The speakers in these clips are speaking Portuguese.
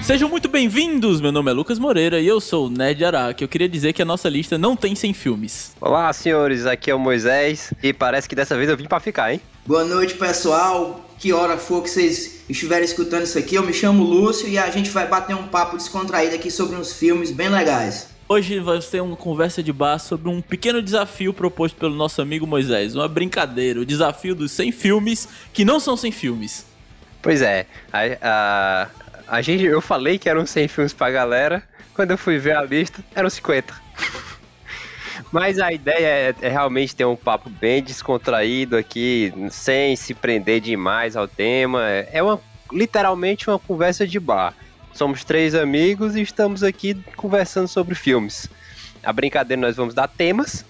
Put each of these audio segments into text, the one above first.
Sejam muito bem-vindos, meu nome é Lucas Moreira e eu sou o Ned Araque. Eu queria dizer que a nossa lista não tem 100 filmes. Olá, senhores, aqui é o Moisés e parece que dessa vez eu vim pra ficar, hein? Boa noite, pessoal. Que hora for que vocês estiverem escutando isso aqui, eu me chamo Lúcio e a gente vai bater um papo descontraído aqui sobre uns filmes bem legais. Hoje vai ter uma conversa de bar sobre um pequeno desafio proposto pelo nosso amigo Moisés. Uma brincadeira, o desafio dos 100 filmes que não são 100 filmes. Pois é, a, a, a gente, eu falei que eram 100 filmes pra galera, quando eu fui ver a lista, eram 50. Mas a ideia é, é, realmente ter um papo bem descontraído aqui, sem se prender demais ao tema. É uma, literalmente uma conversa de bar. Somos três amigos e estamos aqui conversando sobre filmes. A brincadeira nós vamos dar temas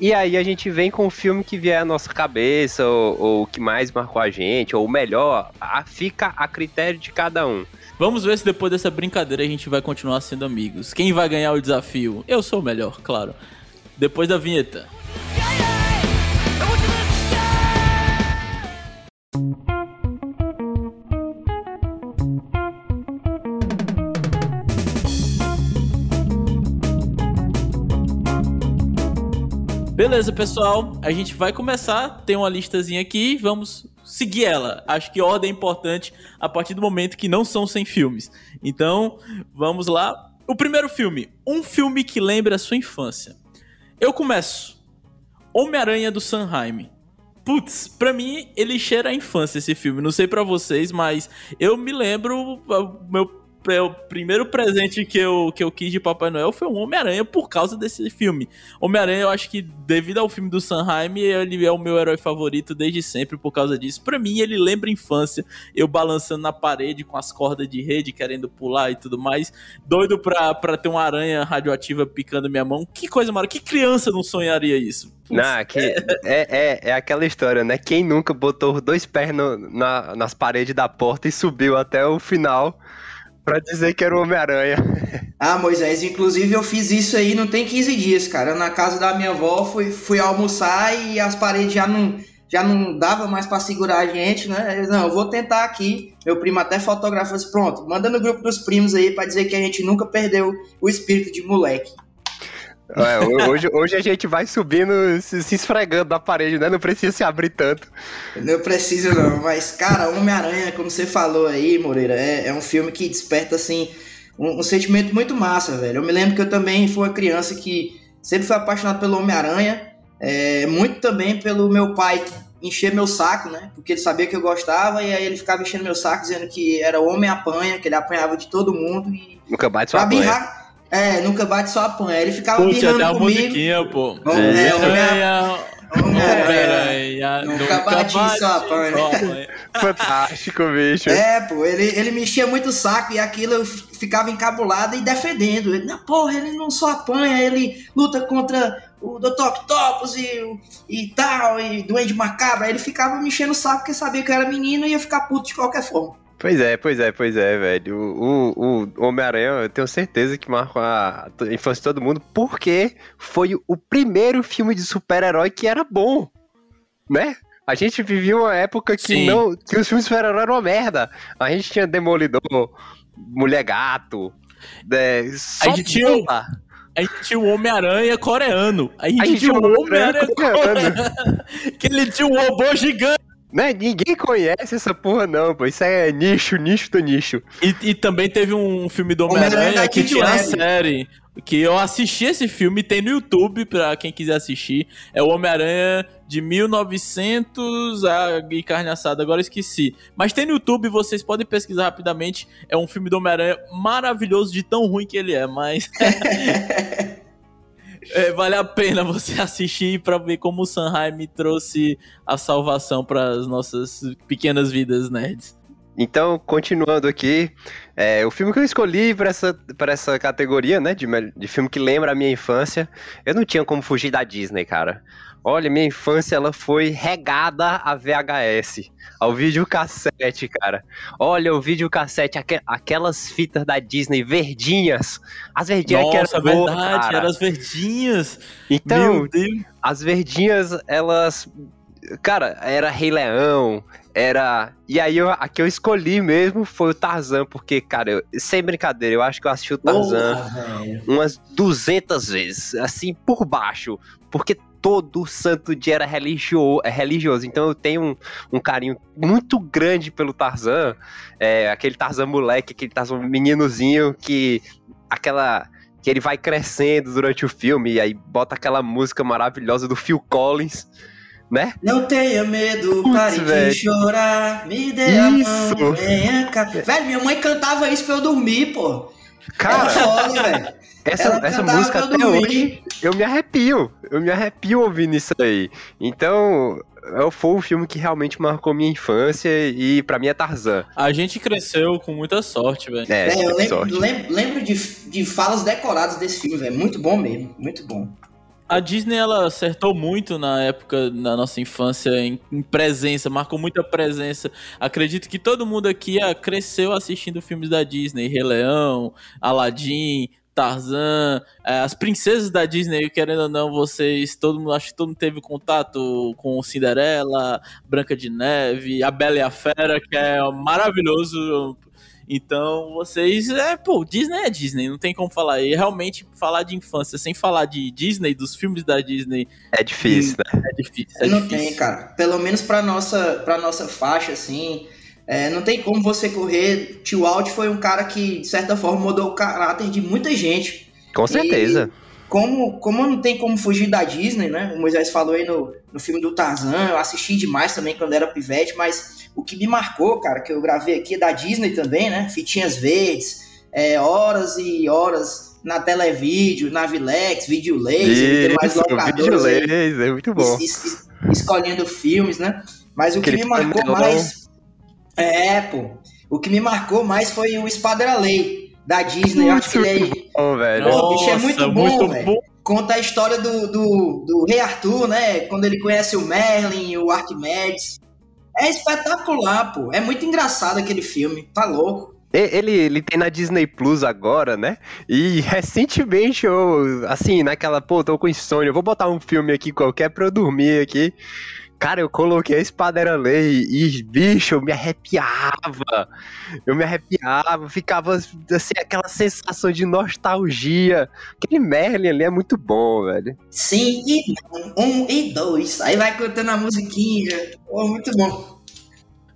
e aí a gente vem com o filme que vier à nossa cabeça, ou, o que mais marcou a gente, ou melhor, a, fica a critério de cada um. Vamos ver se depois dessa brincadeira a gente vai continuar sendo amigos. Quem vai ganhar o desafio? Eu sou o melhor, claro. Depois da vinheta. Beleza, pessoal. A gente vai começar. Tem uma listazinha aqui. Vamos seguir ela. Acho que ordem é importante a partir do momento que não são 100 filmes. Então, vamos lá. O primeiro filme. Um filme que lembra a sua infância. Eu começo. Homem-Aranha do Sanheim. Putz, pra mim ele cheira a infância esse filme. Não sei para vocês, mas eu me lembro. Meu o primeiro presente que eu, que eu quis de Papai Noel foi um Homem-Aranha por causa desse filme. Homem-Aranha, eu acho que devido ao filme do Sanheim, ele é o meu herói favorito desde sempre por causa disso. Para mim, ele lembra a infância, eu balançando na parede com as cordas de rede, querendo pular e tudo mais. Doido pra, pra ter uma aranha radioativa picando minha mão. Que coisa maravilhosa. Que criança não sonharia isso? Não, que é, é, é, aquela história, né? Quem nunca botou os dois pés no, na, nas paredes da porta e subiu até o final Pra dizer que era o Homem-Aranha. Ah, Moisés, inclusive eu fiz isso aí não tem 15 dias, cara. Na casa da minha avó, fui, fui almoçar e as paredes já não, já não dava mais para segurar a gente, né? Não, eu vou tentar aqui. Meu primo até fotografou pronto, manda no grupo dos primos aí para dizer que a gente nunca perdeu o espírito de moleque. É, hoje, hoje a gente vai subindo, se, se, esfregando na parede, né? Não precisa se abrir tanto. Não precisa não, mas, cara, Homem-Aranha, como você falou aí, Moreira, é, é um filme que desperta, assim, um, um, sentimento muito massa, velho. Eu me lembro que eu também fui uma criança que sempre foi apaixonado pelo Homem-Aranha, é, muito também pelo meu pai encher meu saco, né? Porque ele sabia que eu gostava e aí ele ficava enchendo meu saco dizendo que era homem apanha, que ele apanhava de todo mundo e... Nunca bate sua apanha. É, nunca bate só apanha. Ele ficava Putz, até comigo. musiquinha, pô. É, é, Homem-Aranha. Homem-Aranha. Nunca bate só apanha. Fantástico, bicho. É, pô, ele, ele mexia muito o saco e aquilo eu ficava encabulado e defendendo. Ele, porra, ele não só apanha, ele luta contra o Dr. Octopus e, e tal, e Duende Macabra. Ele ficava mexendo o saco porque sabia que eu era menino e ia ficar puto de qualquer forma. Pois é, pois é, pois é, velho. O, o, o Homem-Aranha, eu tenho certeza que marcou a infância de todo mundo, porque foi o primeiro filme de super-herói que era bom, né? A gente vivia uma época que Sim. não que os filmes de super-herói eram uma merda. A gente tinha Demolidor, Mulher Gato, é, a gente tinha, a gente tinha o Homem-Aranha coreano. A gente, a gente tinha o Homem-Aranha coreano. coreano. que ele tinha um robô gigante. Né? Ninguém conhece essa porra, não, pô. Isso é nicho, nicho do nicho. E, e também teve um filme do Homem-Aranha que tinha a série. Que eu assisti esse filme, tem no YouTube pra quem quiser assistir. É o Homem-Aranha de 1900 a, e carne assada, agora esqueci. Mas tem no YouTube, vocês podem pesquisar rapidamente. É um filme do Homem-Aranha maravilhoso de tão ruim que ele é, mas. é, vale a pena você assistir para ver como o Sanheim trouxe a salvação para as nossas pequenas vidas nerds. Então, continuando aqui, é, o filme que eu escolhi para essa, essa categoria, né, de, de filme que lembra a minha infância, eu não tinha como fugir da Disney, cara. Olha, minha infância ela foi regada a VHS, ao videocassete, cara. Olha, o videocassete, aqu aquelas fitas da Disney verdinhas. As verdinhas Nossa, que eram verdade, eram as verdinhas. Então, as verdinhas, elas cara, era Rei Leão, era. E aí eu, a que eu escolhi mesmo foi o Tarzan, porque, cara, eu, sem brincadeira, eu acho que eu assisti o Tarzan Porra, umas 200 vezes, assim, por baixo, porque todo santo dia era religio, é religioso. Então eu tenho um, um carinho muito grande pelo Tarzan, é, aquele Tarzan moleque, aquele Tarzan meninozinho que aquela que ele vai crescendo durante o filme e aí bota aquela música maravilhosa do Phil Collins, né? Não tenha medo, Putz, pare velho. de chorar, me dê a mão, Isso. venha cá. Velho, minha mãe cantava isso pra eu dormir, pô. Cara, foda, velho. essa, essa música até dormir. hoje eu me arrepio. Eu me arrepio ouvindo isso aí. Então, é- foi um filme que realmente marcou minha infância e pra mim é Tarzan. A gente cresceu com muita sorte, velho. É, É, eu lembro, sorte. lembro, lembro de, de falas decoradas desse filme, velho. Muito bom mesmo, muito bom. A Disney, ela acertou muito na época, na nossa infância, em, em presença, marcou muita presença. Acredito que todo mundo aqui ah, cresceu assistindo filmes da Disney. Rei Leão, Aladdin, Tarzan, eh, as princesas da Disney, querendo ou não, vocês, todo mundo, acho que todo mundo teve contato com Cinderela, Branca de Neve, A Bela e a Fera, que é maravilhoso. Então, vocês, é, pô, Disney é Disney, não tem como falar. E realmente falar de infância sem falar de Disney, dos filmes da Disney, É difícil, né? é difícil. É não difícil. tem, cara. Pelo menos pra nossa, pra nossa faixa, assim. é, não tem como você correr. Tio Alt foi um cara que, de certa forma, mudou o caráter de muita gente. Com certeza. Como, como não tem como fugir da Disney, né? O Moisés falou aí no, no filme do Tarzan, eu assisti demais também quando era pivete, mas o que me marcou, cara, que eu gravei aqui é da Disney também, né? Fitinhas verdes, é, horas e horas na televídeo, na Vilex, Video Laser, Isso, locadores laser, é muito bom. es- es- escolhendo filmes, né? Mas o que me marcou mais. É, pô. O que me marcou mais foi o Esquadrão Lei da Disney. Eu acho que ele é- Bom, velho. Pô, bicho, é muito Nossa, bom, muito velho. bom. conta a história do, do, do Rei Arthur, né? Quando ele conhece o Merlin, o Arquimedes. É espetacular, pô. É muito engraçado aquele filme. Tá louco. Ele, ele tem na Disney Plus agora, né? E recentemente eu, assim, naquela, pô, tô com insônia, eu vou botar um filme aqui qualquer pra eu dormir aqui. Cara, eu coloquei a espada era lei e, bicho, eu me arrepiava. Eu me arrepiava, ficava, assim, aquela sensação de nostalgia. Aquele Merlin ali é muito bom, velho. Sim, e um, um e dois. Aí vai cantando a musiquinha. Pô, muito bom.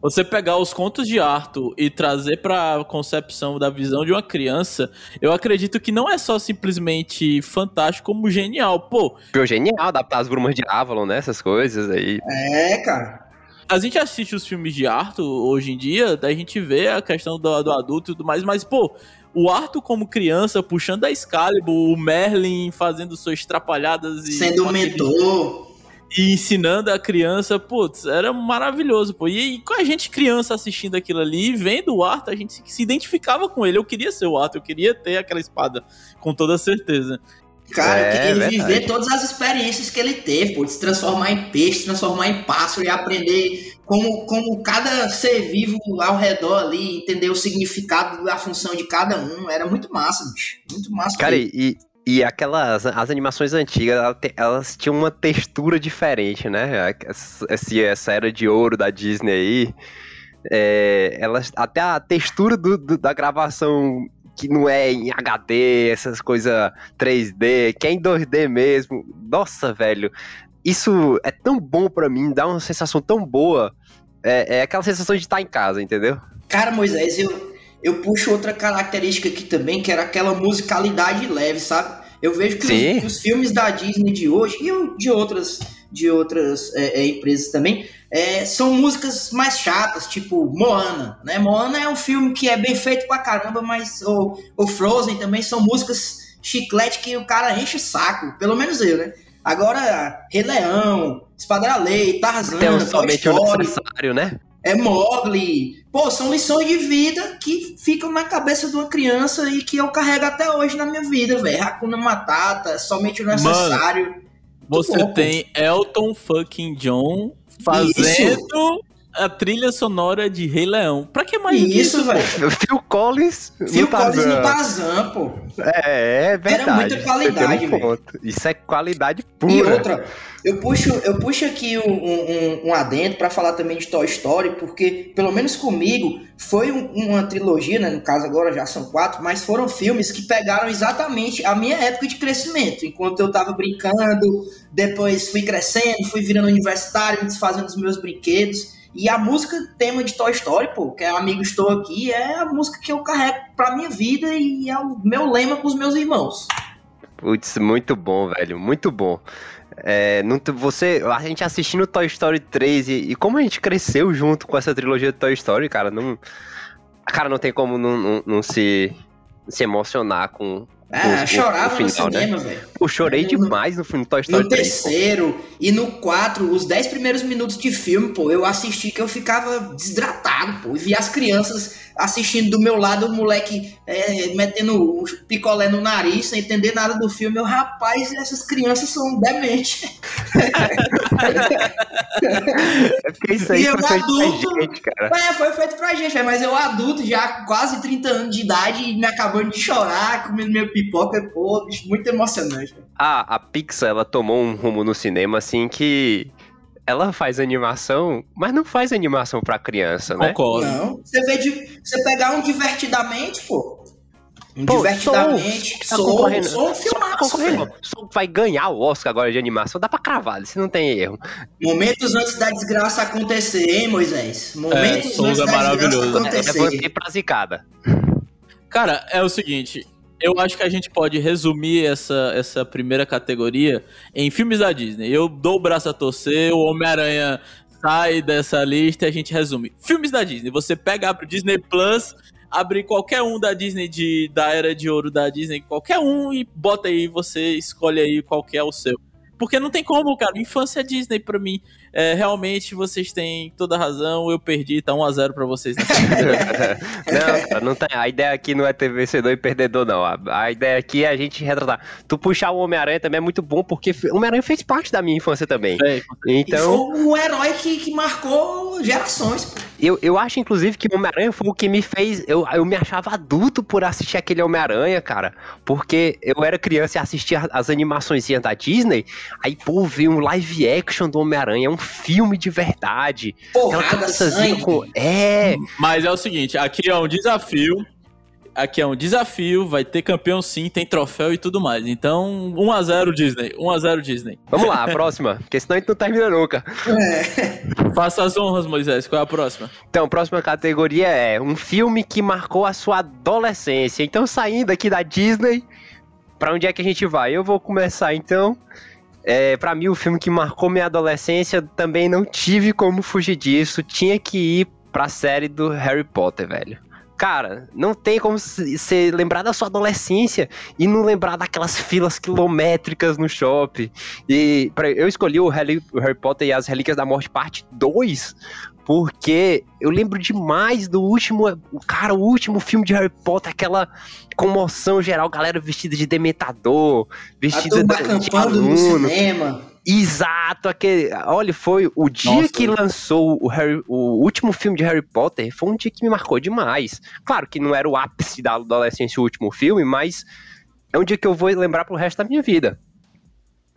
Você pegar os contos de Arthur e trazer pra concepção da visão de uma criança, eu acredito que não é só simplesmente fantástico, como genial. Pô, Pô, genial, adaptar as brumas de Avalon, né? Essas coisas aí. É, cara. a gente assiste os filmes de Arthur hoje em dia, daí a gente vê a questão do, do adulto e tudo mais, mas, pô, o Arthur como criança puxando a Excalibur, o Merlin fazendo suas trapalhadas e. Sendo mentor. E ensinando a criança, putz, era maravilhoso, pô. E, aí, com a gente criança assistindo aquilo ali, vendo o Arthur, a gente se, se identificava com ele. Eu queria ser o Arthur, eu queria ter aquela espada, com toda certeza. Cara, É, eu queria verdade. viver todas as experiências que ele teve, pô, de se transformar em peixe, se transformar em pássaro e aprender como, como cada ser vivo ao redor ali, entender o significado da função de cada um. Era muito massa, bicho. Muito massa. Cara, e, e aquelas as animações antigas, elas tinham uma textura diferente, né? Essa, essa era de ouro da Disney aí, é, elas, até a textura do- do- da gravação que não é em HD, essas coisas 3D, que é em 2D mesmo. Nossa, velho, isso é tão bom pra mim, dá uma sensação tão boa. É, é aquela sensação de estar em casa, entendeu? Cara, Moisés, eu, eu puxo outra característica aqui também, que era aquela musicalidade leve, sabe? Eu vejo que os, os filmes da Disney de hoje e o- de outras, de outras é, é, empresas também é, são músicas mais chatas, tipo Moana, né? Moana é um filme que é bem feito pra caramba, mas o, o Frozen também são músicas chiclete que o cara enche o saco, pelo menos eu, né? Agora, Rei Leão, Esquadrão Lei, Tarzan, Tem um Toy somente o necessário, né? É Mogli. Pô, são lições de vida que ficam na cabeça de uma criança e que eu carrego até hoje na minha vida, velho. Hakuna Matata, somente o necessário. Você bom, pô. tem Elton fucking John fazendo a trilha sonora de Rei Leão. Pra que mais isso, velho? Phil Collins Phil Collins no Tarzan, pô. É, é verdade. Era muita qualidade, um velho. Isso é qualidade pura. E outra, eu puxo, eu puxo aqui um, um, um adendo para falar também de Toy Story, porque, pelo menos comigo, foi um, uma trilogia, né? No caso agora já são quatro, mas foram filmes que pegaram exatamente a minha época de crescimento. Enquanto eu tava brincando, depois fui crescendo, fui virando universitário, me desfazendo dos meus brinquedos. E a música tema de Toy Story, pô, que é Amigo Estou Aqui, é a música que eu carrego pra minha vida e é o meu lema com os meus irmãos. Putz, muito bom, velho, muito bom. É, não, você, a gente assistindo Toy Story 3 e, e, como a gente cresceu junto com essa trilogia de Toy Story, cara, não. Cara, não tem como não, não, não se, se emocionar com, ah, chorava no, final, no cinema, né? velho. Eu chorei no, demais no filme Toy Story No 3, terceiro pô. e no 4, os 10 primeiros minutos de filme, pô, eu assisti que eu ficava desidratado, pô. E vi as crianças assistindo do meu lado, o moleque é, metendo o picolé no nariz, sem entender nada do filme. Eu, rapaz, essas crianças são dementes. é porque isso aí e eu foi adulto, feito pra gente, cara. É, foi feito pra gente, mas eu adulto, já quase 30 anos de idade, me acabando de chorar, comendo meu pipoca, pô, muito emocionante. Ah, a Pixar, ela tomou um rumo no cinema, assim, que ela faz animação, mas não faz animação pra criança, né? Concordo. Não. Você vê de. Você pegar um divertidamente, pô. Um pô, divertidamente. Tá Soul, concorrendo. Soul, Soul, concorrendo. Soul vai ganhar o Oscar agora de animação. Dá pra cravar, se não tem erro. Momentos antes da desgraça acontecer, hein, Moisés? Momentos é, antes é da maravilhoso. desgraça acontecer. É, é pra zicada. Cara, é o seguinte, eu acho que a gente pode resumir essa, essa primeira categoria em filmes da Disney. Eu dou o braço a torcer, o Homem-Aranha sai dessa lista e a gente resume. Filmes da Disney. Você pega, abre o Disney Plus, abre qualquer um da Disney, de, da Era de Ouro da Disney, qualquer um e bota aí, você escolhe aí qual que é o seu. Porque não tem como, cara. Infância é Disney pra mim. É, realmente vocês têm toda a razão. Eu perdi, tá 1x0 pra vocês. não, não tem. A ideia aqui não é ter vencedor e perdedor, não. A, a ideia aqui é a gente retratar. Tu puxar o Homem-Aranha também é muito bom, porque o Homem-Aranha fez parte da minha infância também. É, então. E foi um herói que, que marcou gerações. Eu, eu acho, inclusive, que o Homem-Aranha foi o que me fez. Eu, eu me achava adulto por assistir aquele Homem-Aranha, cara. Porque eu era criança e assistia as animações da Disney. Aí, pô, vi um live action do Homem-Aranha. É um filme de verdade. Porrada, sangue. Com... É. Mas é o seguinte, aqui é um desafio. Aqui é um desafio, vai ter campeão sim, tem troféu e tudo mais. Então, 1x0 Disney, 1x0 Disney. Vamos lá, a próxima, porque senão a gente não termina nunca. É. Faça as honras, Moisés, qual é a próxima? Então, a próxima categoria é um filme que marcou a sua adolescência. Então, saindo aqui da Disney, para onde é que a gente vai? Eu vou começar então. É, para mim, o filme que marcou minha adolescência também não tive como fugir disso. Tinha que ir pra série do Harry Potter, velho. Cara, não tem como você lembrar da sua adolescência e não lembrar daquelas filas quilométricas no shopping. E pra, eu escolhi o Harry, o Harry Potter e as Relíquias da Morte, parte 2, porque eu lembro demais do último, cara, o último filme de Harry Potter, aquela comoção geral, galera vestida de dementador, vestida de, de aluno. no cinema. Exato, aquele, olha, foi o dia Nossa, que lançou o, Harry, o último filme de Harry Potter, foi um dia que me marcou demais. Claro que não era o ápice da adolescência o último filme, mas é um dia que eu vou lembrar pro resto da minha vida.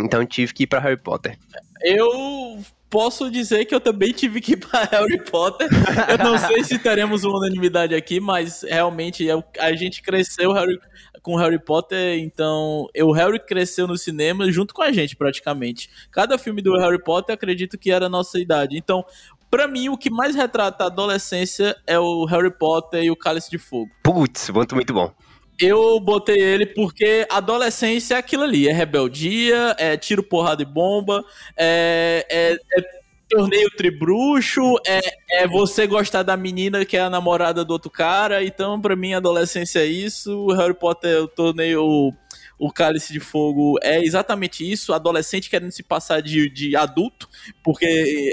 Então tive que ir para Harry Potter. Eu posso dizer que eu também tive que ir para Harry Potter. Eu não sei se teremos uma unanimidade aqui, mas realmente é a gente cresceu Harry, com Harry Potter, então o Harry cresceu no cinema junto com a gente praticamente. Cada filme do Harry Potter acredito que era a nossa idade. Então, para mim, o que mais retrata a adolescência é o Harry Potter e o Cálice de Fogo. Putz, muito, muito bom. Eu botei ele porque adolescência é aquilo ali, é rebeldia, é tiro, porrada e bomba, é, é, é torneio tribruxo, é, é você gostar da menina que é a namorada do outro cara, então pra mim adolescência é isso, Harry Potter, o torneio, o, o Cálice de Fogo é exatamente isso, adolescente querendo se passar de, de adulto, porque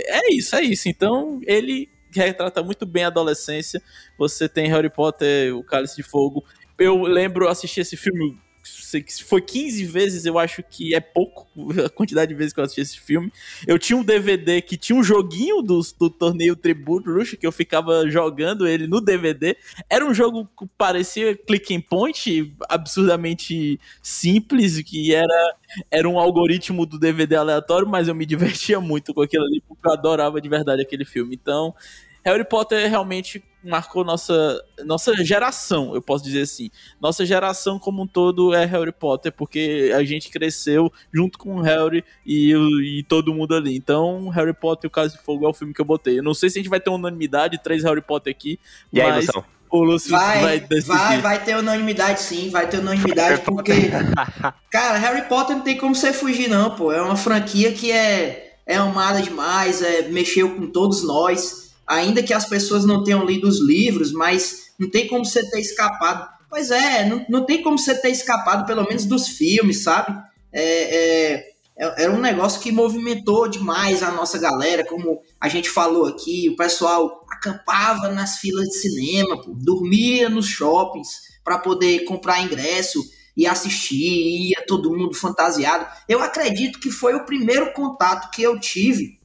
é isso, é isso, então ele retrata muito bem a adolescência, você tem Harry Potter, o Cálice de Fogo, eu lembro assistir esse filme se foi 15 vezes, eu acho que é pouco a quantidade de vezes que eu assisti esse filme. Eu tinha um DVD que tinha um joguinho do, do torneio Tribute Rush, que eu ficava jogando ele no DVD. Era um jogo que parecia click and point, absurdamente simples, que era, era um algoritmo do DVD aleatório, mas eu me divertia muito com aquilo ali, porque eu adorava de verdade aquele filme. Então, Harry Potter realmente marcou nossa, nossa geração, eu posso dizer assim. Nossa geração como um todo é Harry Potter, porque a gente cresceu junto com o Harry e, e todo mundo ali. Então, Harry Potter e o Caso de Fogo é o filme que eu botei. Eu não sei se a gente vai ter unanimidade, três Harry Potter aqui, e mas... Aí, o Lúcio vai, vai, vai, vai ter unanimidade sim, vai ter unanimidade, porque, cara, Harry Potter não tem como você fugir, não, pô. É uma franquia que é, é amada demais, é, mexeu com todos nós ainda que as pessoas não tenham lido os livros, mas não tem como você ter escapado. Pois é, não, não tem como você ter escapado, pelo menos dos filmes, sabe? É, é, é, era um negócio que movimentou demais a nossa galera, como a gente falou aqui, o pessoal acampava nas filas de cinema, pô, dormia nos shoppings para poder comprar ingresso e assistir, ia todo mundo fantasiado. Eu acredito que foi o primeiro contato que eu tive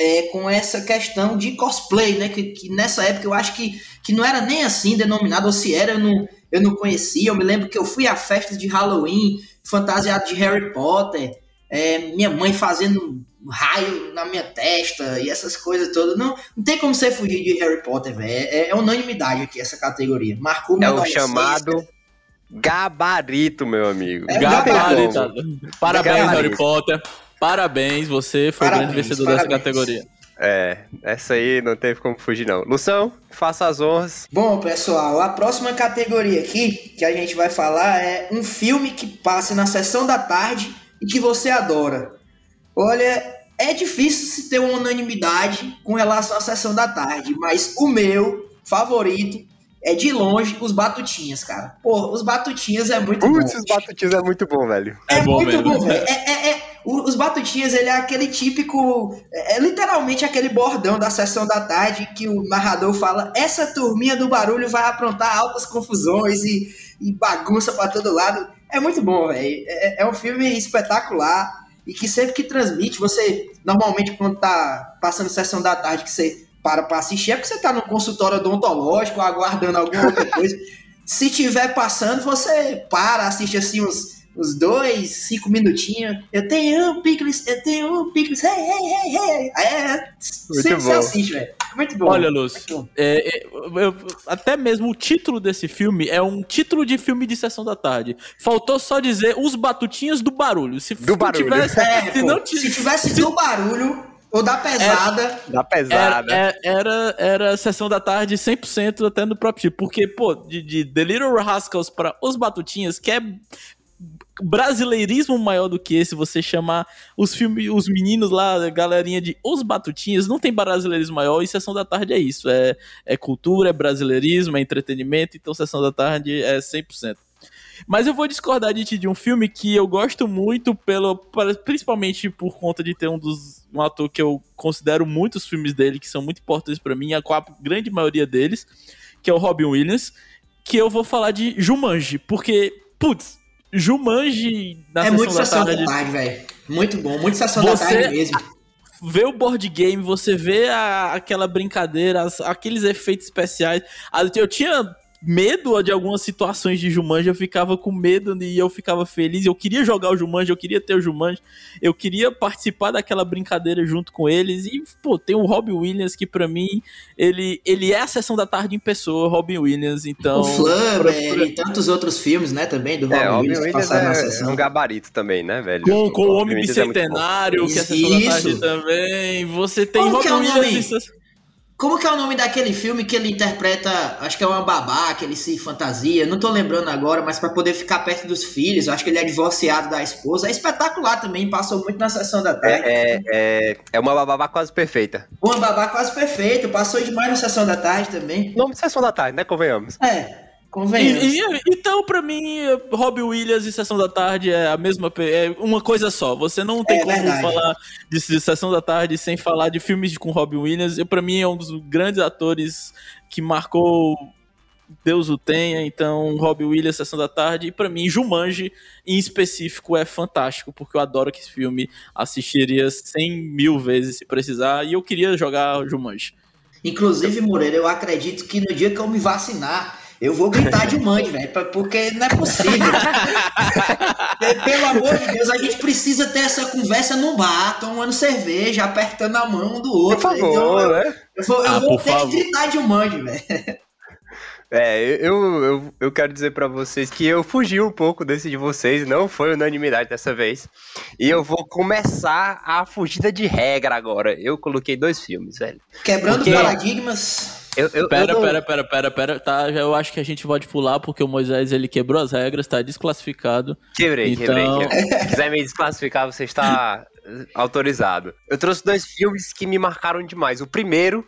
é, com essa questão de cosplay, né? Que, que, nessa época eu acho que, que não era nem assim denominado, ou se era, eu não, eu não conhecia. Eu me lembro que eu fui a festas de Halloween, fantasiado de Harry Potter, é, minha mãe fazendo raio na minha testa e essas coisas todas. Não, não tem como você fugir de Harry Potter, velho. É, é, unanimidade aqui essa categoria. Marcou É o chamado gabarito, meu amigo. É gabarito. Parabéns, gabarito. Harry Potter. Parabéns, você foi parabéns, o grande vencedor parabéns. dessa categoria. É, essa aí não teve como fugir, não. Lução, faça as honras. Bom, pessoal, a próxima categoria aqui que a gente vai falar é um filme que passa na sessão da tarde e que você adora. Olha, é difícil se ter uma unanimidade com relação à sessão da tarde, mas o meu favorito é de longe os Batutinhas, cara. Pô, os Batutinhas é muito Putz, bom. os Batutinhas é muito bom, velho. É, é bom muito mesmo. bom, velho. É, é, é, os Batutinhas, ele é aquele típico. É, é literalmente aquele bordão da sessão da tarde que o narrador fala: essa turminha do barulho vai aprontar altas confusões e, e bagunça para todo lado. É muito bom, velho. É, é um filme espetacular e que sempre que transmite, você. Normalmente, quando tá passando sessão da tarde, que você para para assistir, é porque você está no consultório odontológico, aguardando alguma outra coisa. Se tiver passando, você para, assiste assim uns, uns dois, cinco minutinhos. Eu tenho um picles, eu tenho um picles, hey, hey, hey, hey. É, você, você assiste, velho. Muito bom. Olha, Lúcio, é, é, eu, até mesmo o título desse filme é um título de filme de sessão da tarde. Faltou só dizer os batutinhos do barulho. Se do barulho. Tivesse, é, se, pô, não se tivesse se, do barulho, ou da pesada. Era, da pesada. Era, era, era, sessão da tarde 100% até no próprio tipo. Porque, pô, de, de The Little Rascals para Os Batutinhas, que é brasileirismo maior do que esse, você chamar os filmes, os meninos lá, a galerinha de Os Batutinhas, não tem brasileirismo maior, e Sessão da Tarde é isso, é, é cultura, é brasileirismo, é entretenimento, então Sessão da Tarde é 100%. Mas eu vou discordar de ti de um filme que eu gosto muito, pelo, principalmente por conta de ter um dos um ator que eu considero muitos filmes dele que são muito importantes para mim, a grande maioria deles, que é o Robin Williams, que eu vou falar de Jumanji, porque, putz, Jumanji na é muito sessão da tarde, velho. Muito bom, muito sessão Você... da tarde mesmo vê o board game, você vê a, aquela brincadeira, as, aqueles efeitos especiais. Eu tinha medo de algumas situações de Jumanji, eu ficava com medo e eu ficava feliz. Eu queria jogar o Jumanji, eu queria ter o Jumanji, eu queria participar daquela brincadeira junto com eles. E, pô, tem o Robin Williams que para mim, ele, ele é a sessão da tarde em pessoa, Robin Williams, então... O Flubber pra... e tantos outros filmes, né, também, do Robin, é, Williams, Williams é, na sessão. um gabarito também, né, velho? Com, com o Homem é Bicentenário, é que é a sessão da tarde também. Você tem Como Robin é Williams... Como que é o nome daquele filme que ele interpreta? Acho que é uma babá, que ele se fantasia. Não tô lembrando agora, mas para poder ficar perto dos filhos. Acho que ele é divorciado da esposa. É espetacular também, passou muito na sessão da tarde. É, é, é uma babá quase perfeita. Uma babá quase perfeita, passou demais na sessão da tarde também. Nome de sessão da tarde, né? Convenhamos. É. E, e, então, para mim, Robbie Williams e Sessão da Tarde é a mesma é uma coisa só. Você não tem é como verdade. falar de, de, Sessão da Tarde sem falar de filmes com Robbie Williams. E para mim é um dos grandes atores que marcou Deus o tenha. Então, Robbie Williams, Sessão da Tarde. E pra mim, Jumanji, em específico, é fantástico, porque eu adoro que esse filme assistiria 100 mil vezes se precisar. E eu queria jogar Jumanji. Inclusive, Moreira, eu acredito que no dia que eu me vacinar, eu vou gritar de mãe, velho, porque não é possível. Pelo amor de Deus, a gente precisa ter essa conversa no bar, tomando cerveja, apertando a mão um do outro. Por favor, então, né? Eu vou, eu ah, vou ter favor. que gritar de mãe, velho. É, eu, eu, eu quero dizer para vocês que eu fugi um pouco desse de vocês, não foi unanimidade dessa vez. E eu vou começar a fugida de regra agora. Eu coloquei dois filmes, velho. Quebrando Porque... paradigmas. Eu, eu, pera, eu pera, pera, pera, pera, tá? Eu acho que a gente pode pular porque o Moisés ele quebrou as regras, tá desclassificado. Quebrei, então... quebrei, quebrei. Se quiser me desclassificar, você está autorizado. Eu trouxe dois filmes que me marcaram demais. O primeiro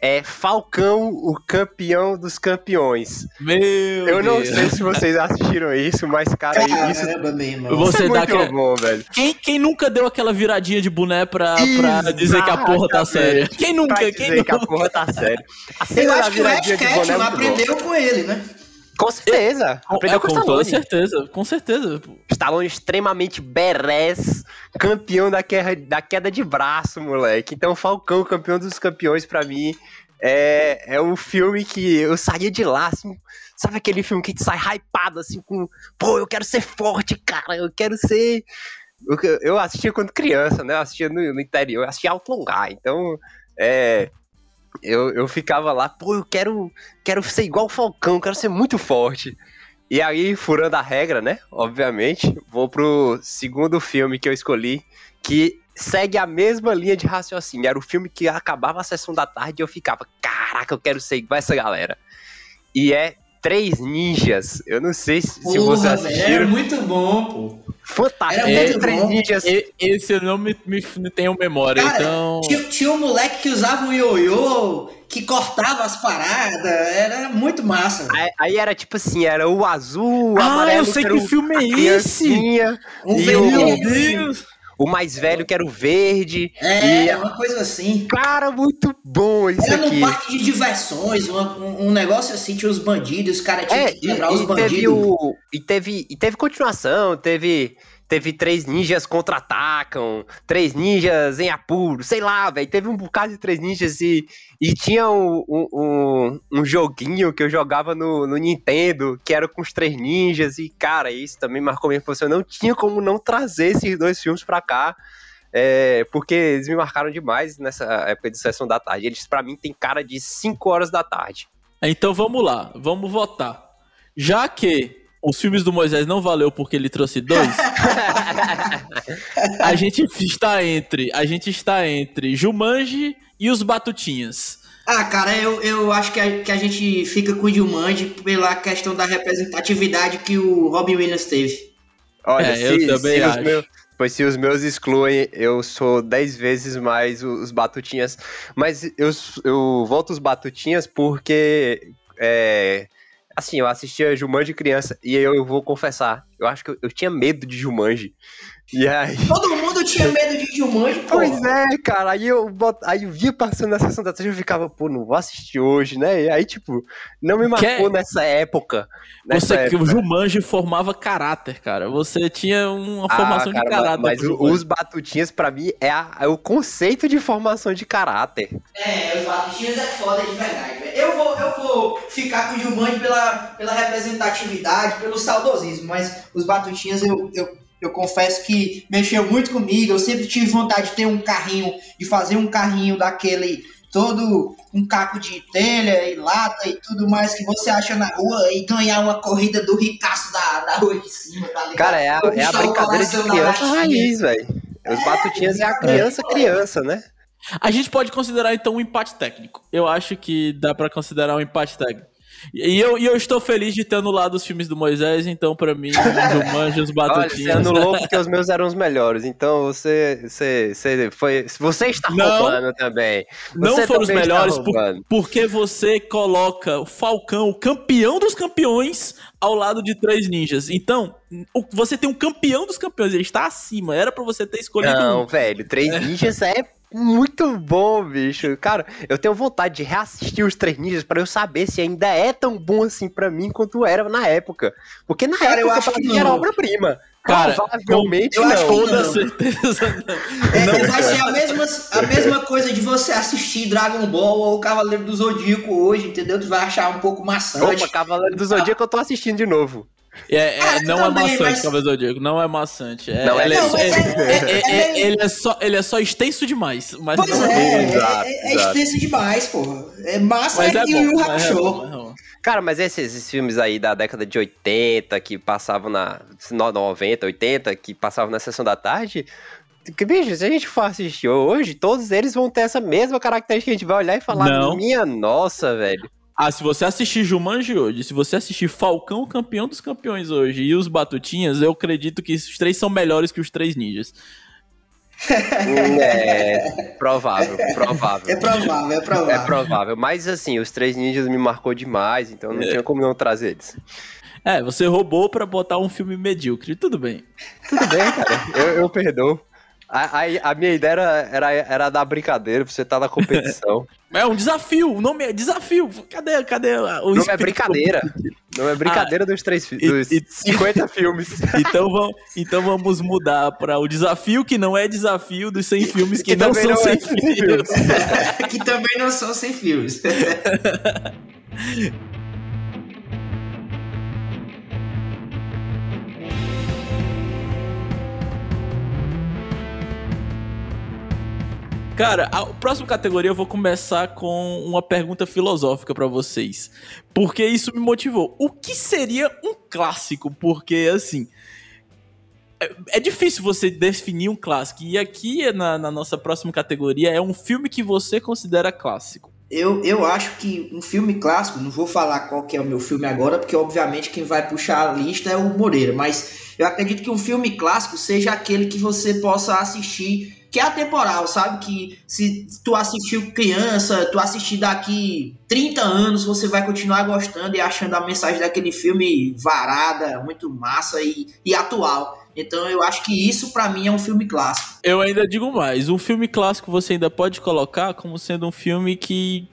é Falcão, o campeão dos campeões. Meu Eu não sei se vocês assistiram isso, mas, cara, Caramba, isso, mesmo. você isso é muito bom, velho. Quem, quem nunca deu aquela viradinha de boné pra, pra dizer que a porra tá séria? Quem nunca? Pra quem dizer nunca? que a porra tá séria. Eu acho que o Ed Catchman aprendeu com ele, né? Com certeza. Aprendeu é, com, com toda certeza, com certeza. Stallone extremamente berés, campeão da queda, da queda de braço, moleque. Então, Falcão, campeão dos campeões, para mim, é, é um filme que eu saía de lá, assim, sabe aquele filme que te sai hypado, assim, com, pô, eu quero ser forte, cara, eu quero ser... Eu, eu assistia quando criança, né, eu assistia no, no interior, eu assistia Alto Longar, então, é, eu, eu ficava lá, pô, eu quero, quero ser igual o Falcão, quero ser muito forte. E aí, furando a regra, né? Obviamente, vou pro segundo filme que eu escolhi, que segue a mesma linha de raciocínio. Era o filme que acabava a sessão da tarde e eu ficava, caraca, eu quero ser igual essa galera. E é Três Ninjas. Eu não sei se, Porra, se você assistiu. Era muito bom, pô. Fantástico. Era muito Três Ninjas. Esse eu não me, me, me tenho memória, Cara, então... Tinha, tinha um moleque que usava um ioiô, que cortava as paradas, era muito massa. Aí, aí, era tipo assim, era o azul, o ah, amarelo... Ah, eu sei que o filme é esse! Um Meu Deus! O mais velho que era o verde. É, e... uma coisa assim. Cara, muito bom isso era aqui. Era parque de diversões, um, um, negócio assim, tinha os bandidos, os caras tinham é, que quebrar os e bandidos. Teve o, e, teve, e teve continuação, teve teve três ninjas contra-atacam, três ninjas em apuro, sei lá, velho. Teve um bocado de três ninjas e, e tinha um, um, um, joguinho que eu jogava no, no Nintendo, que era com os três ninjas, e, cara, isso também marcou minha infância. Eu não tinha como não trazer esses dois filmes pra cá. É, porque eles me marcaram demais nessa época de sessão da tarde. Eles, para mim, tem cara de 5 horas da tarde. Então vamos lá, vamos votar. Já que os filmes do Moisés não valeu porque ele trouxe dois. a gente está entre, a gente está entre Jumanji e os Batutinhas. Ah, cara, eu, eu acho que a, que a gente fica com o Jumanji pela questão da representatividade que o Robin Williams teve. Olha, é, se, eu também se acho. Meus, pois se os meus excluem, eu sou dez vezes mais os Batutinhas. Mas eu, eu volto os Batutinhas porque... É, Assim, eu assistia Jumanji criança e eu, eu vou confessar, eu acho que eu, eu, tinha medo de Jumanji. E aí... Todo mundo tinha medo de Jumanji, pô. Pois é, cara. Aí eu, bot... aí eu via passando na sessão da tarde e eu ficava, pô, não vou assistir hoje, né? E aí, tipo, não me marcou que... nessa época. Nessa Você época. que o Jumanji formava caráter, cara. Você tinha uma ah, formação cara, de caráter. Mas, mas os batutinhas, pra mim, é, a, é, o conceito de formação de caráter. É, os batutinhas é foda de verdade, velho. Eu vou, eu vou ficar com o Jumanji pela, pela representatividade, pelo saudosismo, mas os batutinhas eu, eu eu confesso que mexeu muito comigo. Eu sempre tive vontade de ter um carrinho, de fazer um carrinho daquele todo um caco de telha e lata e tudo mais que você acha na rua e ganhar uma corrida do ricaço da, da rua de cima, tá ligado? Cara, é a, é a brincadeira de criança raiz, velho. Os é, batutinhas é a criança, criança, né? A gente pode considerar então um empate técnico. Eu acho que dá para considerar um empate técnico. E eu, e eu estou feliz de ter anulado os filmes do Moisés, então para mim, os Jumanji, os Batutinhas... Olha, você anulou porque os meus eram os melhores, então você, você, você, foi, você está não, roubando também. Você não foram os melhores por, porque você coloca o Falcão, o campeão dos campeões, ao lado de três ninjas. Então, você tem um campeão dos campeões, ele está acima, era para você ter escolhido Não, um. velho, três ninjas é muito bom, bicho. Cara, eu tenho vontade de reassistir os Três Ninjas pra eu saber se ainda é tão bom assim pra mim quanto era na época. Porque na Cara, eu época acho pra que era não. obra-prima. Cara, Provavelmente eu acho não. que Toda não. certeza. É, Não, vai ser a mesma, a mesma coisa de você assistir Dragon Ball ou Cavaleiro do Zodíaco hoje, entendeu? Tu vai achar um pouco maçante. Opa, Cavaleiro do Zodíaco eu tô assistindo de novo. É, é, Ah, não eu é também, maçante, mas- Cavaleiro do Zodíaco. Não é maçante. É, Não, é ele, não, só, mas ele, é- é- é- é- ele é só, ele é só extenso demais. Mas Pois não é, Exato, é, é extenso demais, porra. É massa Mas bom. o bom. Cara, mas esses, esses filmes aí da década de 80, que passavam na. no- 90, 80, que passavam na sessão da tarde. Que, bicho, se a gente for assistir hoje, todos eles vão ter essa mesma característica que a gente vai olhar e falar: Não. Minha nossa, velho. Ah, se você assistir Jumanji hoje, se você assistir Falcão, campeão dos campeões hoje, e os Batutinhas, eu acredito que os três são melhores que os três ninjas. É. Provável, provável. É provável, é É provável. provável. Mas assim, os três ninjas me marcou demais, então não É. tinha como não trazer eles. É, você roubou pra botar um filme medíocre, tudo bem. Tudo bem, cara. Eu, eu perdoo. A, a, a minha ideia era, era, era dar brincadeira, pra você estar na competição. É um desafio, o nome é desafio. Cadê, cadê o Não é brincadeira. Não é brincadeira dos três e- dos e- 50 filmes. Então, vamos, então vamos mudar para o desafio que não é desafio dos 100 filmes que, Que não são não é 100 100 filmes. que também não são sem filmes. Cara, a próxima categoria eu vou começar com uma pergunta filosófica pra vocês. Porque isso me motivou. O que seria um clássico? Porque, assim. É, é difícil você definir um clássico. E aqui, na, na nossa próxima categoria, é um filme que você considera clássico. Eu, eu acho que um filme clássico, não vou falar qual que é o meu filme agora, porque obviamente quem vai puxar a lista é o Moreira, mas eu acredito que um filme clássico seja aquele que você possa assistir, que é atemporal, sabe? Que se tu assistiu criança, tu assistir daqui 30 anos, você vai continuar gostando e achando a mensagem daquele filme varada, muito massa e, e atual. Então eu acho que isso pra mim é um filme clássico. Eu ainda digo mais, um filme clássico você ainda pode colocar como sendo um filme que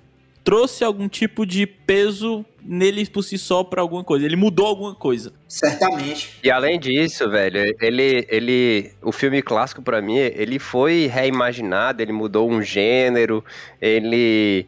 trouxe algum tipo de peso nele por si só pra alguma coisa. Ele mudou alguma coisa. Certamente. E além disso, velho, ele, ele, o filme clássico pra mim, ele foi reimaginado, ele mudou um gênero, ele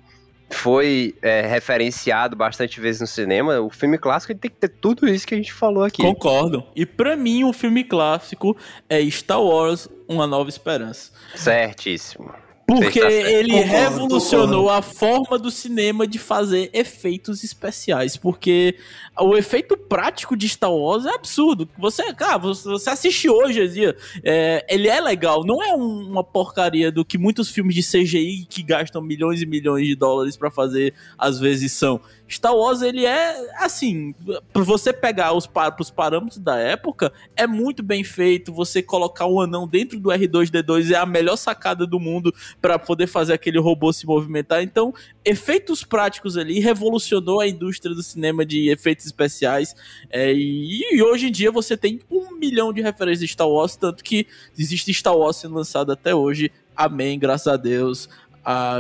foi é, referenciado bastante vezes no cinema. O filme clássico tem que ter tudo isso que a gente falou aqui. Concordo. E pra mim, um filme clássico é Star Wars Uma Nova Esperança. Certíssimo. Porque ele Concordo, revolucionou a forma do cinema de fazer efeitos especiais. Porque o efeito prático de Star Wars é absurdo. Você, cara, você, assiste hoje, é, ele é legal. Não é um- uma porcaria do que muitos filmes de CGI que gastam milhões e milhões de dólares pra fazer, às vezes são. Star Wars, ele é, assim, pra você pegar os, pa- pros parâmetros da época, é muito bem feito. Você colocar um anão dentro do R2-D2 é a melhor sacada do mundo para poder fazer aquele robô se movimentar. Então, efeitos práticos ali revolucionou a indústria do cinema de efeitos especiais. É, e, e hoje em dia você tem um milhão de referências de Star Wars, tanto que existe Star Wars sendo lançado até hoje. Amém, graças a Deus.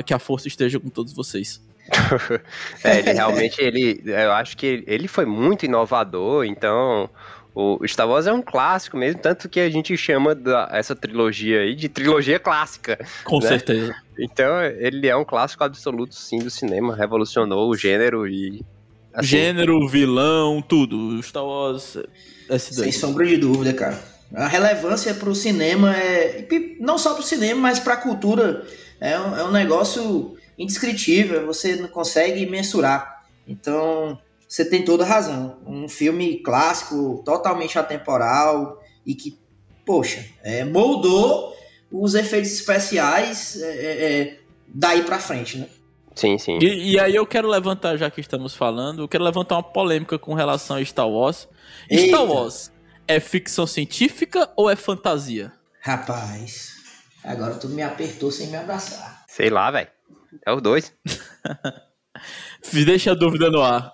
que a força esteja com todos vocês. É, ele realmente, ele, eu acho que ele, foi muito inovador, então o Star Wars é um clássico mesmo, tanto que a gente chama da, essa trilogia aí de trilogia clássica. Com Né? certeza. Então ele é um clássico absoluto, sim, do cinema, revolucionou o gênero e... assim, Gênero, vilão, tudo. Star Wars S2. Sem sombra de dúvida, cara. A relevância pro cinema é. Não só pro cinema, mas pra cultura. É um, é um negócio indescritível. Você não consegue mensurar. Então, você tem toda a razão. Um filme clássico, totalmente atemporal e que, poxa, é, moldou os efeitos especiais é, é, é, daí pra frente, né? Sim, sim. E, e aí eu quero levantar, já que estamos falando, eu quero levantar uma polêmica com relação a Star Wars. Eita. Star Wars é ficção científica ou é fantasia? Rapaz, agora tu me apertou sem me abraçar. Sei lá, velho. É os dois. Deixa a dúvida no ar.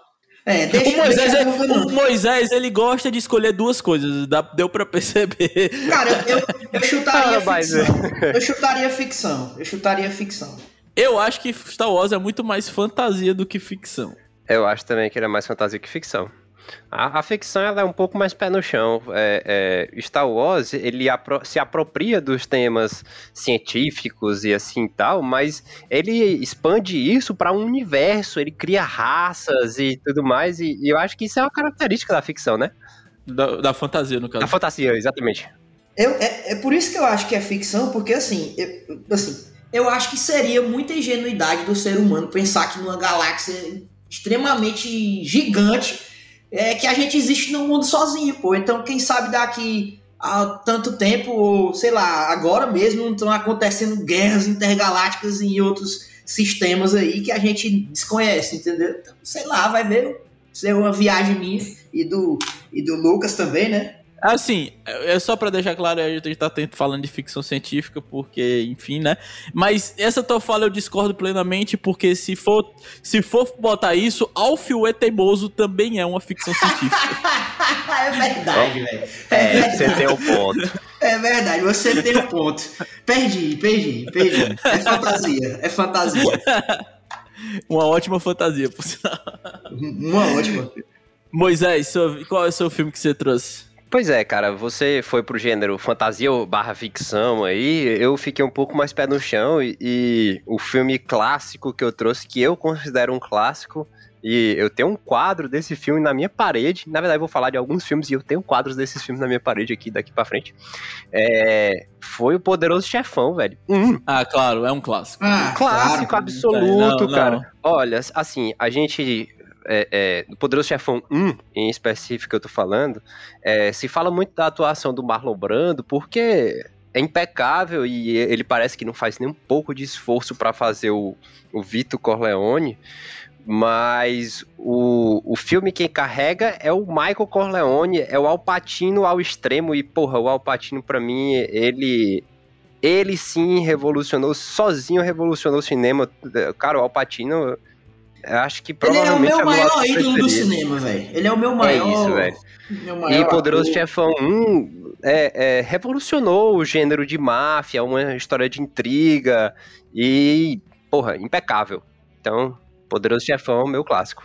É, deixa, o, Moisés, deixa a ele, dúvida, não. o Moisés, ele gosta de escolher duas coisas, dá- deu pra perceber. Cara, eu, eu chutaria Ah, mas- ficção. Eu chutaria ficção. Eu chutaria ficção. Eu acho que Star Wars é muito mais fantasia do que ficção. Eu acho também que ele é mais fantasia que ficção. A, a ficção ela é um pouco mais pé no chão. É, é, Star Wars ele apro- se apropria dos temas científicos e assim tal, mas ele expande isso para um universo. Ele cria raças e tudo mais. E, e eu acho que isso é uma característica da ficção, né? Da, da fantasia, no Da caso. fantasia, exatamente. Eu, é, é por isso que eu acho que é ficção, porque assim, eu, assim, eu acho que seria muita ingenuidade do ser humano pensar que numa galáxia extremamente gigante é que a gente existe no mundo sozinho, pô. Então, quem sabe daqui a tanto tempo, ou sei lá, agora mesmo estão acontecendo guerras intergalácticas em outros sistemas aí que a gente desconhece, entendeu? Então, sei lá, vai ver ser uma viagem minha e do, e do Lucas também, né? Assim, é só pra deixar claro, a gente tá tento- falando de ficção científica, porque, enfim, né? Mas essa tua fala eu discordo plenamente, porque se for, se for botar isso, Alfio é Teimoso também é uma ficção científica. é verdade, velho. É, É, você tem um ponto. É verdade, você tem um ponto. Perdi, perdi, perdi. É fantasia, é fantasia. uma ótima fantasia, por sinal. Uma ótima. Moisés, qual é o seu filme que você trouxe? Pois é, cara, você foi pro gênero fantasia ou barra ficção aí, eu fiquei um pouco mais pé no chão e, e o filme clássico que eu trouxe, que eu considero um clássico, e eu tenho um quadro desse filme na minha parede, na verdade eu vou falar de alguns filmes e eu tenho quadros desses filmes na minha parede aqui, daqui pra frente, é, foi o Poderoso Chefão, velho. Um Ah, claro, é um clássico. Ah, clássico claro. absoluto, Não, não. cara. Olha, assim, a gente. É, é, do Poderoso Chefão 1, em específico, eu tô falando, é, se fala muito da atuação do Marlon Brando, porque é impecável e ele parece que não faz nem um pouco de esforço pra fazer o, o Vito Corleone. Mas o, o filme quem carrega é o Michael Corleone, é o Alpatino ao extremo. E, porra, o Alpatino, pra mim, ele ele sim revolucionou, sozinho revolucionou o cinema. Cara, o Alpatino, acho que Ele é o provavelmente meu é maior ídolo do cinema, velho. Ele é o meu É maior. isso, velho. E Poderoso. Chefão 1 é, é, revolucionou o gênero de máfia, uma história de intriga e, porra, impecável. Então, Poderoso Chefão, meu clássico.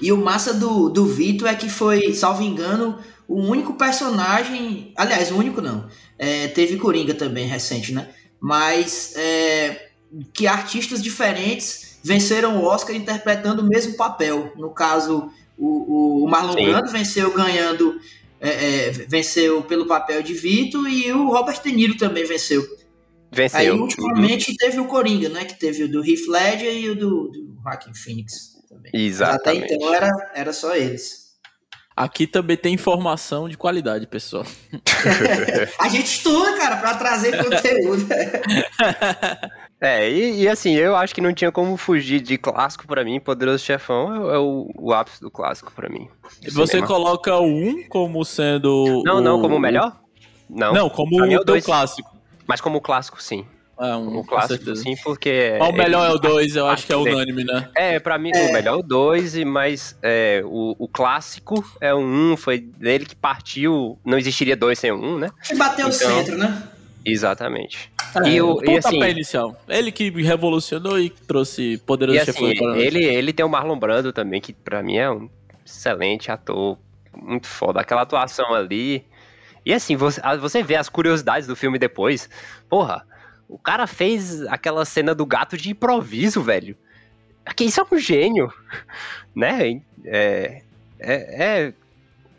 E o massa do, do Vito é que foi, salvo engano, o único personagem. Aliás, o único não. É, teve Coringa também recente, né? Mas é, que artistas diferentes venceram o Oscar interpretando o mesmo papel. No caso, o, o Marlon Sim. Brando venceu ganhando. é, é, venceu pelo papel de Vito e o Robert De Niro também venceu. Venceu. Aí, ultimamente, teve o Coringa, né? Que teve o do Heath Ledger e o do, do Joaquin Phoenix também. Mas Até Exatamente. então era, era só eles. Aqui também tem informação de qualidade, pessoal. A gente estuda, cara, pra trazer conteúdo. É, e, e assim, eu acho que não tinha como fugir de clássico pra mim. Poderoso Chefão é, é o, o ápice do clássico pra mim. Você cinema. coloca o 1 como sendo. Não, o- não, como o melhor? Não. Não, como Pra é o o teu dois. clássico. Mas como clássico, sim. É, um, clássico, certeza. sim, porque. Qual o melhor é o 2, eu Ah, acho que é unânime, né? É, pra mim, É. o melhor é o 2, mas é, o, o clássico é o 1, um, foi dele que partiu. Não existiria dois sem o 1, um, né? Que bateu o Então- centro, né? Exatamente. É, E o- e assim- inicial. Ele que revolucionou e trouxe Poderoso E Chefão. assim, para ele, ele tem o Marlon Brando também, que pra mim é um excelente ator, muito foda. Aquela atuação ali. E assim, você, você vê as curiosidades do filme depois. Porra, o cara fez aquela cena do gato de improviso, velho. Que isso é um gênio, né? É, é, é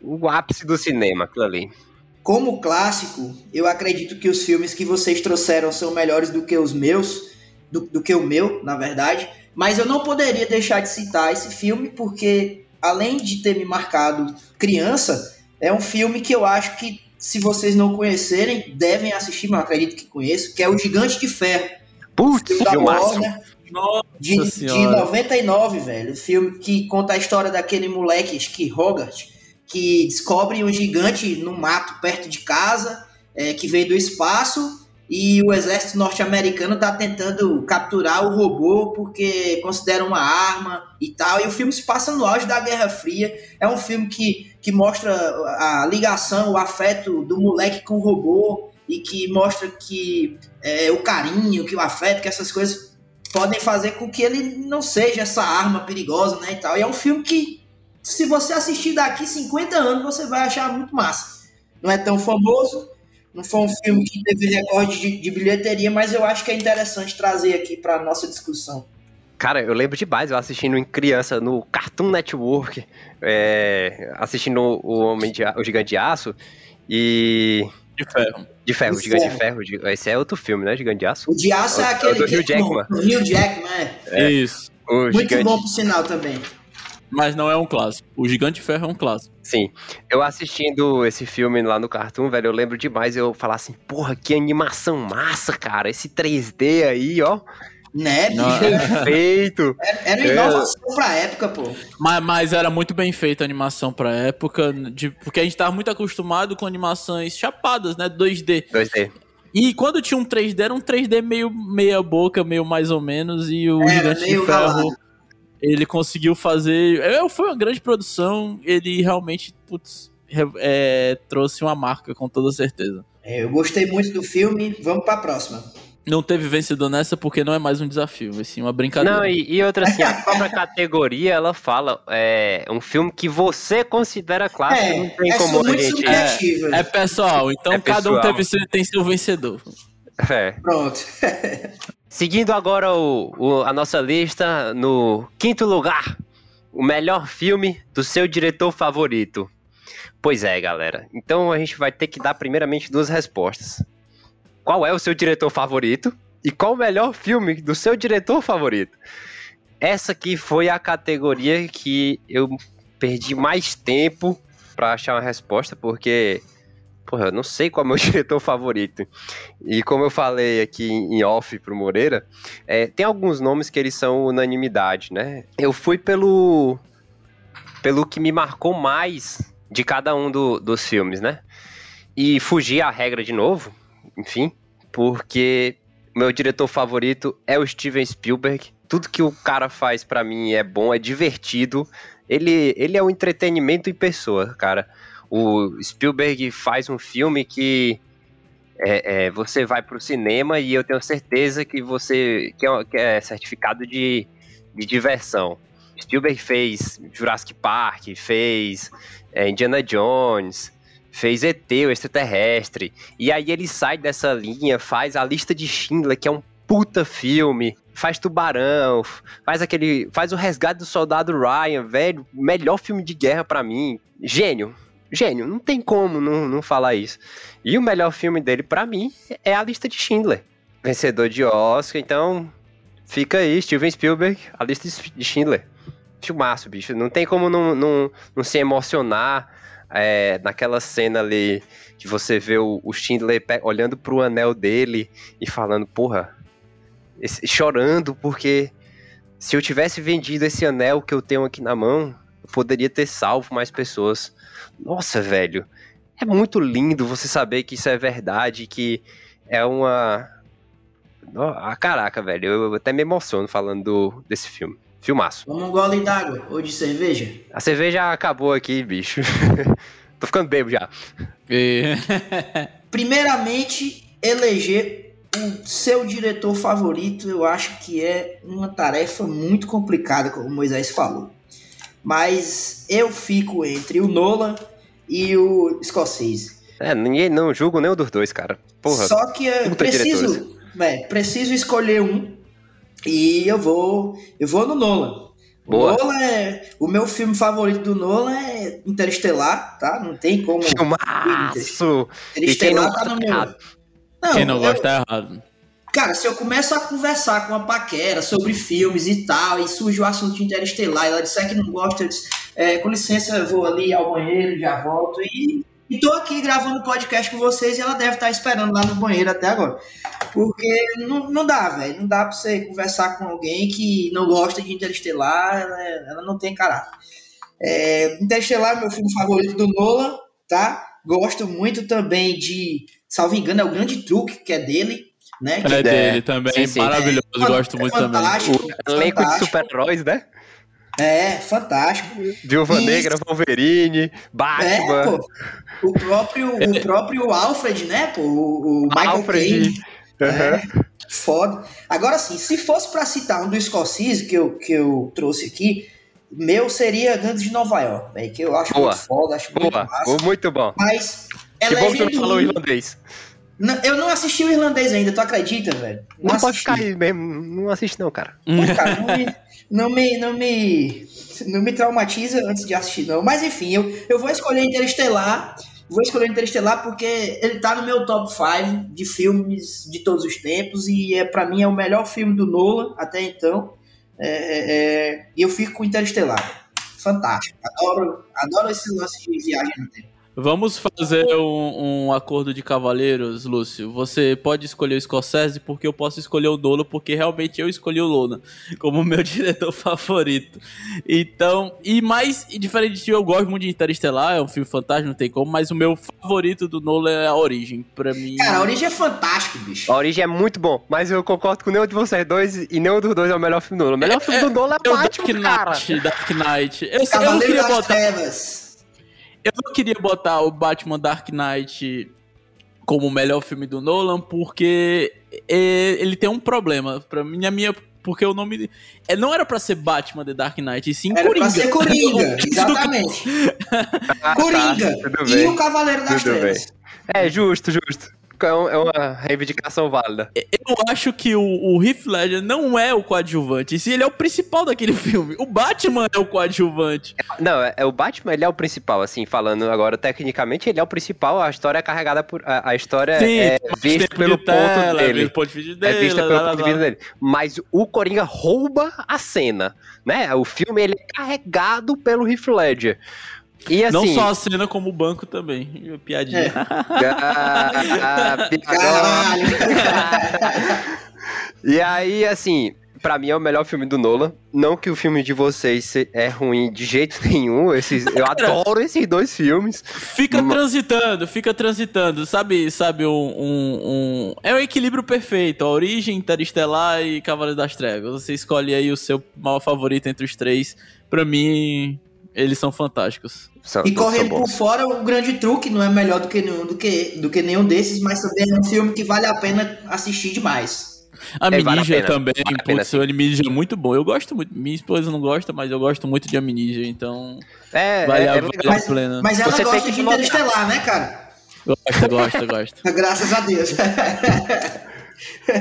o ápice do cinema, aquilo ali. Como clássico, eu acredito que os filmes que vocês trouxeram são melhores do que os meus, do, do que o meu, na verdade. Mas eu não poderia deixar de citar esse filme, porque além de ter me marcado criança, é um filme que eu acho que, se vocês não conhecerem, devem assistir, mas eu acredito que conheço, que é O Gigante de Ferro. Putz, da. Warner, de, de senhora. 99, velho. Filme que conta a história daquele moleque, acho que Hogarth, que descobre um gigante no mato perto de casa, é, que veio do espaço e o exército norte-americano está tentando capturar o robô porque considera uma arma e tal. E o filme se passa no auge da Guerra Fria. É um filme que, que mostra a ligação, o afeto do moleque com o robô e que mostra que é, o carinho, que o afeto, que essas coisas podem fazer com que ele não seja essa arma perigosa, né, e tal. E é um filme que, se você assistir daqui 50 anos, você vai achar muito massa. Não é tão famoso, não foi um filme que teve recorde de, de bilheteria, mas eu acho que é interessante trazer aqui para nossa discussão. Cara, eu lembro demais, eu assistindo em criança no Cartoon Network, é, assistindo o Homem de, o Gigante de Aço e de ferro. De ferro, de Gigante de Ferro. Esse é outro filme, né? Gigante de Aço. O de Aço é, é aquele. do Rio Jackman. O Rio Jackman, é. é. Isso. O Muito gigante... bom pro sinal também mas não é um clássico. O Gigante de Ferro é um clássico. Sim. Eu assistindo esse filme lá no Cartoon, velho, eu lembro demais eu falar assim, porra, que animação massa, cara. Esse 3D aí, ó. Né, bicho? Perfeito. Era, era inovação é. pra época, pô. Mas, mas era muito bem feita a animação pra época, de, porque a gente tava muito acostumado com animações chapadas, né? 2D. 2D. E quando tinha um 3D, era um 3D meio meia boca, meio mais ou menos, e o era Gigante de Ferro ele conseguiu fazer. É, foi uma grande produção. Ele realmente, putz, é, trouxe uma marca, com toda certeza. É, eu gostei muito do filme. Vamos para a próxima. Não teve vencedor nessa porque não é mais um desafio, é sim uma brincadeira. Não, e, e outra assim, a própria categoria ela fala é um filme que você considera clássico, é, não tem é como a gente. É, é, pessoal, então é cada pessoal. um teve, tem seu vencedor. É. Pronto. Seguindo agora o, o, a nossa lista, no quinto lugar, o melhor filme do seu diretor favorito. Pois é, galera. Então a gente vai ter que dar primeiramente duas respostas. Qual é o seu diretor favorito? E qual o melhor filme do seu diretor favorito? Essa aqui foi a categoria que eu perdi mais tempo para achar uma resposta, porque porra, eu não sei qual é o meu diretor favorito. E como eu falei aqui em off pro Moreira, é, tem alguns nomes que eles são unanimidade, né? Eu fui pelo pelo que me marcou mais de cada um do, dos filmes, né? E fugi a regra de novo, enfim, porque meu diretor favorito é o Steven Spielberg. Tudo que o cara faz para mim é bom, é divertido. Ele, ele é um entretenimento em pessoa, cara o Spielberg faz um filme que é, é, você vai para o cinema e eu tenho certeza que você que é, que é certificado de, de diversão. Spielberg fez Jurassic Park, fez é, Indiana Jones, fez ET, o extraterrestre. E aí ele sai dessa linha, faz a lista de Schindler, que é um puta filme. Faz Tubarão, faz aquele. Faz o Resgate do Soldado Ryan, velho. Melhor filme de guerra para mim. Gênio gênio, não tem como não, não falar isso. E o melhor filme dele, para mim, é A Lista de Schindler. Vencedor de Oscar, então fica aí, Steven Spielberg, A Lista de Schindler. Filmaço, bicho. Não tem como não, não, não se emocionar é, naquela cena ali que você vê o, o Schindler olhando pro anel dele e falando, porra, esse, chorando porque se eu tivesse vendido esse anel que eu tenho aqui na mão, eu poderia ter salvo mais pessoas. Nossa, velho. É muito lindo você saber que isso é verdade, que é uma. Ah, caraca, velho. Eu até me emociono falando do, desse filme. Filmaço. Vamos um gole d'água ou de cerveja? A cerveja acabou aqui, bicho. Tô ficando bebo já. E... Primeiramente, eleger o seu diretor favorito, eu acho que é uma tarefa muito complicada, como o Moisés falou. Mas eu fico entre o Nolan e o Scorsese. É, ninguém não julgo nenhum dos dois, cara. Porra. Só que eu preciso, é, preciso escolher um e eu vou, eu vou no Nolan. Boa. O Nolan é, o meu filme favorito do Nolan é Interestelar, tá? Não tem como. Filmaço! Interestelar tá no meu. Não, quem não gosta é errado. Cara, se eu começo a conversar com a paquera sobre filmes e tal, e surge o assunto Interestelar, e ela disser que não gosta, eu disse, é, com licença, eu vou ali ao banheiro, já volto, e, e tô aqui gravando podcast com vocês, e ela deve estar esperando lá no banheiro até agora. Porque não, não dá, velho, não dá pra você conversar com alguém que não gosta de Interestelar, ela, ela não tem caráter. É, Interestelar é meu filme favorito do Nolan, tá? Gosto muito também de, salvo engano, é o Grande Truque, que é dele, né? É dele também, sim, sim. maravilhoso, é, gosto muito também. O elenco de super-heróis, né? É, fantástico. Viúva e... Negra, Wolverine, Batman. É, pô, o próprio, o próprio Alfred, né, pô? O, o Michael Alfred. Uhum. É, foda. Agora sim, se fosse para citar um do Scorsese que eu, que eu trouxe aqui, meu seria Gangs de Nova York, véio, que eu acho Boa. muito foda, acho Boa. muito massa. Muito bom. Mas é que bom que tu não falou irlandês. Não, eu não assisti o irlandês ainda, tu acredita, velho? Não, não pode ficar aí mesmo, não assiste não, cara. Pô, cara, não me, não me, não me, não me traumatiza antes de assistir, não. Mas enfim, eu, eu vou escolher Interestelar, vou escolher Interestelar porque ele tá no meu top 5 de filmes de todos os tempos e é para mim é o melhor filme do Nolan até então. É, é, é, e eu fico com Interestelar. Fantástico. Adoro, adoro esse lance de viagem no tempo. Vamos fazer um, um, acordo de cavaleiros, Lúcio. Você pode escolher o Scorsese porque eu posso escolher o Nolan, porque realmente eu escolhi o Nolan como meu diretor favorito. Então, e mais, e diferente de eu gosto muito de Interestelar, é um filme fantástico, não tem como, mas o meu favorito do Nolan é a Origem. Pra mim. Cara, a Origem é fantástico, bicho. A Origem é muito bom, mas eu concordo com nenhum de vocês dois e nenhum dos dois é o melhor filme do Nolan. O melhor filme é, do Nolan é, é Batman, Dark Knight, Dark Knight. Eu, eu não queria botar. Trevas. Eu não queria botar o Batman Dark Knight como o melhor filme do Nolan, porque ele tem um problema. Pra mim, a minha. Porque o nome. É, não era pra ser Batman The Dark Knight, e sim era Coringa. Pra ser Coringa, exatamente. ah, Coringa. Tá, e o Cavaleiro das Trevas. É, justo, justo é, é uma reivindicação válida. Eu acho que o, o Heath Ledger não é o coadjuvante, se ele é o principal daquele filme. O Batman é o coadjuvante. Não, é, é, o Batman ele é o principal, assim, falando agora tecnicamente, ele é o principal, a história é carregada por... A, a história Sim, é vista pelo de ponto dele. Ponto de vista dele. É vista pelo ponto de vista dele. Mas o Coringa rouba a cena, né? O filme ele é carregado pelo Heath Ledger. E, assim, não só a cena, como o banco também. Piadinha. É. Caralho! e aí, assim, para mim é o melhor filme do Nolan. Não que o filme de vocês é ruim de jeito nenhum. Esses, eu adoro esses dois filmes. Fica Mas... transitando, fica transitando. Sabe, sabe um, um, um, É o um equilíbrio perfeito. A origem, Interestelar e Cavaleiro das Trevas. Você escolhe aí o seu maior favorito entre os três. Pra mim, eles são fantásticos. São, e correndo por fora, o grande truque não é melhor do que, nenhum, do, que, do que nenhum desses, mas também é um filme que vale a pena assistir demais. A é, Amnesia vale também, vale putz, o Amnesia é muito bom. Eu gosto muito. Minha esposa não gosta, mas eu gosto muito de Amnesia, então. É, vale, é, a, é vale mas, a pena. Mas ela Você gosta de Interestelar, né, cara? Gosta, gosta, gosta. Graças a Deus.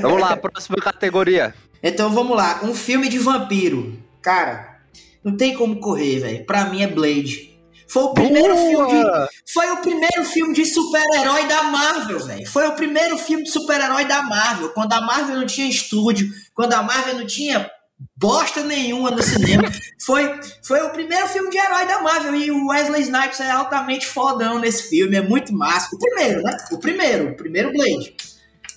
vamos lá, próxima categoria. Então vamos lá. Um filme de vampiro. Cara, não tem como correr, velho. Pra mim é Blade. Foi o primeiro Boa! filme de, Foi o primeiro filme de super-herói da Marvel, velho. Foi o primeiro filme de super-herói da Marvel. Quando a Marvel não tinha estúdio, quando a Marvel não tinha bosta nenhuma no cinema. foi, foi o primeiro filme de herói da Marvel. E o Wesley Snipes é altamente fodão nesse filme. É muito massa. O primeiro, né? O primeiro. O primeiro Blade.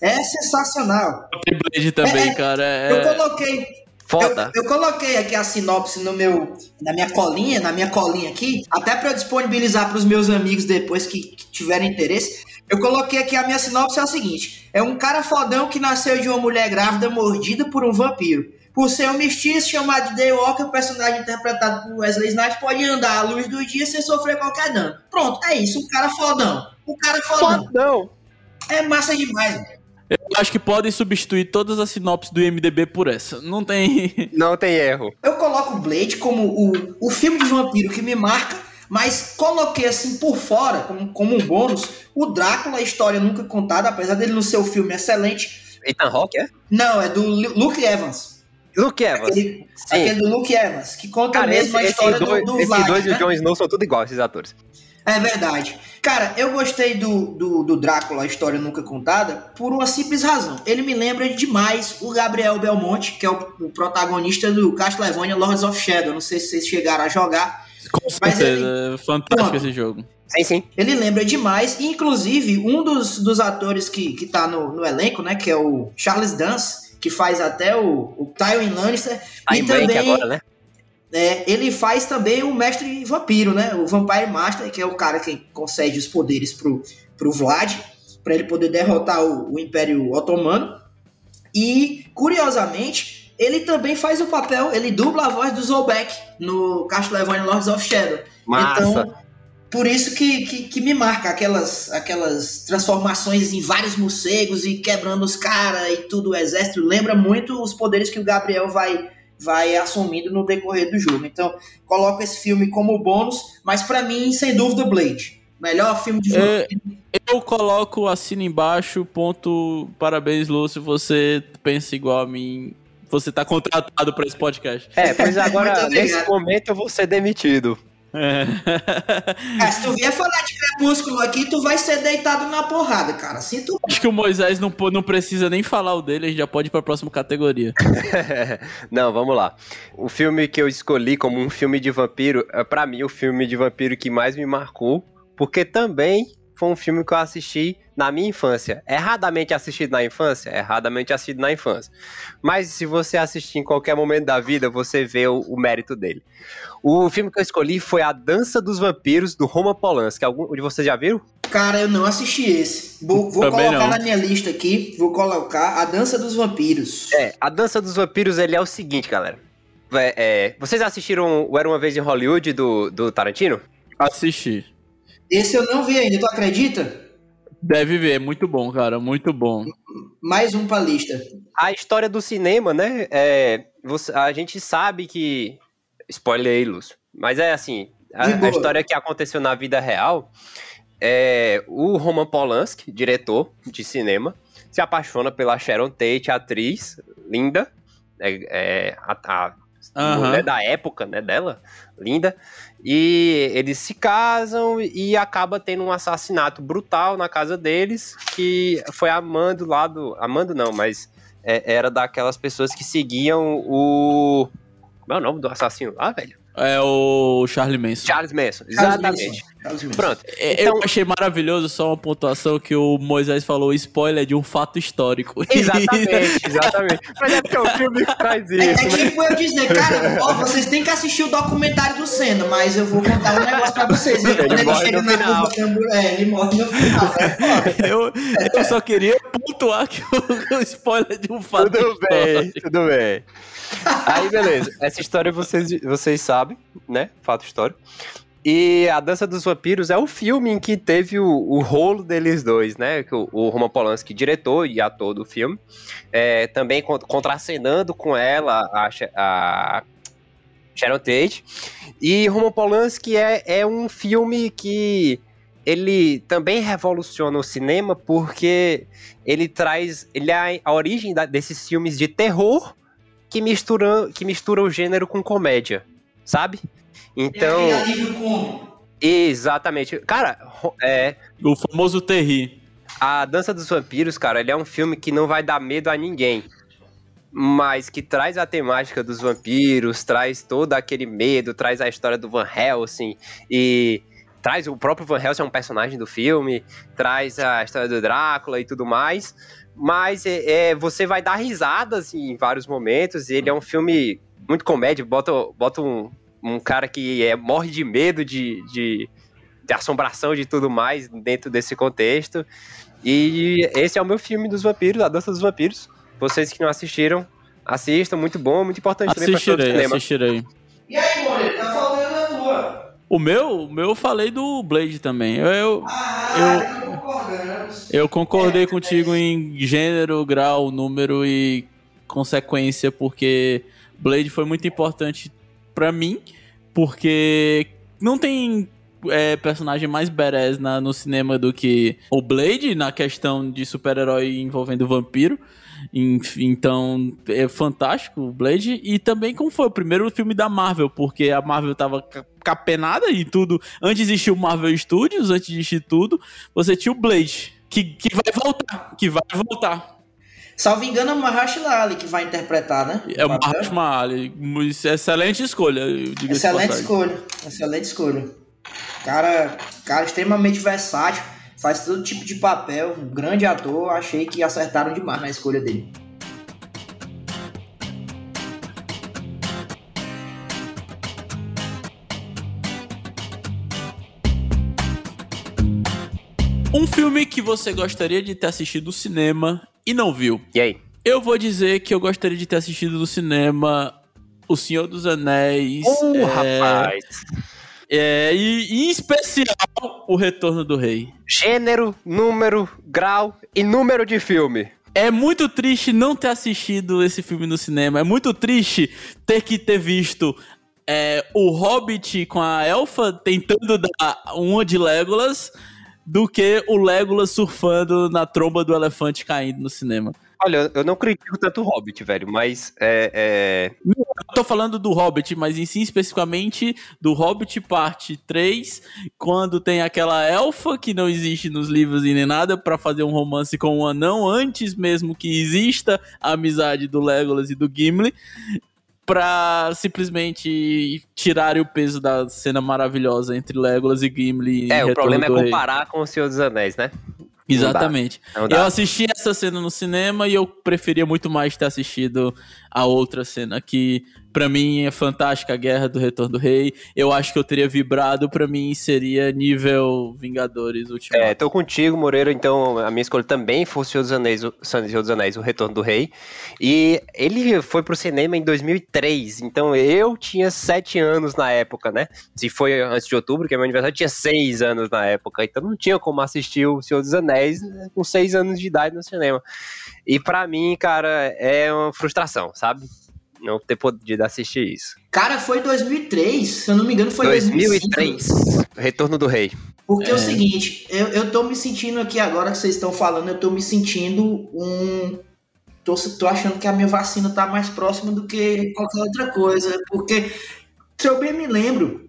É sensacional. O Blade também, é, cara. É... Eu coloquei Foda. Eu, eu, coloquei aqui a sinopse no meu, na minha colinha, na minha colinha aqui, até para disponibilizar para os meus amigos depois que, que tiverem interesse. Eu coloquei aqui a minha sinopse é a seguinte: é um cara fodão que nasceu de uma mulher grávida mordida por um vampiro. Por ser um mestiço chamado de Daywalker, o personagem interpretado por Wesley Snipes pode andar à luz do dia sem sofrer qualquer dano. Pronto, é isso, um cara fodão. O cara fodão. Fodão. É massa demais, velho. Eu acho que podem substituir todas as sinopses do IMDB por essa. Não tem. Não tem erro. Eu coloco o Blade como o, o filme de vampiro que me marca, mas coloquei assim por fora, como, como um bônus, o Drácula, a história nunca contada, apesar dele no seu filme excelente. Ethan Hawke, é? Não, é do Luke Evans. Luke Evans. Aquele, aquele do Luke Evans, que conta Cara, mesmo esse, a história dois, do, do Esses Vlad, dois né? e o Jon Snow são tudo iguais, esses atores. É verdade. Cara, eu gostei do, do, do, Drácula, a história nunca contada, por uma simples razão. Ele me lembra demais o Gabriel Belmonte, que é o, o protagonista do Castlevania Lords of Shadow. Não sei se vocês chegaram a jogar. Com certeza, ele... É fantástico esse jogo. Sim, sim. Ele lembra demais, inclusive um dos, dos atores que, que tá no, no elenco, né, que é o Charles Dance, que faz até o, o Tywin Lannister. Tá e também, agora, né? É, ele faz também o mestre vampiro, né? O Vampire Master, que é o cara que concede os poderes pro, pro Vlad, para ele poder derrotar o, o Império Otomano. E, curiosamente, ele também faz o papel, ele dubla a voz do Zolbeck no Castlevania Lords of Shadow. Massa. Então, por isso que, que, que, me marca aquelas, aquelas transformações em vários morcegos e quebrando os caras e tudo o exército. Lembra muito os poderes que o Gabriel vai, vai assumindo no decorrer do jogo. Então, coloco esse filme como bônus, mas para mim, sem dúvida, Blade. Melhor filme de é, Eu coloco assino embaixo, ponto. Parabéns, Lúcio. Você pensa igual a mim. Você tá contratado para esse podcast. É, pois agora, nesse momento, eu vou ser demitido. É. é. se tu vier falar de crepúsculo aqui, tu vai ser deitado na porrada, cara. Sinto. Acho que o Moisés não, não precisa nem falar o dele, a gente já pode ir pra próxima categoria. não, vamos lá. O filme que eu escolhi como um filme de vampiro, é para mim o filme de vampiro que mais me marcou, porque também foi um filme que eu assisti na minha infância. Erradamente assistido na infância? Erradamente assistido na infância. Mas se você assistir em qualquer momento da vida, você vê o, o mérito dele. O filme que eu escolhi foi A Dança dos Vampiros, do Roman Polanski. Algum de vocês já viram? Cara, eu não assisti esse. Vou, vou colocar não. na minha lista aqui, vou colocar A Dança dos Vampiros. É, A Dança dos Vampiros, ele é o seguinte, galera. É, é, vocês assistiram o Era Uma Vez em Hollywood, do, do Tarantino? Assisti. Esse eu não vi ainda, tu acredita? Deve ver, muito bom, cara, muito bom. Mais um pra lista. A história do cinema, né? É, você, a gente sabe que. Spoiler aí, Lúcio. Mas é assim: a, a história que aconteceu na vida real é o Roman Polanski, diretor de cinema, se apaixona pela Sharon Tate, atriz linda, é, é a, a mulher da época, né, dela, linda. E eles se casam e acaba tendo um assassinato brutal na casa deles, que foi amando lá do. Amando não, mas é, era daquelas pessoas que seguiam o. Qual é o nome do assassino lá, velho? É o Charlie Manson. Charles Manson, exatamente. Charles Manson. Pronto. É, então... Eu achei maravilhoso só uma pontuação que o Moisés falou, spoiler de um fato histórico. Exatamente, exatamente. Mas é porque o filme faz isso. É, é tipo eu dizer, cara, ó, vocês têm que assistir o documentário do Senna, mas eu vou contar um negócio pra vocês. Ele, ele morre no final. É, ele morre no final. Né? eu, eu só queria pontuar que o, o spoiler de um fato tudo histórico. Tudo bem, tudo bem. Aí, beleza. Essa história vocês, vocês sabem, né? Fato histórico. E A Dança dos Vampiros é o filme em que teve o, o rolo deles dois, né? O, o Roman Polanski, diretor e ator do filme, é, também contracenando com ela a, a Sharon Tate. E Roman Polanski é, é um filme que ele também revoluciona o cinema porque ele traz ele é a origem da, desses filmes de terror que mistura, que mistura o gênero com comédia, sabe? Então. Exatamente. Cara, é. O famoso Terry. A Dança dos Vampiros, cara, ele é um filme que não vai dar medo a ninguém. Mas que traz a temática dos vampiros, traz todo aquele medo, traz a história do Van Helsing e traz o próprio Van Helsing é um personagem do filme, traz a história do Drácula e tudo mais mas é, é, você vai dar risadas em vários momentos. Ele é um filme muito comédia, bota, bota um, um cara que é, morre de medo de, de, de assombração de tudo mais dentro desse contexto. E esse é o meu filme dos vampiros, A Dança dos Vampiros. Vocês que não assistiram, assistam, muito bom, muito importante assistirei, também cinema. Assistirei. E aí, Moreira, tá faltando a tua? O meu, o meu eu falei do Blade também. Eu, eu, ah, eu, eu concordei é, contigo é em gênero, grau, número e consequência, porque Blade foi muito importante para mim, porque não tem é, personagem mais badass na, no cinema do que o Blade na questão de super-herói envolvendo vampiro. Então, é fantástico o Blade. E também como foi o primeiro filme da Marvel, porque a Marvel tava capenada e tudo. Antes existia o Marvel Studios, antes de existir tudo, você tinha o Blade, que, que vai voltar, que vai voltar. Salvo engano, é o Mahershala Ali que vai interpretar, né? É o Mahershala Ali. Excelente escolha, Excelente escolha, excelente escolha. Cara, cara extremamente versátil faz todo tipo de papel, um grande ator, achei que acertaram demais na escolha dele. Um filme que você gostaria de ter assistido no cinema e não viu. E aí? Eu vou dizer que eu gostaria de ter assistido no cinema O Senhor dos Anéis. Uh, é, rapaz. é, e, e em especial O Retorno do Rei. Gênero, número, grau e número de filme. É muito triste não ter assistido esse filme no cinema. É muito triste ter que ter visto é, o Hobbit com a elfa tentando dar uma de Legolas do que o Legolas surfando na tromba do elefante caindo no cinema. Olha, eu não critico tanto o Hobbit, velho, mas é, é, Eu tô falando do Hobbit, mas em si especificamente do Hobbit parte 3, quando tem aquela elfa que não existe nos livros e nem nada pra fazer um romance com um anão antes mesmo que exista a amizade do Legolas e do Gimli, pra simplesmente tirarem o peso da cena maravilhosa entre Legolas e Gimli. É, o problema é do Rei. comparar com o Senhor dos Anéis, né? Exatamente. Não dá. Eu assisti essa cena no cinema e eu preferia muito mais ter assistido a outra cena, que pra mim é fantástica, a Guerra do Retorno do Rei. Eu acho que eu teria vibrado, pra mim seria nível Vingadores Ultimato. É, tô contigo, Moreira, então a minha escolha também foi o Senhor dos Anéis, o Senhor dos Anéis, o Retorno do Rei. E ele foi pro cinema em 2003, então eu tinha sete anos na época, né? Se foi antes de outubro, que é meu aniversário, eu tinha seis anos na época, então não tinha como assistir o Senhor dos Anéis né, com seis anos de idade no cinema. E pra mim, cara, é uma frustração, sabe? Não ter podido assistir isso. Cara, foi 2003, se eu não me engano, foi 2005. 2003, Retorno do Rei. Porque é, o É. seguinte, eu, eu tô me sentindo aqui agora que vocês estão falando, eu tô me sentindo um. Tô, tô achando que a minha vacina tá mais próxima do que qualquer outra coisa. Porque, se eu bem me lembro,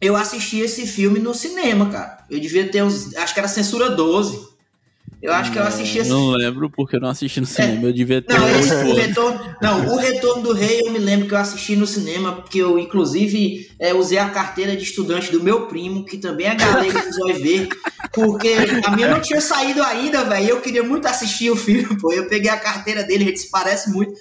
eu assisti esse filme no cinema, cara. Eu devia ter uns. Acho que era censura 12. Eu acho que eu assisti esse Não lembro porque eu não assisti no cinema, eu devia ter não, esse, o, retorno, não, o Retorno do Rei eu me lembro que eu assisti no cinema, porque eu, inclusive, é, usei a carteira de estudante do meu primo, que também é galego Zóio Verde, porque a minha não tinha saído ainda, velho, eu queria muito assistir o filme, pô, eu peguei a carteira dele, ele disse, parece muito,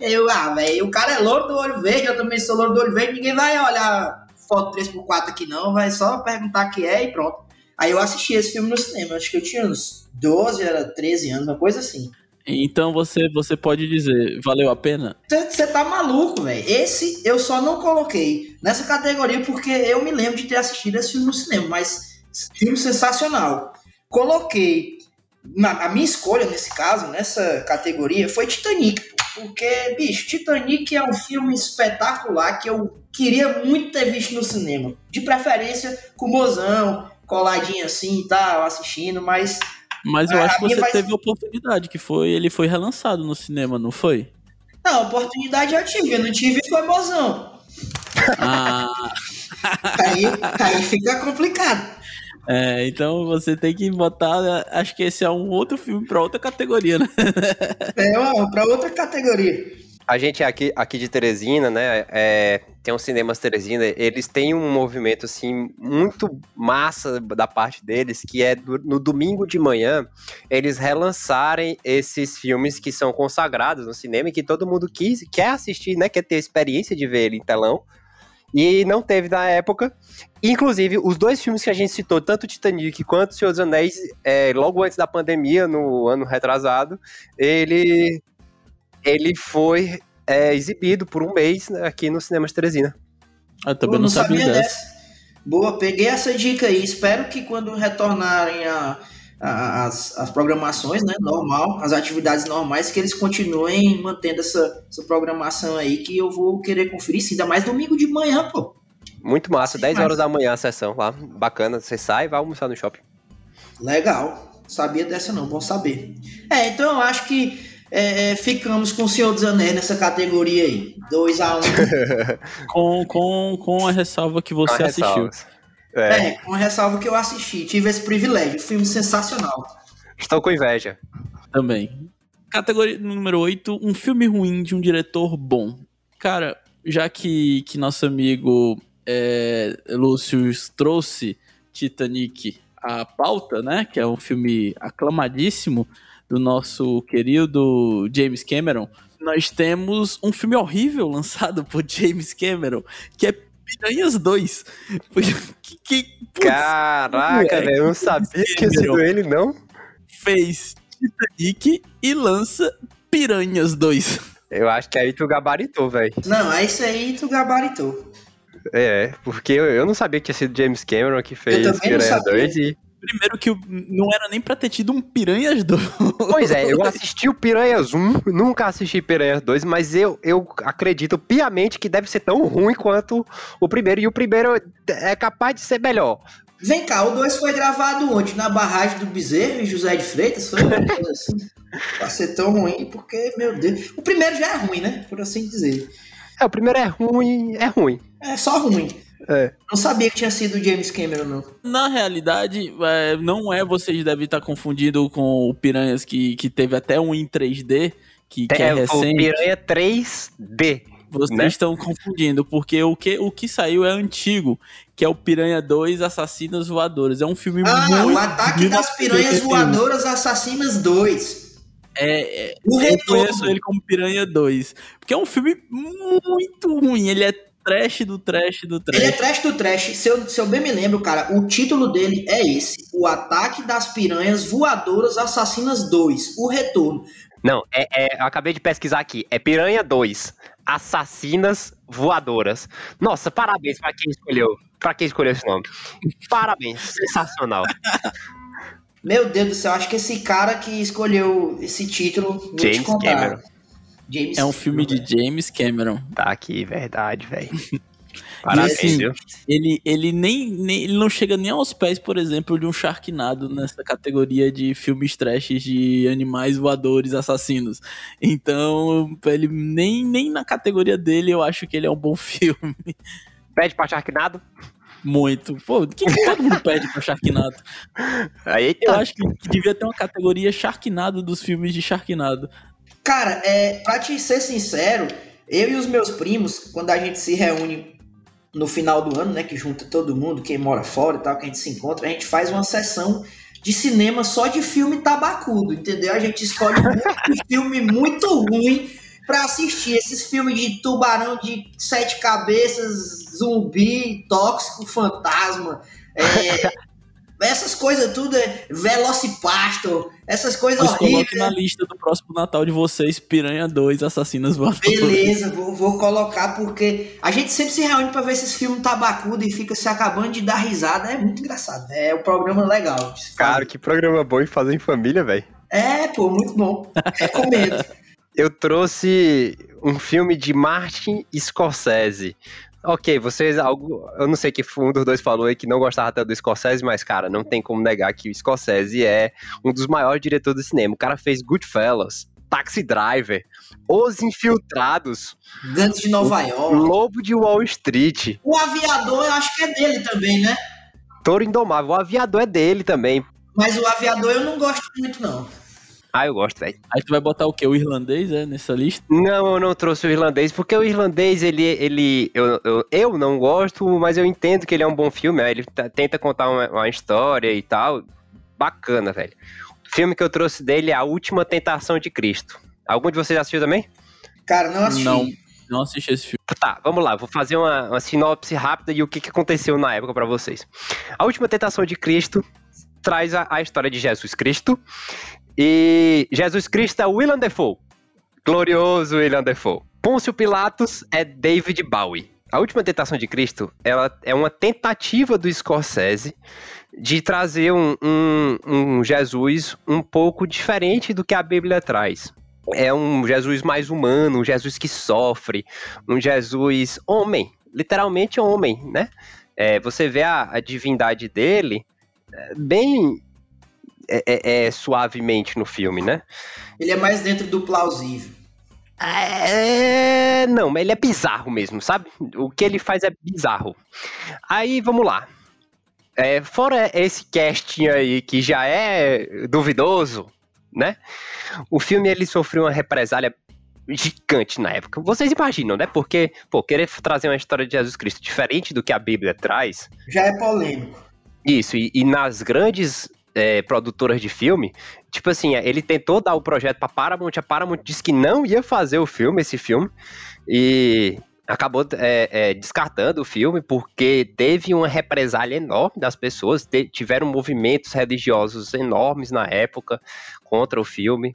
eu, ah, velho, o cara é louro do olho verde, eu também sou louro do olho verde, ninguém vai olhar foto 3x4 aqui não, vai só perguntar que é e pronto. Aí eu assisti esse filme no cinema, acho que eu tinha uns 12, era 13 anos, uma coisa assim. Então você, você pode dizer, valeu a pena? Você tá maluco, velho. Esse eu só não coloquei nessa categoria porque eu me lembro de ter assistido esse filme no cinema, mas filme sensacional. Coloquei. Na, a minha escolha, nesse caso, nessa categoria, foi Titanic. Porque, bicho, Titanic é um filme espetacular que eu queria muito ter visto no cinema. De preferência com o mozão, coladinho assim e tal, assistindo, mas Mas eu A acho que você vai- teve oportunidade, que foi, ele foi relançado no cinema, não foi? não, oportunidade eu tive, eu não tive foi mozão. Ah, Aí, aí fica complicado. é, então você tem que botar, acho que esse é um outro filme pra outra categoria, né? É uma, pra outra categoria. A gente aqui, aqui de Teresina, né? é, tem os cinemas Teresina, eles têm um movimento assim muito massa da parte deles, que é do- no domingo de manhã eles relançarem esses filmes que são consagrados no cinema e que todo mundo quis, quer assistir, né? Quer ter a experiência de ver ele em telão. E não teve na época. Inclusive, os dois filmes que a gente citou, tanto Titanic quanto Senhor dos Anéis, é, logo antes da pandemia, no ano retrasado, ele, ele foi é, exibido por um mês né, aqui no Cinema de Teresina. Eu também Eu não, sabia, dessa. Boa, peguei essa dica aí. Espero que quando retornarem a, a- as, as programações, né, normal, as atividades normais, que eles continuem mantendo essa, essa programação aí, que eu vou querer conferir, sim, ainda mais domingo de manhã, pô. Muito massa, 10 Mas- horas da manhã a sessão lá. Bacana, você sai e vai almoçar no shopping. Legal. Sabia dessa não, bom saber. É, então eu acho que é, é, ficamos com o Senhor dos Anéis nessa categoria aí. 2x1. Com, com, com a ressalva que você assistiu. É, É, com ressalva que eu assisti. Tive esse privilégio. Filme sensacional. Estou com inveja. Também. Categoria número 8, um filme ruim de um diretor bom. Cara, já que, que nosso amigo é, Lúcio trouxe Titanic à pauta, né? Que é um filme aclamadíssimo do nosso querido James Cameron. Nós temos um filme horrível lançado por James Cameron, que é Piranhas 2. que, que, putz, Caraca, velho, eu não sabia que tinha sido ele, não. Fez Titanic e lança Piranhas 2. Eu acho que aí tu gabaritou, velho. Não, é isso aí tu gabaritou. É, porque eu não sabia que tinha sido James Cameron que fez Piranha 2 e Primeiro que não era nem pra ter tido um Piranhas 2. Pois é, eu assisti o Piranhas 1, nunca assisti Piranhas 2, mas eu, eu acredito piamente que deve ser tão ruim quanto o primeiro, e o primeiro é capaz de ser melhor. Vem cá, o 2 foi gravado onde? Na barragem do Bezerro e José de Freitas? Foi uma coisa assim. pra ser tão ruim, porque, meu Deus. O primeiro já é ruim, né? Por assim dizer. É, o primeiro é ruim, é ruim. É só ruim. É. Não sabia que tinha sido o James Cameron, não. Na realidade, é, não é, vocês devem estar confundindo com o Piranhas que, que teve até um em 3D, que, que é, é recente. O Piranha 3D. Vocês né? estão confundindo, porque o que, o que saiu é antigo, que é o Piranha 2 Assassinas Voadoras. É um filme ah, muito... o Ataque das Piranhas Voadoras Assassinas 2. É, é, eu conheço ele como Piranha 2. Porque é um filme muito ruim. Ele é trash do trash do trash. Ele é trash do trash. Se eu, se eu bem me lembro, cara, o título dele é esse: O Ataque das Piranhas Voadoras Assassinas 2, O Retorno. Não, é, é, eu acabei de pesquisar aqui. É Piranha 2, Assassinas Voadoras. Nossa, parabéns para quem escolheu. Para quem escolheu esse nome. Parabéns, sensacional. Meu Deus do céu, acho que esse cara que escolheu esse título, vou James te contar. Cameron. James é um filme de James Cameron. Tá aqui, verdade, velho. Parabéns, assim, ele, ele nem, nem, ele não chega nem aos pés, por exemplo, de um Sharknado nessa categoria de filmes trash de animais voadores assassinos. Então, ele nem, nem na categoria dele eu acho que ele é um bom filme. Pede pra Sharknado? Muito. Pô, que todo mundo pede pra Sharknado? Aí, eu acho que, que devia ter uma categoria Sharknado dos filmes de Sharknado. Cara, é, pra te ser sincero, eu e os meus primos, quando a gente se reúne no final do ano, né, que junta todo mundo, quem mora fora e tal, que a gente se encontra, a gente faz uma sessão de cinema só de filme tabacudo, entendeu? A gente escolhe um filme muito ruim para assistir. Esses filmes de tubarão de sete cabeças, zumbi, tóxico, fantasma, é, essas coisas tudo é Velocipastor, essas coisas Mas horríveis. Coloque na lista do próximo Natal de vocês Piranha 2, Assassinas Voadoras. Beleza, vou, vou colocar porque a gente sempre se reúne para ver esses filmes tabacudo e fica se acabando de dar risada. É muito engraçado. É um programa legal. Cara, que programa bom e fazer em família, velho. É, pô, muito bom. Recomendo. Eu trouxe um filme de Martin Scorsese. Ok, vocês, algo, eu não sei que um dos dois falou aí que não gostava tanto do Scorsese, mas, cara, não tem como negar que o Scorsese é um dos maiores diretores do cinema. O cara fez Goodfellas, Taxi Driver, Os Infiltrados, Gantes de Nova York, Lobo de Wall Street. O Aviador, eu acho que é dele também, né? Toro Indomável, o Aviador é dele também. Mas o Aviador eu não gosto muito, não. Ah, eu gosto, velho. Aí tu vai botar o quê? O irlandês, é, nessa lista? Não, eu não trouxe o irlandês, porque o irlandês, ele, ele eu, eu, eu não gosto, mas eu entendo que ele é um bom filme, né? ele tenta contar uma, uma história e tal. Bacana, velho. O filme que eu trouxe dele é A Última Tentação de Cristo. Algum de vocês assistiu também? Cara, não assisti. Não, não assisti esse filme. Tá, vamos lá, vou fazer uma, uma sinopse rápida e o que, que aconteceu na época para vocês. A Última Tentação de Cristo traz a, a história de Jesus Cristo e Jesus Cristo é William Defoe. Glorioso William Defoe. Pôncio Pilatos é David Bowie. A Última Tentação de Cristo ela é uma tentativa do Scorsese de trazer um, um, um Jesus um pouco diferente do que a Bíblia traz. É um Jesus mais humano, um Jesus que sofre, um Jesus homem, literalmente homem, né? É, você vê a, a divindade dele é, bem é, é, é, suavemente no filme, né? Ele é mais dentro do plausível. É, não, ele é bizarro mesmo, sabe? O que ele faz é bizarro. Aí, vamos lá. É, fora esse casting aí que já é duvidoso, né? O filme ele sofreu uma represália gigante na época. Vocês imaginam, né? Porque, pô, querer trazer uma história de Jesus Cristo diferente do que a Bíblia traz. Já é polêmico. Isso, e, e nas grandes é, produtoras de filme, tipo assim, ele tentou dar o projeto pra Paramount, a Paramount disse que não ia fazer o filme, esse filme, e acabou é, é, descartando o filme porque teve uma represália enorme das pessoas, te, tiveram movimentos religiosos enormes na época contra o filme,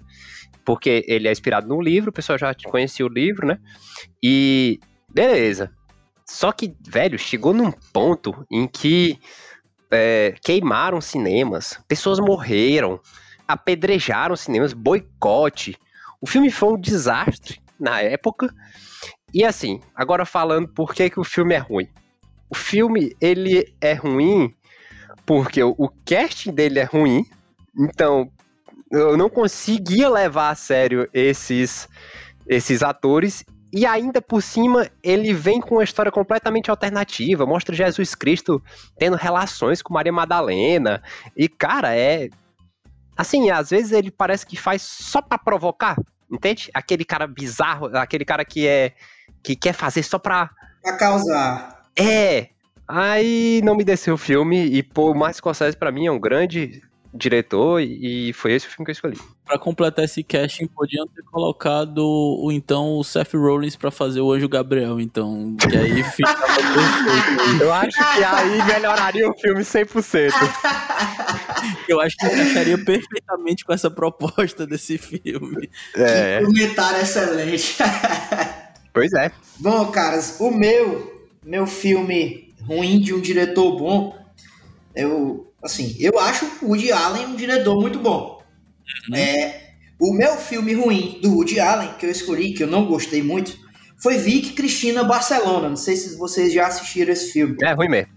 porque ele é inspirado num livro, o pessoal já conhecia o livro, né? E beleza. Só que, velho, chegou num ponto em que é, queimaram cinemas, pessoas morreram, apedrejaram cinemas, boicote. O filme foi um desastre na época. E assim, agora falando por que, que o filme é ruim. O filme, ele é ruim porque o, o casting dele é ruim. Então, eu não conseguia levar a sério esses, esses atores. E ainda por cima, ele vem com uma história completamente alternativa. Mostra Jesus Cristo tendo relações com Maria Madalena. E, cara, é. Assim, às vezes ele parece que faz só para provocar. Entende? Aquele cara bizarro, aquele cara que é. que quer fazer só pra. Pra causar. É. Aí não me desceu o filme. E, pô, o Martin Scorsese pra mim é um grande diretor e foi esse o filme que eu escolhi. Pra completar esse casting, podiam ter colocado o então o Seth Rollins pra fazer o Anjo Gabriel, então, que aí ficava perfeito. Eu acho que aí melhoraria o filme 100%. Eu acho que encaixaria perfeitamente com essa proposta desse filme. É. Que comentário excelente. pois é. Bom, caras, o meu, meu filme ruim de um diretor bom, eu Assim, eu acho o Woody Allen um diretor muito bom. Uhum. É, o meu filme ruim do Woody Allen, que eu escolhi, que eu não gostei muito, foi Vic Cristina Barcelona. Não sei se vocês já assistiram esse filme. É ruim mesmo.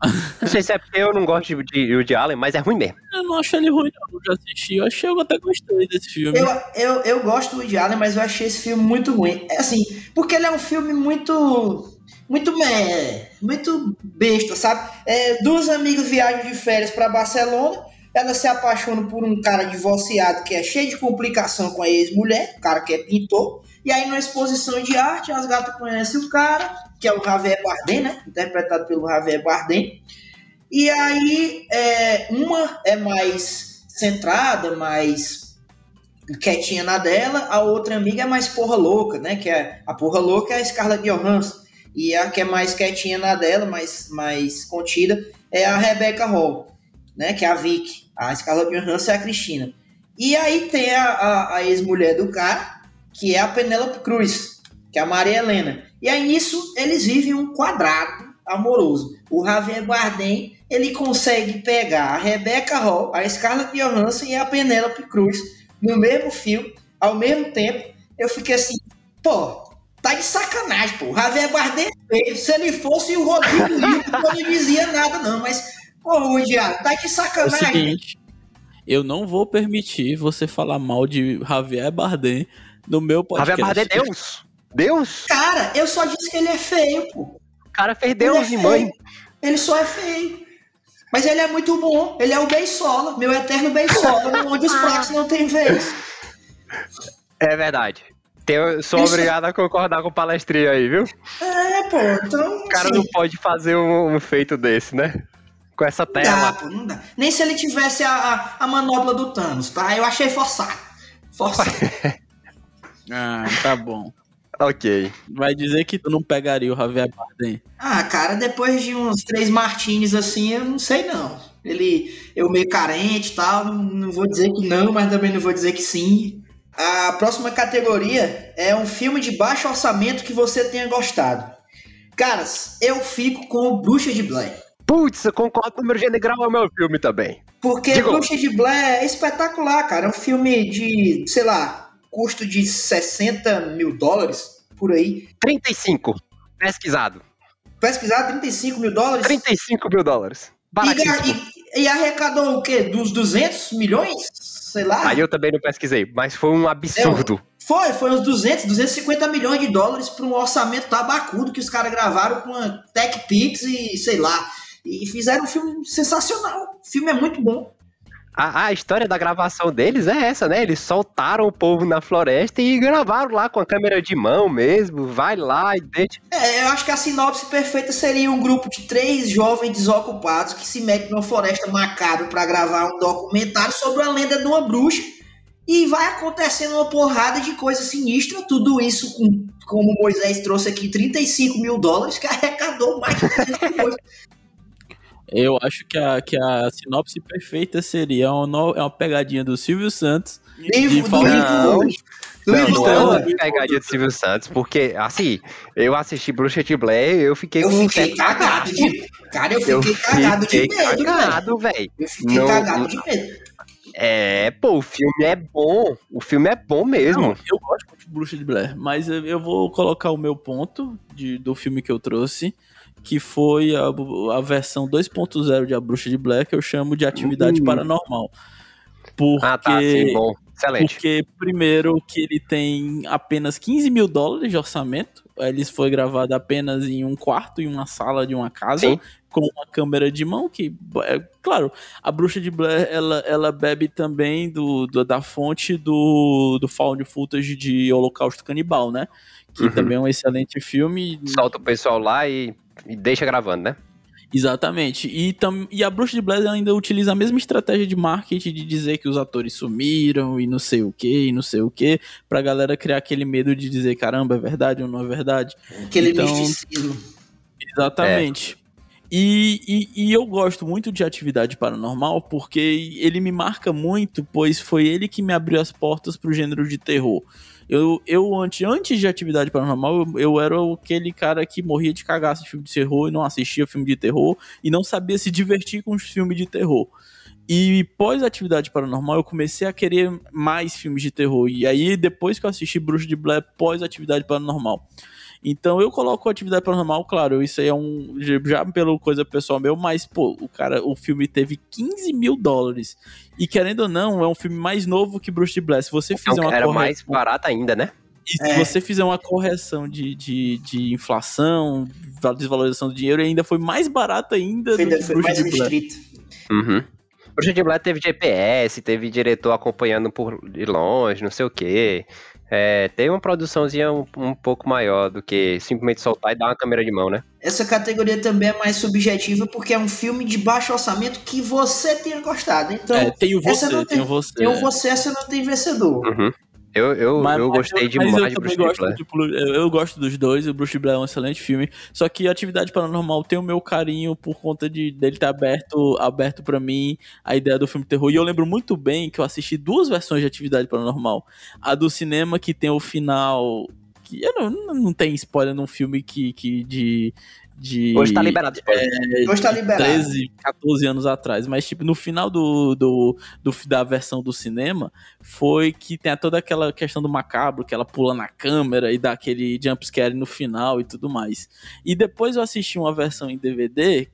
não sei se é porque eu não gosto de Woody Allen, mas é ruim mesmo. Eu não acho ele ruim, não. Eu já assisti. Eu achei, eu até gostei desse filme. Eu, eu, eu gosto do Woody Allen, mas eu achei esse filme muito ruim. É assim, porque ele é um filme muito muito meh, muito besta, sabe? É, duas amigas viajam de férias para Barcelona, elas se apaixonam por um cara divorciado que é cheio de complicação com a ex-mulher, o cara que é pintor, e aí numa exposição de arte as gatas conhecem o cara, que é o Javier Bardem, né? Interpretado pelo Javier Bardem. E aí é, uma é mais centrada, mais quietinha na dela, a outra amiga é mais porra louca, né? Que é a porra louca é a Scarlett Johansson. E a que é mais quietinha na dela, mais, mais contida, é a Rebecca Hall, né? Que é a Vicky. A Scarlett Johansson é a Cristina. E aí tem a, a, a ex-mulher do cara, que é a Penélope Cruz, que é a Maria Helena. E aí nisso eles vivem um quadrado amoroso. O Javier Bardem, ele consegue pegar a Rebecca Hall, a Scarlett Johansson e a Penélope Cruz no mesmo filme, ao mesmo tempo. Eu fiquei assim, pô, Tá de sacanagem, pô. O Javier Bardem é Se ele fosse o Rodrigo Lima, não dizia nada, não. Mas, pô, o Diário, tá de sacanagem. É o seguinte, eu não vou permitir você falar mal de Javier Bardem no meu podcast. Javier Bardem é Deus. Deus. Cara, eu só disse que ele é feio, pô. O cara fez Deus é mãe. Ele só é feio. Mas ele é muito bom. Ele é o Beisola, meu eterno Beisola, onde os fracos não têm vez. É verdade. Tenho, sou Isso... obrigado a concordar com o palestrinho aí, viu? É, pô, então. O cara sim. não pode fazer um, um, feito desse, né? Com essa tela. Não dá, pô, não dá. Nem se ele tivesse a, a, a manobra do Thanos, tá? Eu achei forçado. Forçado. ah, tá bom. Ok. Vai dizer que tu não pegaria o Javier Bardem. Ah, cara, depois de uns três martins assim, eu não sei não. Ele, eu meio carente e tal, não vou dizer que não, mas também não vou dizer que sim. A próxima categoria é um filme de baixo orçamento que você tenha gostado. Caras, eu fico com o Bruxa de Blair. Putz, eu concordo com o meu general é o meu filme também. Porque Digo. Bruxa de Blair é espetacular, cara. É um filme de, sei lá, custo de 60 mil dólares, por aí. 35, pesquisado. Pesquisado, 35 mil dólares? 35 mil dólares. E, e, e arrecadou o quê? Dos 200 milhões? Sei lá. Aí eu também não pesquisei, mas foi um absurdo. É, foi, foi uns 200, 250 milhões de dólares para um orçamento tabacudo que os caras gravaram com a Tech Pix e sei lá. E fizeram um filme sensacional. O filme é muito bom. A, a, história da gravação deles é essa, né? Eles soltaram o povo na floresta e gravaram lá com a câmera de mão mesmo. Vai lá e deixa. É, eu acho que a sinopse perfeita seria um grupo de três jovens desocupados que se metem numa floresta macabra para gravar um documentário sobre a lenda de uma bruxa. E vai acontecendo uma porrada de coisa sinistra, tudo isso com, como Moisés trouxe aqui 35 mil dólares, que arrecadou mais de 300 milhões. Eu acho que a, que a sinopse perfeita seria uma, é uma pegadinha do Silvio Santos. Livro do Não. Do Não, não é uma pegadinha de Silvio Santos, porque, assim, eu assisti Bruxa de Blair eu fiquei Eu com um fiquei cagado de. Cara, eu fiquei cagado de medo, cagado, velho. Eu fiquei Não- cagado de medo. É, pô, o filme é bom. O filme é bom mesmo. Não, eu gosto muito de Bruxa de Blair, mas eu, eu vou colocar o meu ponto de, do filme que eu trouxe, que foi a, a versão 2.0 de A Bruxa de Blair, que eu chamo de Atividade Uhum. Paranormal. Porque, Ah, tá, sim, bom. Excelente. porque, primeiro, que ele tem apenas 15 mil dólares de orçamento. Ele foi gravado apenas em um quarto, em uma sala de uma casa, Sim. com uma câmera de mão, que, é, claro, a Bruxa de Blair, ela, ela bebe também do, do- da fonte do, do found footage de Holocausto Canibal, né? Que Uhum. também é um excelente filme. Solta o pessoal lá e, e deixa gravando, né? Exatamente. E, tam, e a Bruxa de Blair ainda utiliza a mesma estratégia de marketing de dizer que os atores sumiram e não sei o que, e não sei o que, pra galera criar aquele medo de dizer, caramba, é verdade ou não é verdade. Aquele Então- misticismo. Exatamente. E, e, e eu gosto muito de atividade paranormal porque ele me marca muito, pois foi ele que me abriu as portas pro gênero de terror. Eu, eu antes, antes de atividade paranormal, eu, eu era aquele cara que morria de cagaço de filme de terror e não assistia filme de terror e não sabia se divertir com os filmes de terror. E pós atividade paranormal, eu comecei a querer mais filmes de terror. E aí, depois que eu assisti Bruxa de Blair, pós atividade paranormal. Então eu coloco atividade paranormal, claro, isso aí é um. Já pelo coisa pessoal meu, mas, pô, o cara, o filme teve 15 mil dólares. E querendo ou não, é um filme mais novo que Bruce de Blair. Se você fizer Então, uma era mais barato ainda, né? E se É. você fizer uma correção de, de, de inflação, desvalorização do dinheiro, ainda foi mais barato ainda Foi, do que foi mais restrito. Uhum. Bruxa de Blair teve GPS, teve diretor acompanhando por de longe, não sei o quê. É, tem uma produçãozinha um, um pouco maior do que simplesmente soltar e dar uma câmera de mão, né? Essa categoria também é mais subjetiva porque é um filme de baixo orçamento que você tenha gostado. Então, É, tem o você, não tem o tem- você. tem um você, essa não tem vencedor. Uhum. Eu, eu, Mas- eu gostei eu- demais eu de de gosto eu, eu gosto dos dois, o Bruce Blair é um excelente filme. Só que Atividade Paranormal tem o meu carinho por conta de dele estar aberto, aberto para mim a ideia do filme terror. E eu lembro muito bem que eu assisti duas versões de Atividade Paranormal. A do cinema que tem o final que eu não, não, não tem spoiler num filme que, que de de Hoje tá liberado. spoiler. Hoje tá liberado. 13, 14 anos atrás, mas tipo, no final do, do, do- da versão do cinema, foi que tem toda aquela questão do macabro, que ela pula na câmera e dá aquele jumpscare no final e tudo mais. E depois eu assisti uma versão em DVD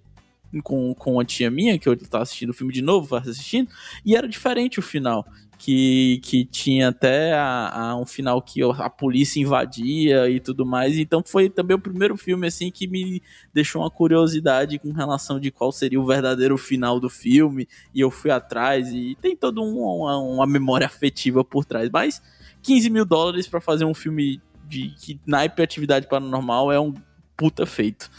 com, com a tia minha, que eu tava assistindo o filme de novo, assistindo, e era diferente o final. Que, que tinha até a, a um final que a polícia invadia e tudo mais. Então foi também o primeiro filme assim que me deixou uma curiosidade com relação de qual seria o verdadeiro final do filme. E eu fui atrás e tem toda um- uma, uma memória afetiva por trás. Mas 15 mil dólares pra fazer um filme de que naipe atividade paranormal é um puta feito.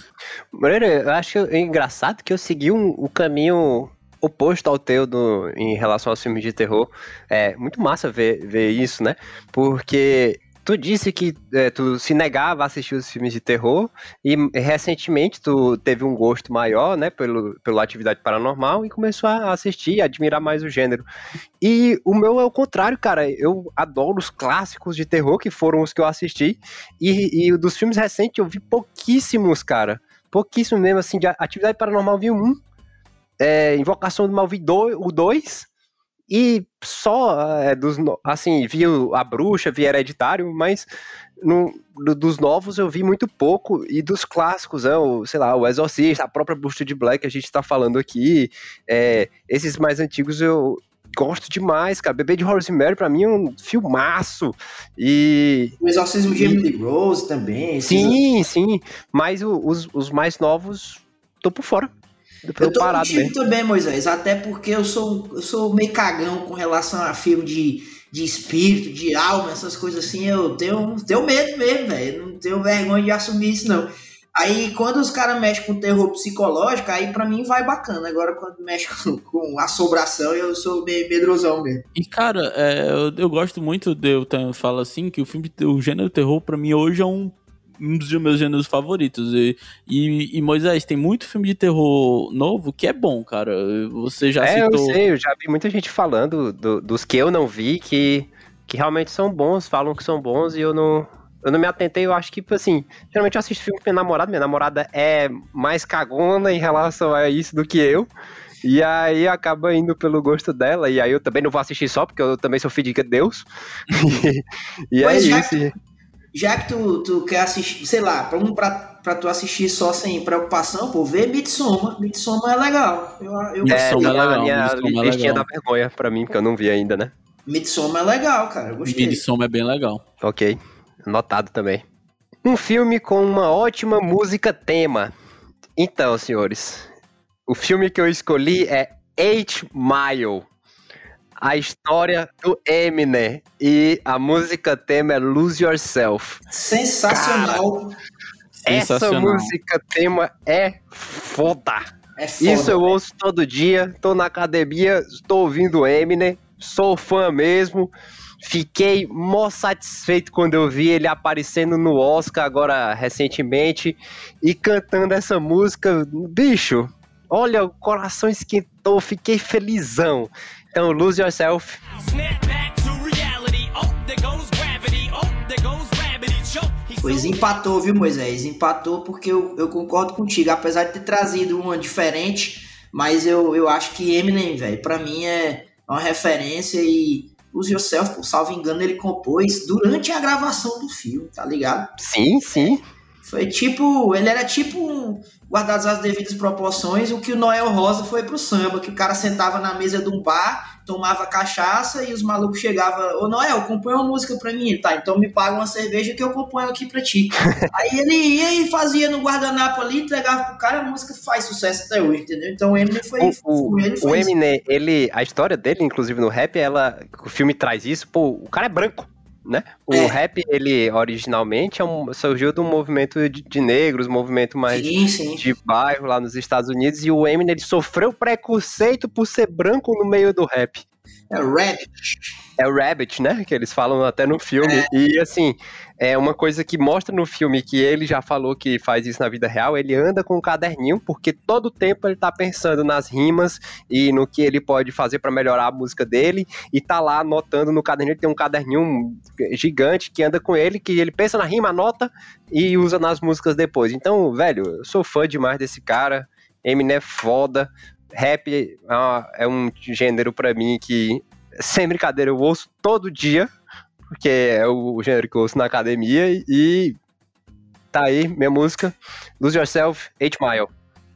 Moreira, eu acho engraçado que eu segui um, o caminho oposto ao teu do, em relação aos filmes de terror. É muito massa ver, ver isso, né? Porque tu disse que é, tu se negava a assistir os filmes de terror e recentemente tu teve um gosto maior, né, pelo, pela atividade paranormal e começou a assistir, a admirar mais o gênero. E o meu é o contrário, cara. Eu adoro os clássicos de terror, que foram os que eu assisti, e, e dos filmes recentes eu vi pouquíssimos, cara. Pouquíssimo mesmo, assim, de atividade paranormal vi um, é, Invocação do Mal vi dois, o dois, e só é, dos, assim, vi a bruxa, vi hereditário, mas no- do- dos novos eu vi muito pouco, e dos clássicos, né, o, sei lá, o Exorcista, a própria Bruxa de Black que a gente tá falando aqui, é, esses mais antigos eu gosto demais, cara. Bebê de Rosemary pra mim é um filmaço, e O Exorcismo de Emily Rose também. esses- sim, sim, mas o- os, os mais novos tô por fora. Eu tô parado contigo mesmo. também, Moisés, até porque eu sou, eu sou meio cagão com relação a filme de, de espírito, de alma, essas coisas assim. Eu tenho, tenho medo mesmo, velho. Não tenho vergonha de assumir isso, não. Aí quando os caras mexem com terror psicológico, aí pra mim vai bacana. Agora quando mexe com, com assombração, eu sou meio medrosão mesmo. E cara, é, eu, eu, gosto muito de eu falo assim que o filme, o gênero terror pra mim hoje é um um dos meus gêneros favoritos. E, e, e, Moisés, tem muito filme de terror novo que é bom, cara. Você já é, citou... eu sei, eu já vi muita gente falando do, dos que eu não vi que, que realmente são bons, falam que são bons e eu não, eu não me atentei, eu acho que, tipo assim, geralmente eu assisto filme com minha namorada, minha namorada é mais cagona em relação a isso do que eu. E aí acaba indo pelo gosto dela, e aí eu também não vou assistir só, porque eu também sou filho de Deus. e, e é isso. Já que tu, tu quer assistir, sei lá, pra, um, pra, pra tu assistir só sem preocupação, pô, vê Midsommar. Midsommar é legal. Eu, eu é, é legal. A minha Midsommar listinha é da vergonha pra mim, porque eu não vi ainda, né? Midsommar é legal, cara. Eu gostei. Midsommar é bem legal. Ok. Anotado também. Um filme com uma ótima música tema. Então, senhores, o filme que eu escolhi é Eight Mile. A história do Eminem e a música tema é Lose Yourself. Sensacional. Cara, essa Sensacional. música tema é foda. É foda. Isso eu ouço todo dia, tô na academia, estou ouvindo Eminem, sou fã mesmo. Fiquei mó satisfeito quando eu vi ele aparecendo no Oscar agora recentemente e cantando essa música. Bicho, olha, o coração esquentou, fiquei felizão. Então, Lose Yourself. Pois empatou, viu, Moisés? Empatou porque eu, eu concordo contigo. Apesar de ter trazido uma diferente, mas eu, eu acho que Eminem, velho, pra mim é uma referência e Lose Yourself, por salvo engano, ele compôs durante a gravação do filme, tá ligado? Sim, sim. Foi tipo, ele era tipo, guardados as devidas proporções, o que o Noel Rosa foi pro samba, que o cara sentava na mesa de um bar, tomava cachaça e os malucos chegavam, ô Noel, compõe uma música pra mim, tá, então me paga uma cerveja que eu componho aqui pra ti. Aí ele ia e fazia no guardanapo ali, entregava pro cara, a música faz sucesso até hoje, entendeu? Então o Eminem foi, o, o, ele o Eminem, ele, a história dele, inclusive no rap, ela, o filme traz isso, pô, o cara é branco né? O é. rap, ele originalmente é um, surgiu do movimento de, de, negros, movimento mais sim, sim. de bairro lá nos Estados Unidos, e o Eminem ele sofreu preconceito por ser branco no meio do rap. É o Rabbit. É o Rabbit, né? Que eles falam até no filme. É. E assim, é uma coisa que mostra no filme que ele já falou que faz isso na vida real. Ele anda com um caderninho, porque todo tempo ele tá pensando nas rimas e no que ele pode fazer para melhorar a música dele. E tá lá anotando no caderninho. Ele tem um caderninho gigante que anda com ele, que ele pensa na rima, anota e usa nas músicas depois. Então, velho, eu sou fã demais desse cara. Eminem é foda rap é, é um gênero para mim que, sem brincadeira, eu ouço todo dia, porque é o gênero que eu ouço na academia e tá aí minha música, Lose Yourself, 8 Mile.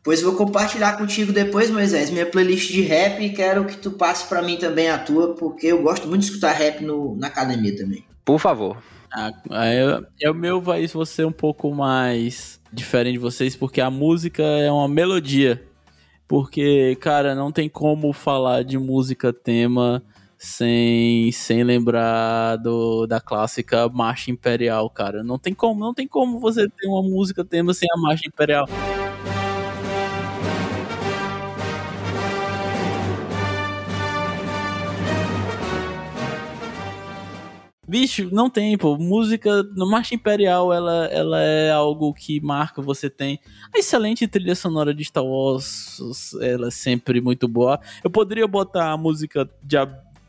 Pois vou compartilhar contigo depois, Moisés, minha playlist de rap e quero que tu passe para mim também a tua, porque eu gosto muito de escutar rap no, na academia também. Por favor. Ah, é, é o meu vai ser um pouco mais diferente de vocês, porque a música é uma melodia. Porque, cara, não tem como falar de música tema sem, sem lembrar do, da clássica Marcha Imperial, cara. Não tem como, não tem como você ter uma música tema sem a Marcha Imperial. Bicho, não tem, pô. Música no Marcha Imperial, ela, ela é algo que marca. Você tem a excelente trilha sonora de Star Wars, ela é sempre muito boa. Eu poderia botar a música de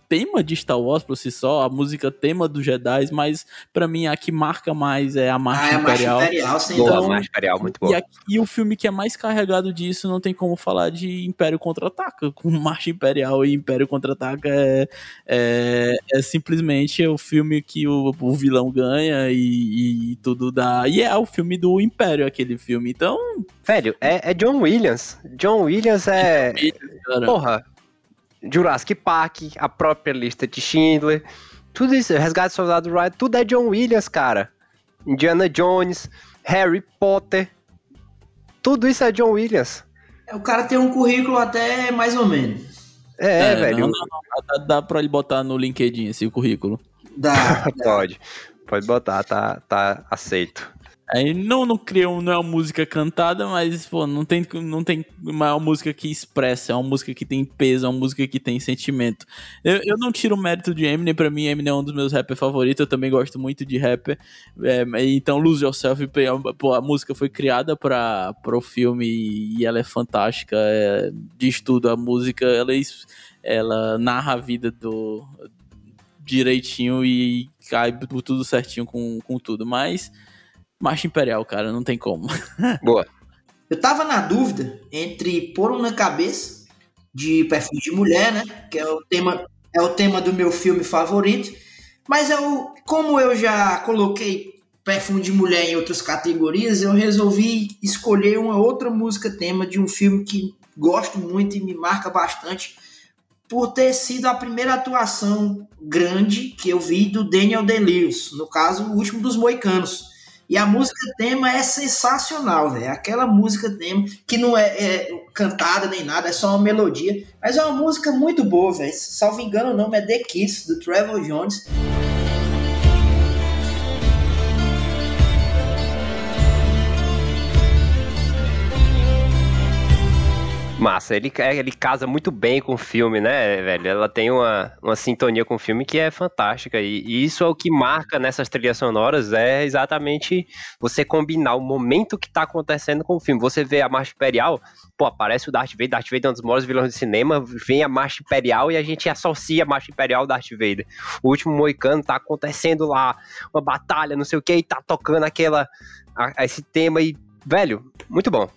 tema de Star Wars por si só, a música tema dos Jedi, mas para mim a que marca mais é a Marcha ah, Imperial. É a Marcha Imperial, sem boa, então, Marcha Imperial, muito boa. E, aqui, e, o filme que é mais carregado disso não tem como falar de Império Contra-Ataca. Com Marcha Imperial e Império Contra-Ataca é, é, é, simplesmente o filme que o, o vilão ganha e, e, tudo dá. E é o filme do Império, aquele filme. Então. Velho, é, é John Williams. John Williams é. John Williams, Porra, Jurassic Park, a própria lista de Schindler, tudo isso, Resgate do Soldado Ryan, tudo é John Williams, cara. Indiana Jones, Harry Potter, tudo isso é John Williams. É, o cara tem um currículo até mais ou menos. É, é velho. Não, não, não, dá, dá pra ele botar no LinkedIn esse currículo. Dá. Pode. Pode botar, tá, tá aceito. Aí não, não criou, não é uma música cantada, mas, pô, não tem, não tem uma música que expressa, é uma música que tem peso, é uma música que tem sentimento. Eu, eu não tiro o mérito de Eminem, pra mim Eminem é um dos meus rappers favoritos, eu também gosto muito de rapper. É, então Lose Yourself, pô, a música foi criada para o filme e ela é fantástica, é, diz tudo, a música, ela, é ela narra a vida do direitinho e cai tudo certinho com, com tudo, mas Marcha Imperial, cara, não tem como. Boa. Eu tava na dúvida entre pôr um na cabeça de perfume de mulher, né? Que é o tema, é o tema do meu filme favorito. Mas eu, como eu já coloquei perfume de mulher em outras categorias, eu resolvi escolher uma outra música tema de um filme que gosto muito e me marca bastante por ter sido a primeira atuação grande que eu vi do Daniel Day-Lewis, no caso, o último dos Moicanos. E a música tema é sensacional, velho. Aquela música tema que não é, é, cantada nem nada, é só uma melodia. Mas é uma música muito boa, velho. Salvo engano, o nome é The Kiss, do Trevor Jones. Massa, ele, é, ele casa muito bem com o filme, né, velho? Ela tem uma, uma sintonia com o filme que é fantástica. E, e, isso é o que marca nessas trilhas sonoras, é exatamente você combinar o momento que tá acontecendo com o filme. Você vê a Marcha Imperial, pô, aparece o Darth Vader, Darth Vader é um dos maiores vilões do cinema, vem a Marcha Imperial e a gente associa a Marcha Imperial ao Darth Vader. O último Moicano tá acontecendo lá, uma batalha, não sei o que, e tá tocando aquela, a, esse tema e, velho, muito bom.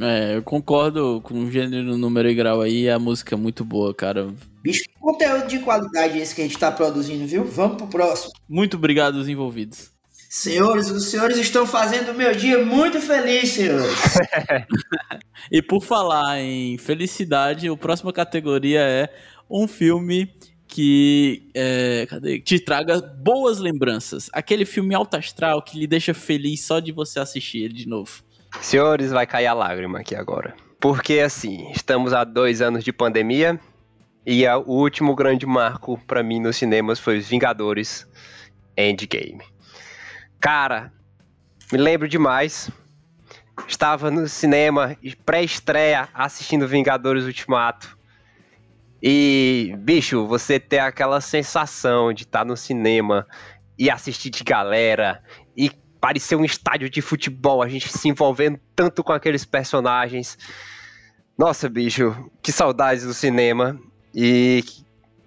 É, eu concordo com o gênero, número e grau aí, a música é muito boa, cara. Bicho, que conteúdo de qualidade esse que a gente tá produzindo, viu? Vamos pro próximo. Muito obrigado aos envolvidos. Senhores, os senhores estão fazendo o meu dia muito feliz, senhores. e por falar em felicidade, a próxima categoria é um filme que é, cadê? te traga boas lembranças. Aquele filme alto astral que lhe deixa feliz só de você assistir ele de novo. Senhores, vai cair a lágrima aqui agora. Porque assim, estamos há dois anos de pandemia e o último grande marco para mim nos cinemas foi Os Vingadores Endgame. Cara, me lembro demais. Estava no cinema, pré-estreia, assistindo Vingadores Ultimato. E, bicho, você ter aquela sensação de estar tá no cinema e assistir de galera e parecia um estádio de futebol, a gente se envolvendo tanto com aqueles personagens. Nossa, bicho, que saudades do cinema. E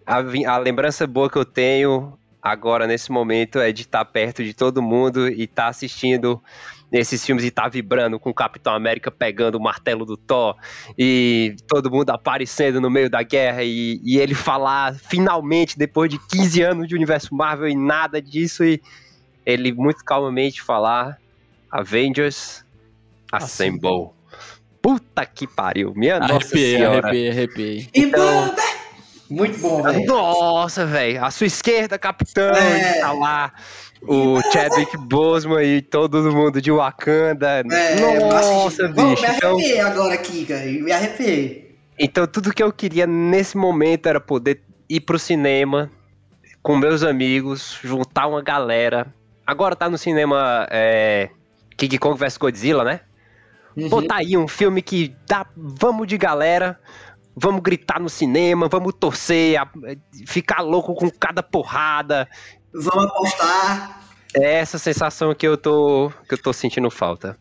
a, a lembrança boa que eu tenho agora, nesse momento, é de estar perto de todo mundo e estar assistindo nesses filmes e estar vibrando com o Capitão América pegando o martelo do Thor e todo mundo aparecendo no meio da guerra e, e ele falar finalmente, depois de 15 anos de universo Marvel e nada disso e ele muito calmamente falar Avengers Assemble. Puta que pariu, minha arrepiei, nossa senhora. Arrepiei, arrepiei. Então, muito bom, velho. Nossa, velho. A sua esquerda, capitão, é. tá lá. O Chadwick Boseman e todo mundo de Wakanda. É, nossa, bicho. me arrepiei então... agora aqui, cara. Me arrepiei. Então, tudo que eu queria nesse momento era poder ir pro cinema com meus amigos, juntar uma galera, Agora tá no cinema é, King Kong vs Godzilla, né? Uhum. Pô, tá aí um filme que dá. Vamos de galera, vamos gritar no cinema, vamos torcer, a, ficar louco com cada porrada. Vamos apostar. É essa sensação que eu tô, que eu tô sentindo falta.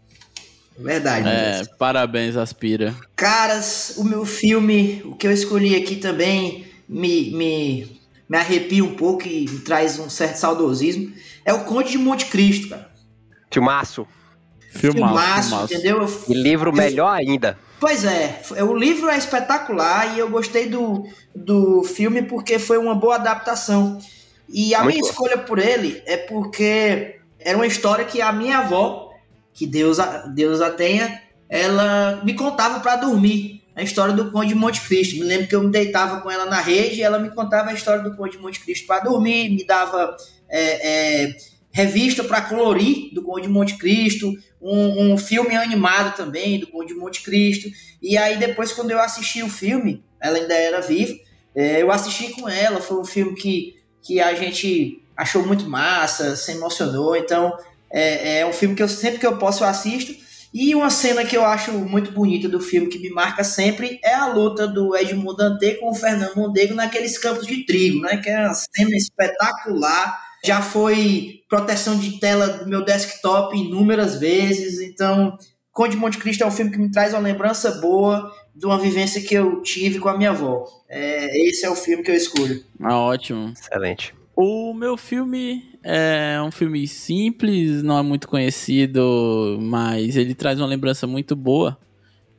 Verdade. É, parabéns, Aspira. Caras, o meu filme, o que eu escolhi aqui também me, me, me arrepia um pouco e me traz um certo saudosismo é o Conde de Monte Cristo, cara. Filmaço. Filmaço, filmaço, entendeu? E livro melhor ainda. Pois é, o livro é espetacular e eu gostei do, do filme porque foi uma boa adaptação. E a Muito minha escolha por ele é porque era uma história que a minha avó, que Deus a, Deus a tenha, ela me contava para dormir. A história do Conde de Monte Cristo. Me lembro que eu me deitava com ela na rede e ela me contava a história do Conde de Monte Cristo para dormir, me dava é, é, revista para colorir do Conde de Monte Cristo, um, um, filme animado também do Conde de Monte Cristo. E aí depois, quando eu assisti o filme, ela ainda era viva, é, eu assisti com ela, foi um filme que, que a gente achou muito massa, se emocionou, então É, é um filme que eu sempre que eu posso eu assisto. E uma cena que eu acho muito bonita do filme, que me marca sempre, é a luta do Edmundo Dante com o Fernando Mondego naqueles campos de trigo, né? Que é uma cena espetacular. Já foi proteção de tela do meu desktop inúmeras vezes. Então, Conde de Monte Cristo é um filme que me traz uma lembrança boa de uma vivência que eu tive com a minha avó. É, esse é o filme que eu escolho. Ah, ótimo. Excelente. O meu filme é um filme simples, não é muito conhecido, mas ele traz uma lembrança muito boa,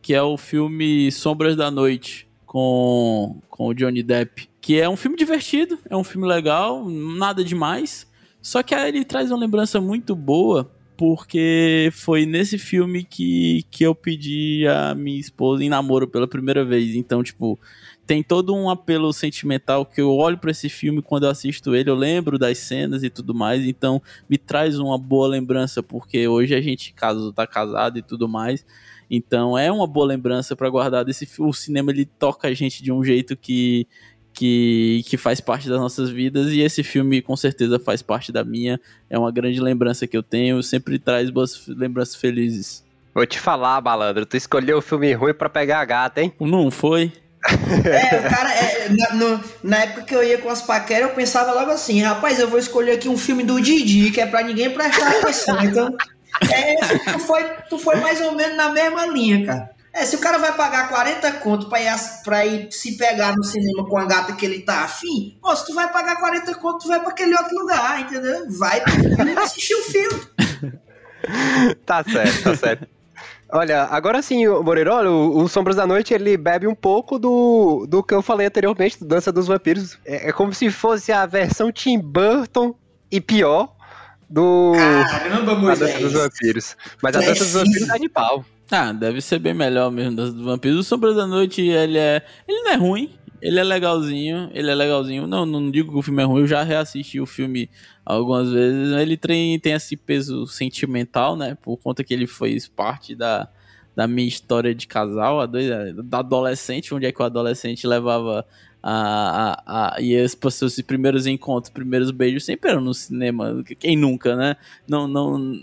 que é o filme Sombras da Noite, com, com o Johnny Depp. Que é um filme divertido, é um filme legal, nada demais. Só que ele traz uma lembrança muito boa, porque foi nesse filme que, que eu pedi a minha esposa em namoro pela primeira vez. Então, tipo, tem todo um apelo sentimental que eu olho para esse filme quando eu assisto ele, eu lembro das cenas e tudo mais, então me traz uma boa lembrança, porque hoje a gente caso tá casado e tudo mais. Então é uma boa lembrança para guardar desse o cinema ele toca a gente de um jeito que que, que faz parte das nossas vidas e esse filme com certeza faz parte da minha. É uma grande lembrança que eu tenho, sempre traz boas lembranças felizes. Vou te falar, malandro, tu escolheu o filme ruim para pegar a gata, hein? Não foi? É, o cara, é, na, no, na, época que eu ia com as paqueras, eu pensava logo assim, rapaz, eu vou escolher aqui um filme do Didi, que é pra ninguém prestar atenção. Então, é, tu, foi, tu foi mais ou menos na mesma linha, cara. É, se o cara vai pagar 40 conto pra ir, pra ir se pegar no cinema com a gata que ele tá afim, pô, se tu vai pagar 40 conto, tu vai pra aquele outro lugar, entendeu? Vai assistir o filme. tá certo, tá certo. Olha, agora sim, Moreira, o, o Sombras da Noite, ele bebe um pouco do, do que eu falei anteriormente, do Dança dos Vampiros. É, é como se fosse a versão Tim Burton e pior do Caramba. A Dança dos Vampiros. Mas a Dança dos Vampiros é de pau. Ah, deve ser bem melhor mesmo dos Vampiros. O Sombras da Noite, ele é... Ele não é ruim, ele é legalzinho, ele é legalzinho. Não, não digo que o filme é ruim, eu já reassisti o filme algumas vezes. Ele tem, tem esse peso sentimental, né? Por conta que ele foi parte da, da minha história de casal, da adolescente, onde é que o adolescente levava a, a, a, e os seus primeiros encontros, primeiros beijos sempre eram no cinema. Quem nunca, né? Não, não.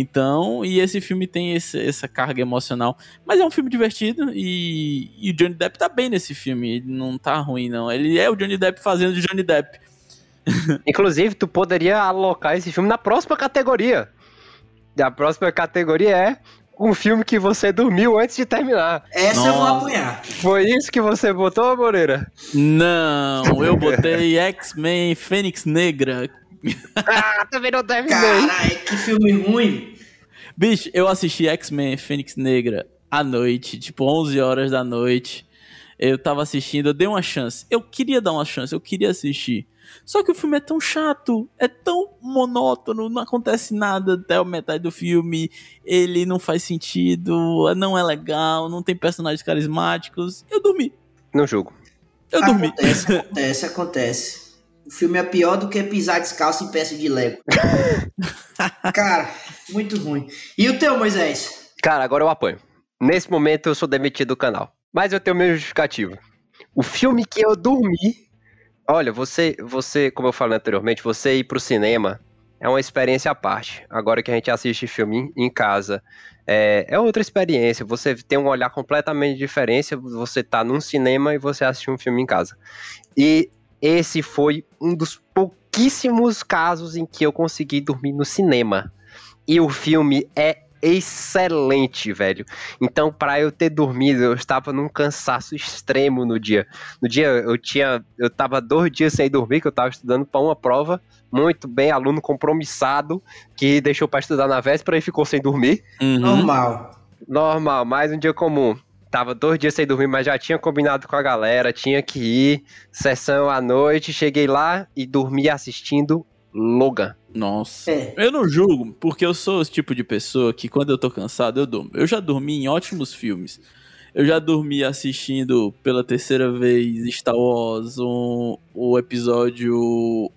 Então, e esse filme tem esse, essa carga emocional. Mas é um filme divertido e, e, o Johnny Depp tá bem nesse filme. Ele não tá ruim, não. Ele é o Johnny Depp fazendo de Johnny Depp. Inclusive, tu poderia alocar esse filme na próxima categoria. A próxima categoria é um filme que você dormiu antes de terminar. Essa Nossa. eu vou apoiar. Foi isso que você botou, Moreira? Não, eu botei X-Men Fênix Negra. Ah, também não terminei. Caralho, que filme ruim. Bicho, eu assisti X-Men Fênix Negra à noite, tipo 11 horas da noite. Eu tava assistindo, eu dei uma chance. Eu queria dar uma chance, eu queria assistir. Só que o filme é tão chato, é tão monótono, não acontece nada até a metade do filme, ele não faz sentido, não é legal, não tem personagens carismáticos. Eu dormi. Não jogo. Eu dormi. Acontece, acontece, acontece. O filme é pior do que pisar descalço em peça de Lego. Cara, muito ruim. E o teu, Moisés? Cara, agora eu apanho. Nesse momento eu sou demitido do canal. Mas eu tenho meu justificativo. O filme que eu dormi Olha, você, você, como eu falei anteriormente, você ir pro cinema é uma experiência à parte. Agora que a gente assiste filme em casa, é, é outra experiência. Você tem um olhar completamente diferente. Você tá num cinema e você assiste um filme em casa. E esse foi um dos pouquíssimos casos em que eu consegui dormir no cinema. E o filme é excelente, velho. Então, para eu ter dormido, eu estava num cansaço extremo no dia. No dia eu tinha, eu tava dois dias sem dormir, que eu estava estudando para uma prova. Muito bem, aluno compromissado que deixou para estudar na véspera e ficou sem dormir. Uhum. Normal. Normal, mais um dia comum tava dois dias sem dormir, mas já tinha combinado com a galera, tinha que ir, sessão à noite, cheguei lá e dormi assistindo Logan. Nossa. É. Eu não julgo, porque eu sou esse tipo de pessoa que quando eu tô cansado, eu durmo. Eu já dormi em ótimos filmes. Eu já dormi assistindo pela terceira vez Star Wars, um, o episódio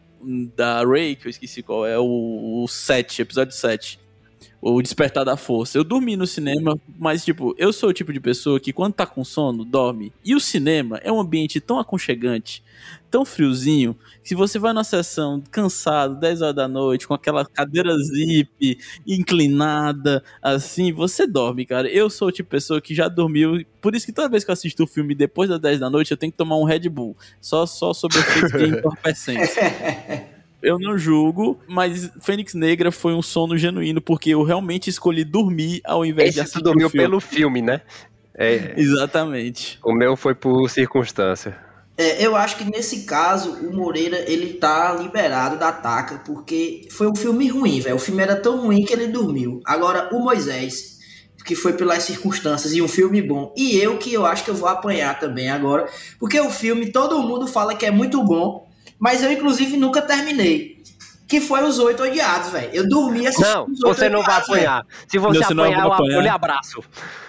da Rey, que eu esqueci qual é, o, o 7, episódio 7. O Despertar da Força. Eu dormi no cinema, mas, tipo, eu sou o tipo de pessoa que quando tá com sono, dorme. E o cinema é um ambiente tão aconchegante, tão friozinho, que se você vai na sessão cansado, 10 horas da noite, com aquela cadeira zip, inclinada, assim, você dorme, cara. Eu sou o tipo de pessoa que já dormiu. Por isso que toda vez que eu assisto o filme depois das 10 da noite, eu tenho que tomar um Red Bull. Só, só sobre efeito de entorpecência. Eu não julgo, mas Fênix Negra foi um sono genuíno, porque eu realmente escolhi dormir ao invés Esse de assistir dormiu o filme. pelo filme, né? É, Exatamente. o meu foi por circunstância. É, eu acho que nesse caso o Moreira ele tá liberado da taca porque foi um filme ruim, velho. O filme era tão ruim que ele dormiu. Agora o Moisés, que foi pelas circunstâncias e um filme bom, e eu que eu acho que eu vou apanhar também agora, porque o filme todo mundo fala que é muito bom, mas eu inclusive nunca terminei. Que foi Os Oito Odiados, velho. Eu dormi assistindo Não, Os Oito você não vai Odiados, velho. apanhar. Se você Você não vai apanhar, eu, apanhar. eu lhe abraço.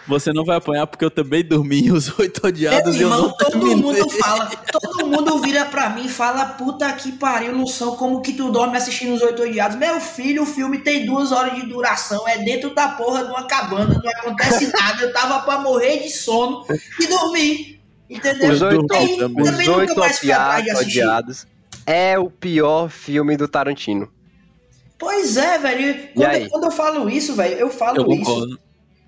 Você não vai apanhar porque eu também dormi em Os Oito Meu Odiados e eu irmão, não todo terminei. mundo fala, todo mundo vira pra mim e fala, puta que pariu, Lução, como que tu dorme assistindo os oito odiados? Meu filho, o filme tem duas horas de duração, é dentro da porra de uma cabana, não acontece nada, eu tava pra morrer de sono e dormi, entendeu? Os oito, Aí, também os nunca oito mais fui atrás de odiados, assistir. odiados é o pior filme do Tarantino. Pois é, velho, quando, eu, quando eu falo isso, velho, eu falo Eu isso.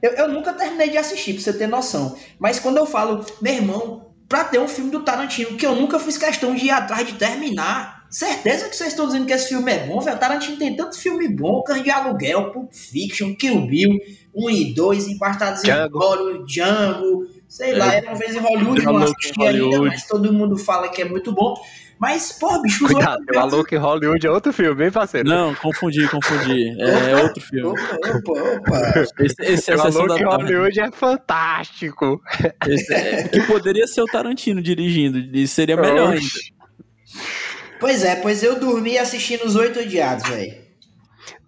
Eu, eu nunca terminei de assistir, pra você ter noção. Mas quando eu falo, meu irmão, pra ter um filme do Tarantino que eu nunca fiz questão de ir atrás de terminar, certeza que vocês estão dizendo que esse filme é bom, velho. O Tarantino tem tanto filme bom, Cães de Aluguel, Pulp Fiction, Kill Bill, 1 e 2, Embastados em. Glória, Django, sei lá, era uma vez em Hollywood, não Maluco em assisti ainda, mas todo mundo fala que é muito bom. Mas, pô, bicho, os Cuidado, outros- o Maluco em Hollywood é outro filme, hein, parceiro? Não, confundi, confundi. É outro filme. Opa, opa, opa. Esse, esse é Maluco da em tarde. Hollywood é fantástico. Esse é- que poderia ser o Tarantino dirigindo, e seria melhor ainda. Oxi. Pois é, pois eu dormi assistindo Os Oito Odiados, velho.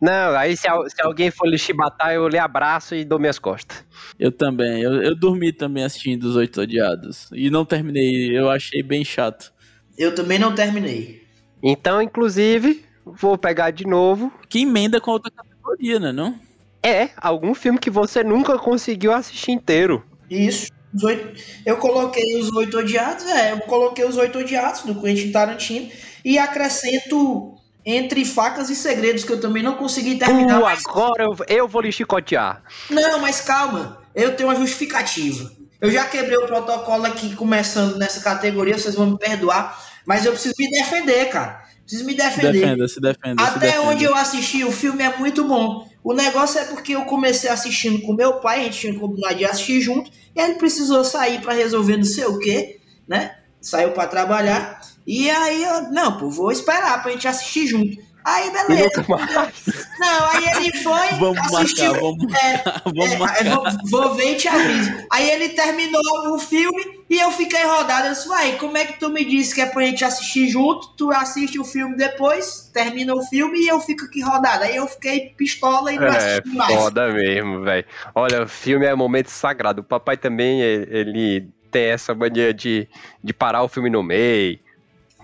Não, aí se, se alguém for lhe chibatar, eu lhe abraço e dou minhas costas. Eu também. Eu, eu dormi também assistindo Os Oito Odiados. E não terminei. Eu achei bem chato. Eu também não terminei. Então, inclusive, vou pegar de novo. Que emenda com outra categoria, né? Não? É algum filme que você nunca conseguiu assistir inteiro. Isso. Os oito... Eu coloquei os oito odiados, é. Eu coloquei os oito odiados do Quentin Tarantino e acrescento entre facas e segredos, que eu também não consegui terminar. Uh, mas- agora eu, eu vou lhe chicotear. Não, mas calma. Eu tenho uma justificativa. Eu já quebrei o protocolo aqui, começando nessa categoria, vocês vão me perdoar. Mas eu preciso me defender, cara. Preciso me Se defender. defenda, se defenda. se Até defenda. onde eu assisti, o filme é muito bom. O negócio é porque eu comecei assistindo com meu pai, a gente tinha combinado de assistir junto, e ele precisou sair pra resolver não sei o quê, né? Saiu pra trabalhar. E aí eu, não, pô, vou esperar pra gente assistir junto. Aí beleza. nunca mais. Não, aí ele foi, Vamos assistiu. marcar, vamos, É, vamos é, marcar. vou, vou ver e te aviso. Aí ele terminou o filme e eu fiquei rodado. Eu disse, uai, como é que tu me disse que é pra gente assistir junto? Tu assiste o filme depois, termina o filme e eu fico aqui rodado. Aí eu fiquei pistola e não É, assisti mais. foda mesmo, velho. Olha, o filme é momento sagrado. O papai também, ele tem essa mania de, de parar o filme no meio,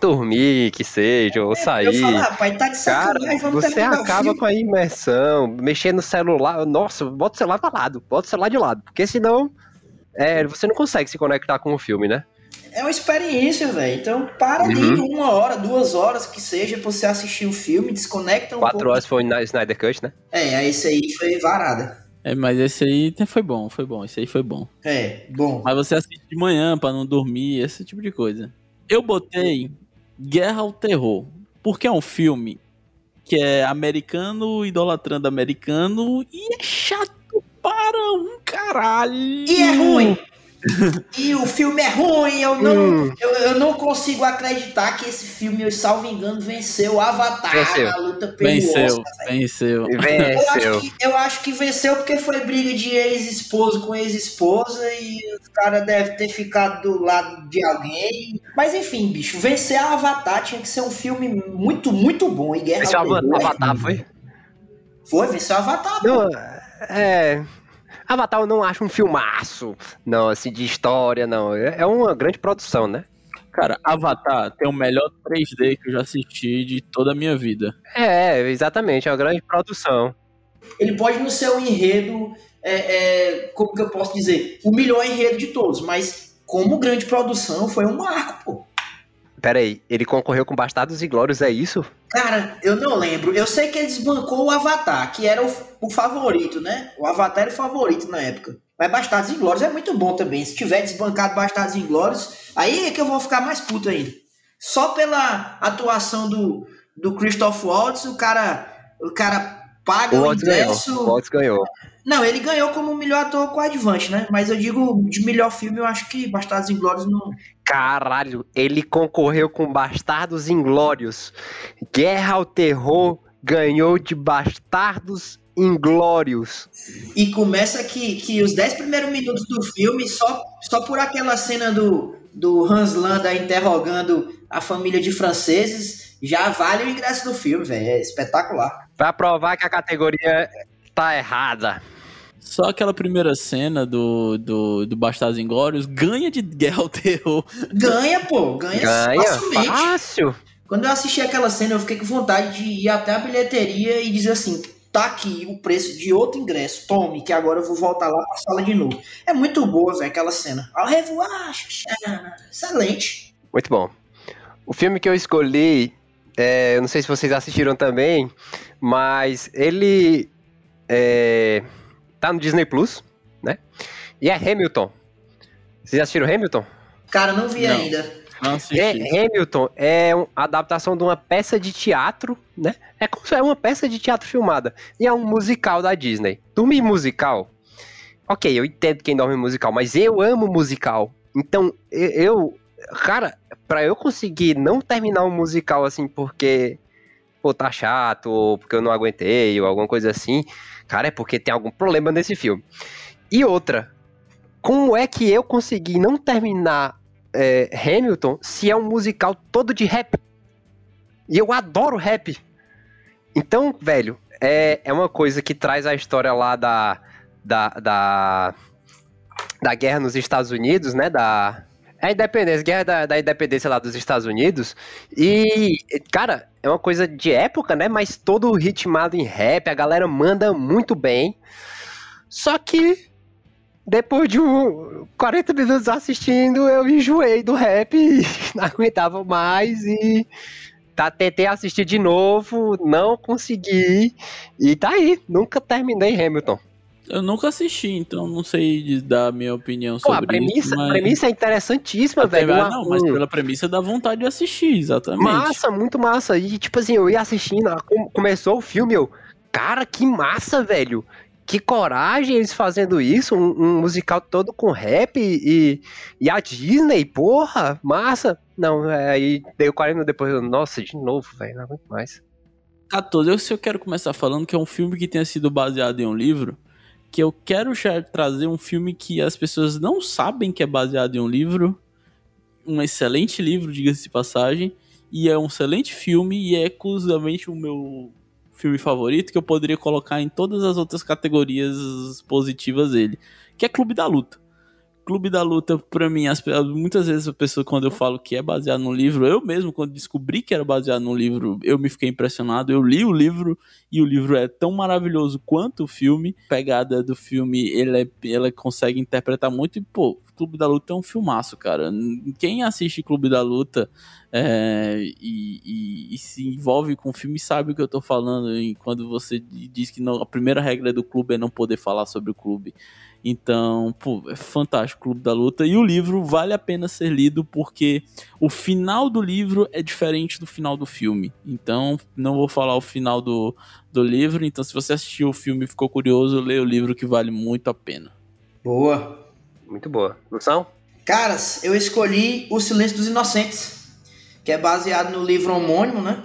dormir, que seja, ou Eu sair. falo, rapaz, tá de Cara, sacanagem, vamos você acaba com a imersão, mexer no celular. Nossa, bota o celular pra lado, bota o celular de lado. Porque senão, é, você não consegue se conectar com o filme, né? É uma experiência, velho. Então para ali Uhum. uma hora, duas horas que seja pra você assistir o filme, desconecta um Quatro pouco. horas foi na Snyder Cut, né? É, aí esse aí foi varada. É, mas esse aí foi bom, foi bom. Esse aí foi bom. É, bom. Mas você assiste de manhã pra não dormir, esse tipo de coisa. Eu botei Guerra ao Terror, porque é um filme que é americano idolatrando americano e é chato para um caralho. E é ruim. E o filme é ruim, eu não, Hum. eu, eu não consigo acreditar que esse filme, eu salvo engano, venceu o Avatar Venceu. na luta pelo Venceu, Oscar. velho. venceu. Eu Venceu. acho, que, eu acho que venceu porque foi briga de ex-esposo com ex-esposa e o cara deve ter ficado do lado de alguém. Mas enfim, bicho, vencer a Avatar tinha que ser um filme muito, muito bom. E Guerra é Avatar foi? Foi, venceu Avatar. pô. Não, é. Avatar eu não acho um filmaço. Não, assim, de história, não. É é uma grande produção, né? Cara, Avatar tem o melhor 3D que eu já assisti de toda a minha vida. É, exatamente, é uma grande produção. Ele pode não ser o enredo, é, é, como que eu posso dizer, o melhor enredo de todos, mas como grande produção foi um marco, pô. Peraí, ele concorreu com Bastardos e Glórios, é isso? Cara, eu não lembro. Eu sei que ele desbancou o Avatar, que era o, o favorito, né? O Avatar era o favorito na época. Mas Bastardos e Glórios é muito bom também. Se tiver desbancado Bastardos e Glórios, aí é que eu vou ficar mais puto ainda. Só pela atuação do, do Christoph Waltz, o cara, o cara paga o, o ingresso. Ganhou. O Waltz ganhou. Não, ele ganhou como melhor ator coadjuvante, né? Mas eu digo de melhor filme, eu acho que Bastardos Inglórios não. Caralho, ele concorreu com Bastardos Inglórios. Guerra ao Terror ganhou de Bastardos Inglórios. E começa que, que os 10 primeiros minutos do filme, só, só por aquela cena do, do Hans Landa interrogando a família de franceses, já vale o ingresso do filme, velho. É espetacular. Pra provar que a categoria tá errada. Só aquela primeira cena do, do, do Bastardos Inglórios ganha de Guerra ao Terror. Ganha, pô. Ganha, ganha facilmente. Fácil. Quando eu assisti aquela cena, eu fiquei com vontade de ir até a bilheteria e dizer assim: tá aqui o preço de outro ingresso, tome, que agora eu vou voltar lá pra sala de novo. É muito boa, velho, aquela cena. Ao revoar, excelente. Muito bom. O filme que eu escolhi, é, eu não sei se vocês assistiram também, mas ele é, tá no Disney Plus, né? E é Hamilton. Vocês assistiram Hamilton? Cara, não vi não. ainda. É, Hamilton é uma adaptação de uma peça de teatro, né? É como se é uma peça de teatro filmada. E é um musical da Disney. Dormir musical. Ok, eu entendo quem dorme musical, mas eu amo musical. Então, eu. Cara, pra eu conseguir não terminar um musical assim porque. Pô, tá chato, ou porque eu não aguentei, ou alguma coisa assim. Cara, é porque tem algum problema nesse filme. E outra, como é que eu consegui não terminar é, Hamilton se é um musical todo de rap? E eu adoro rap. Então, velho, é, é uma coisa que traz a história lá da, da, da, da guerra nos Estados Unidos, né? Da, é a independência, guerra da, da independência lá dos Estados Unidos. E, cara, é uma coisa de época, né? Mas todo ritmado em rap, a galera manda muito bem. Só que depois de um 40 minutos assistindo, eu enjoei do rap e não aguentava mais e tá, tentei assistir de novo, não consegui e tá aí, nunca terminei Hamilton. Eu nunca assisti, então não sei dar a minha opinião sobre Pô, a premissa, isso. Mas... A premissa é interessantíssima, Até velho. Uma, não, mas pela premissa dá vontade de assistir, exatamente. Massa, muito massa. E tipo assim, eu ia assistindo, começou o filme, eu. Cara, que massa, velho. Que coragem eles fazendo isso, um, um musical todo com rap e, e a Disney, porra, massa. Não, é, aí deu 40 depois, nossa, de novo, velho, não aguento mais. 14, eu, se eu quero começar falando que é um filme que tenha sido baseado em um livro, que eu quero trazer um filme que as pessoas não sabem que é baseado em um livro, um excelente livro, diga-se de passagem, e é um excelente filme e é exclusivamente o meu filme favorito que eu poderia colocar em todas as outras categorias positivas dele, que é Clube da Luta. Clube da Luta, pra mim, as, muitas vezes a pessoa, quando eu falo que é baseado num livro, eu mesmo, quando descobri que era baseado num livro, eu me fiquei impressionado. Eu li o livro e o livro é tão maravilhoso quanto o filme. A pegada do filme, ele, é, consegue interpretar muito e, pô, Clube da Luta é um filmaço, cara. Quem assiste Clube da Luta é, e, e, e, se envolve com o filme sabe o que eu tô falando. E quando você diz que não, a primeira regra do clube é não poder falar sobre o clube. Então, pô, é fantástico Clube da Luta. E o livro vale a pena ser lido porque o final do livro é diferente do final do filme. Então, não vou falar o final do, do livro. Então, se você assistiu o filme e ficou curioso, leia o livro que vale muito a pena. Boa. Muito boa. Lução? Caras, eu escolhi O Silêncio dos Inocentes, que é baseado no livro homônimo, né?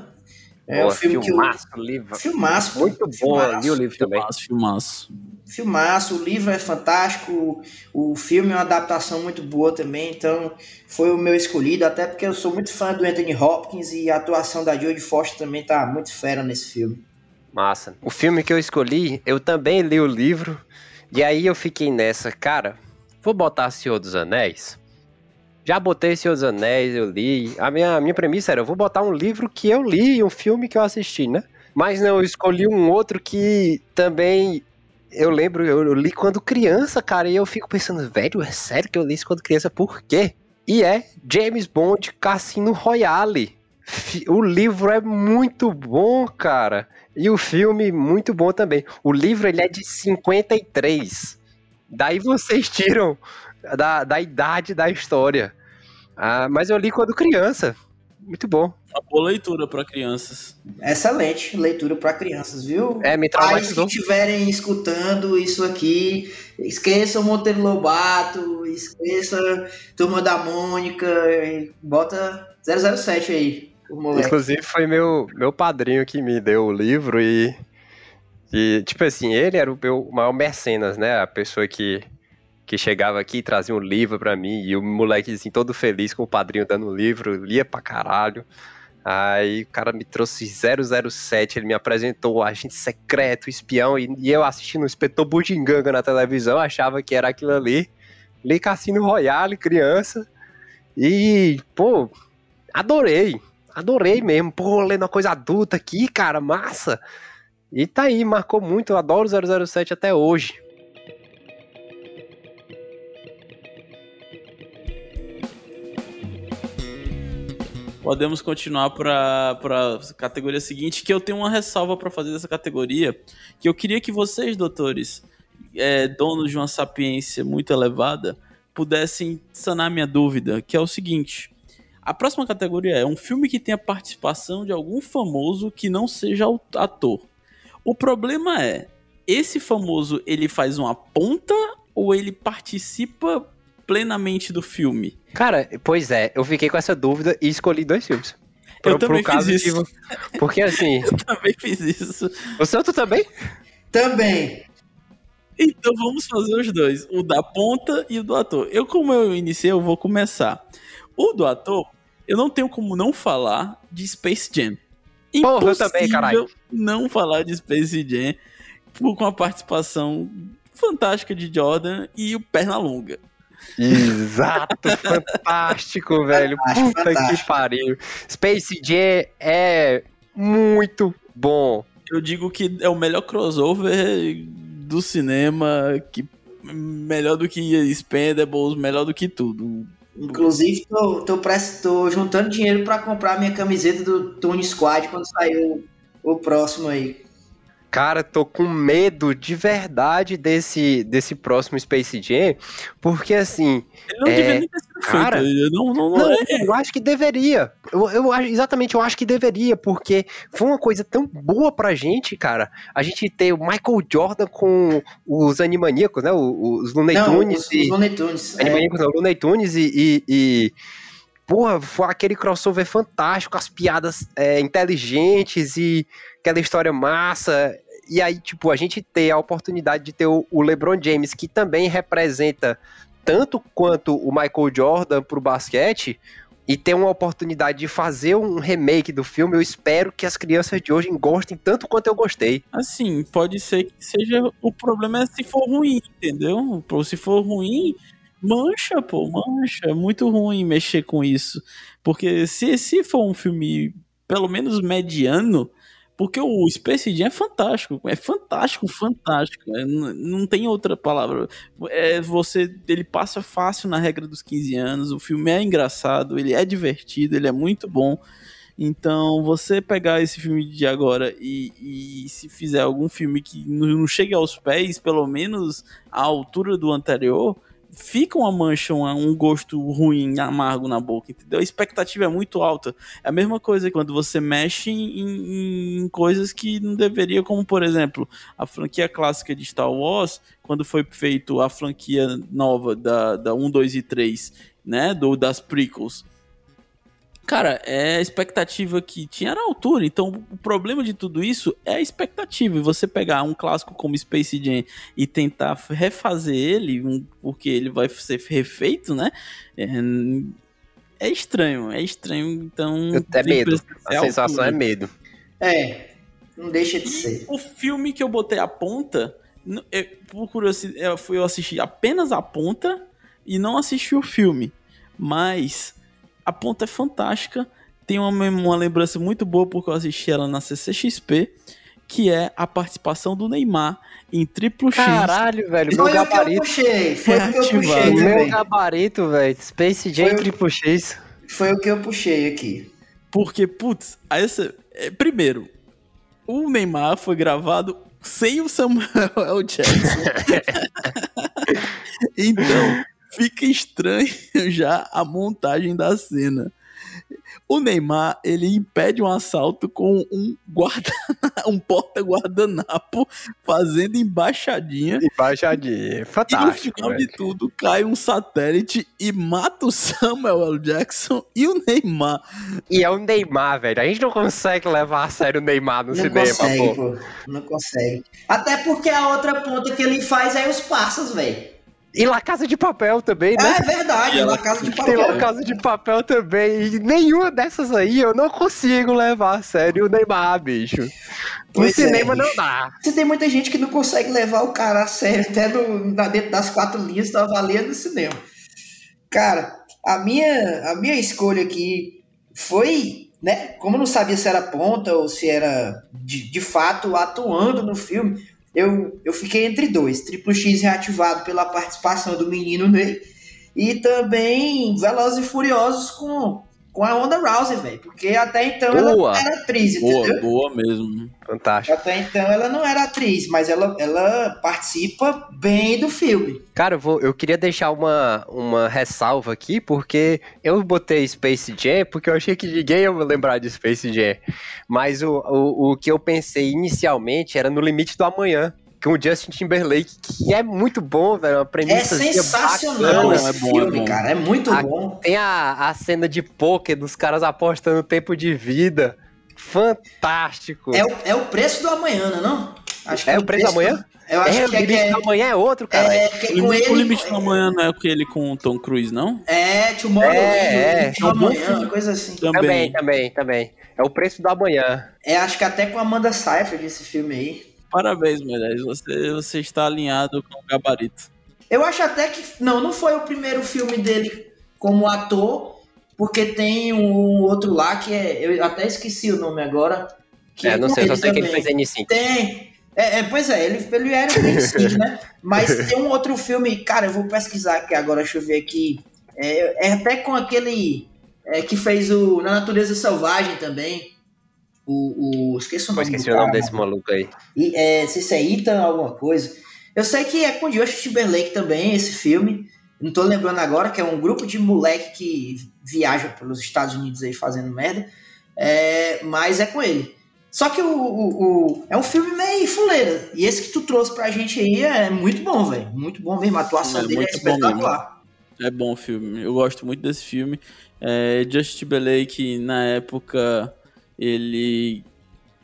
É Boa, o filme filmaço, que eu... livro. Filmaço. Muito bom, li o livro também. Filmaço, filmaço. Filmaço, o livro é fantástico, o filme é uma adaptação muito boa também, então foi o meu escolhido, até porque eu sou muito fã do Anthony Hopkins e a atuação da Jodie Foster também tá muito fera nesse filme. Massa. O filme que eu escolhi, eu também li o livro, e aí eu fiquei nessa, cara, vou botar Senhor dos Anéis? Já botei Senhor dos Anéis, eu li. A minha, minha premissa era, eu vou botar um livro que eu li e um filme que eu assisti, né? Mas não, eu escolhi um outro que também eu lembro, eu li quando criança, cara, e eu fico pensando, velho, é sério que eu li isso quando criança? Por quê? E é James Bond Cassino Royale. O livro é muito bom, cara. E o filme muito bom também. O livro ele é de 53. Daí vocês tiram da, da idade da história. Ah, mas eu li quando criança. Muito bom. Uma boa leitura para crianças. Excelente leitura para crianças, viu? É, me Pais que estiverem escutando isso aqui, esqueça o Monteiro Lobato, esqueça Turma da Mônica, bota 007 aí. Inclusive foi meu, meu padrinho que me deu o livro e, e tipo assim, ele era o meu maior mecenas, né? A pessoa que que chegava aqui e trazia um livro para mim, e o moleque assim, todo feliz com o padrinho dando um livro, lia pra caralho. Aí o cara me trouxe 007, ele me apresentou o agente secreto, espião, e, e eu assistindo o Inspetor Bugiganga na televisão, achava que era aquilo ali. Li Cassino Royale, criança. E, pô, adorei. Adorei mesmo. Pô, lendo uma coisa adulta aqui, cara, massa. E tá aí, marcou muito. Eu adoro 007 até hoje. Podemos continuar para a categoria seguinte, que eu tenho uma ressalva para fazer dessa categoria, que eu queria que vocês, doutores, é, donos de uma sapiência muito elevada, pudessem sanar minha dúvida, que é o seguinte. A próxima categoria é um filme que tenha participação de algum famoso que não seja ator. O problema é, esse famoso ele faz uma ponta ou ele participa plenamente do filme? Cara, pois é, eu fiquei com essa dúvida e escolhi dois filmes. Pro, eu também fiz isso. Que, porque assim. eu também fiz isso. O Santo também? Também. Então vamos fazer os dois, o da ponta e o do ator. Eu, como eu iniciei, eu vou começar. O do ator, eu não tenho como não falar de Space Jam. Impossível Porra, eu também, caralho. não falar de Space Jam com a participação fantástica de Jordan e o Pernalonga. Exato, fantástico, velho. Fantástico, Puta fantástico. que pariu. Space Jam é muito bom. Eu digo que é o melhor crossover do cinema, que melhor do que Expendables, melhor do que tudo. Inclusive, tô, tô, tô juntando dinheiro para comprar minha camiseta do Tony Squad quando sair o, o próximo aí. Cara, tô com medo de verdade desse, desse próximo Space Jam, porque assim. Ele não é, deveria ter sido cara, feito. Não, não, não, não é. eu acho que deveria. Eu, eu, exatamente, eu acho que deveria, porque foi uma coisa tão boa pra gente, cara. A gente ter o Michael Jordan com os Animaníacos, né? Os Looney Tunes. Os, e, os Looney Tunes. Animaníacos, é. não, Looney Tunes e, e, e porra, foi aquele crossover fantástico, as piadas é, inteligentes e aquela história massa. E aí, tipo, a gente ter a oportunidade de ter o, LeBron James, que também representa tanto quanto o Michael Jordan pro basquete, e ter uma oportunidade de fazer um remake do filme, eu espero que as crianças de hoje gostem tanto quanto eu gostei. Assim, pode ser que seja. O problema é se for ruim, entendeu? Se for ruim, mancha, pô, mancha. É muito ruim mexer com isso. Porque se, se for um filme, pelo menos mediano, porque o Space Jam é fantástico, é fantástico, fantástico. É, não tem outra palavra. É, você, ele passa fácil na regra dos 15 anos. O filme é engraçado, ele é divertido, ele é muito bom. Então, você pegar esse filme de agora e, e se fizer algum filme que não, chegue aos pés, pelo menos à altura do anterior, fica uma mancha, um, um gosto ruim, amargo na boca, entendeu? A expectativa é muito alta. É a mesma coisa quando você mexe em, em, coisas que não deveria, como por exemplo, a franquia clássica de Star Wars, quando foi feito a franquia nova da, da 1, 2 e 3, né, do, das prequels Cara, é a expectativa que tinha era a altura. Então, o problema de tudo isso é a expectativa. E você pegar um clássico como Space Jam e tentar refazer ele, um, porque ele vai ser refeito, né? É, é estranho, é estranho. Então. É medo. A sensação é medo. É, não deixa de ser. O filme que eu botei a ponta, eu, por curiosidade, eu assisti apenas a ponta e não assisti o filme. Mas a ponta é fantástica. tem uma, uma lembrança muito boa porque eu assisti ela na CCXP, que é a participação do Neymar em Triplo X. Caralho, velho, Foi meu o que eu gabarito. puxei. Foi o que eu puxei Meu gabarito, velho. Space Jam Foi o- Triple X. Foi o que eu puxei aqui. Porque, putz, aí você. é, Primeiro, o Neymar foi gravado sem o Samuel L. Jackson. então, fica estranho já a montagem da cena. O Neymar, ele impede um assalto com um guarda, um porta-guardanapo fazendo embaixadinha. Embaixadinha. E no Fantástico, final velho. de tudo, cai um satélite e mata o Samuel L. Jackson e o Neymar. E é o Neymar, velho. A gente não consegue levar a sério o Neymar no Não cinema, consegue, pô. Não consegue. Até porque a outra ponta que ele faz é os passos, velho. E La Casa de Papel também, né? É verdade, ela- na casa de Tem papel. La Casa de Papel também. E nenhuma dessas aí eu não consigo levar a sério o Neymar, bicho. No Pois é, cinema não bicho. dá. Você tem muita gente que não consegue levar o cara a sério, até no, na- dentro das quatro linhas da avalia do cinema. Cara, a minha, a minha escolha aqui foi, né? Como eu não sabia se era ponta ou se era de, de fato atuando no filme, eu, eu fiquei entre dois. Triplo X reativado pela participação do menino Ney e também Velozes e Furiosos com, com a Honda Rousey, velho. Porque até então ela não Boa. era atriz, entendeu? Boa, boa mesmo. Fantástico. Até então ela não era atriz, mas ela, ela participa bem do filme. Cara, eu, vou, eu queria deixar uma, uma ressalva aqui, porque eu botei Space Jam porque eu achei que ninguém ia me lembrar de Space Jam. Mas o, o, o que eu pensei inicialmente era no Limite do Amanhã, com o Justin Timberlake, que é muito bom, velho. Uma É premissa sensacional bacana, esse é bom, é filme, bom. cara. É muito A- bom. Tem a, a cena de poker dos caras apostando tempo de vida. Fantástico. É o, é o preço do amanhã, não é? Não? Acho É o preço do amanhã? Eu acho é, o que é, que Limite é, do Amanhã é outro, cara. é, que é O ele. o limite do amanhã não é aquele com o Tom Cruise, não? É, Tomorrow É, é um bom amanhã, coisa assim. Também, também, também. É o preço do amanhã. É, acho que até com a Amanda Seyfried esse filme aí. Parabéns, Moisés. Você, você está alinhado com o gabarito. Eu acho até que. Não, não foi o primeiro filme dele como ator, porque tem um outro lá que é. Eu até esqueci o nome agora. Que É, não sei, eu só sei que ele também. fez N5. Tem. É, é, pois é, ele, ele era um Vinicius, né? Mas tem um outro filme, cara, eu vou pesquisar aqui agora, deixa eu ver aqui. É, é até com aquele é, que fez o Na Natureza Selvagem também. O. o esqueci o nome. esqueci do o nome cara. desse maluco aí. E, é, se é Ethan alguma coisa. Eu sei que é com o Justin Timberlake também, esse filme. Não tô lembrando agora, que é um grupo de moleque que viaja pelos Estados Unidos aí fazendo merda. É, mas é com ele. Só que o, o- o- é um filme meio fuleira. E esse que tu trouxe pra gente aí é muito bom, velho. Muito bom mesmo. A atuação É dele é bom espetacular. É bom o filme. Eu gosto muito desse filme. É, Justin Timberlake, na época, ele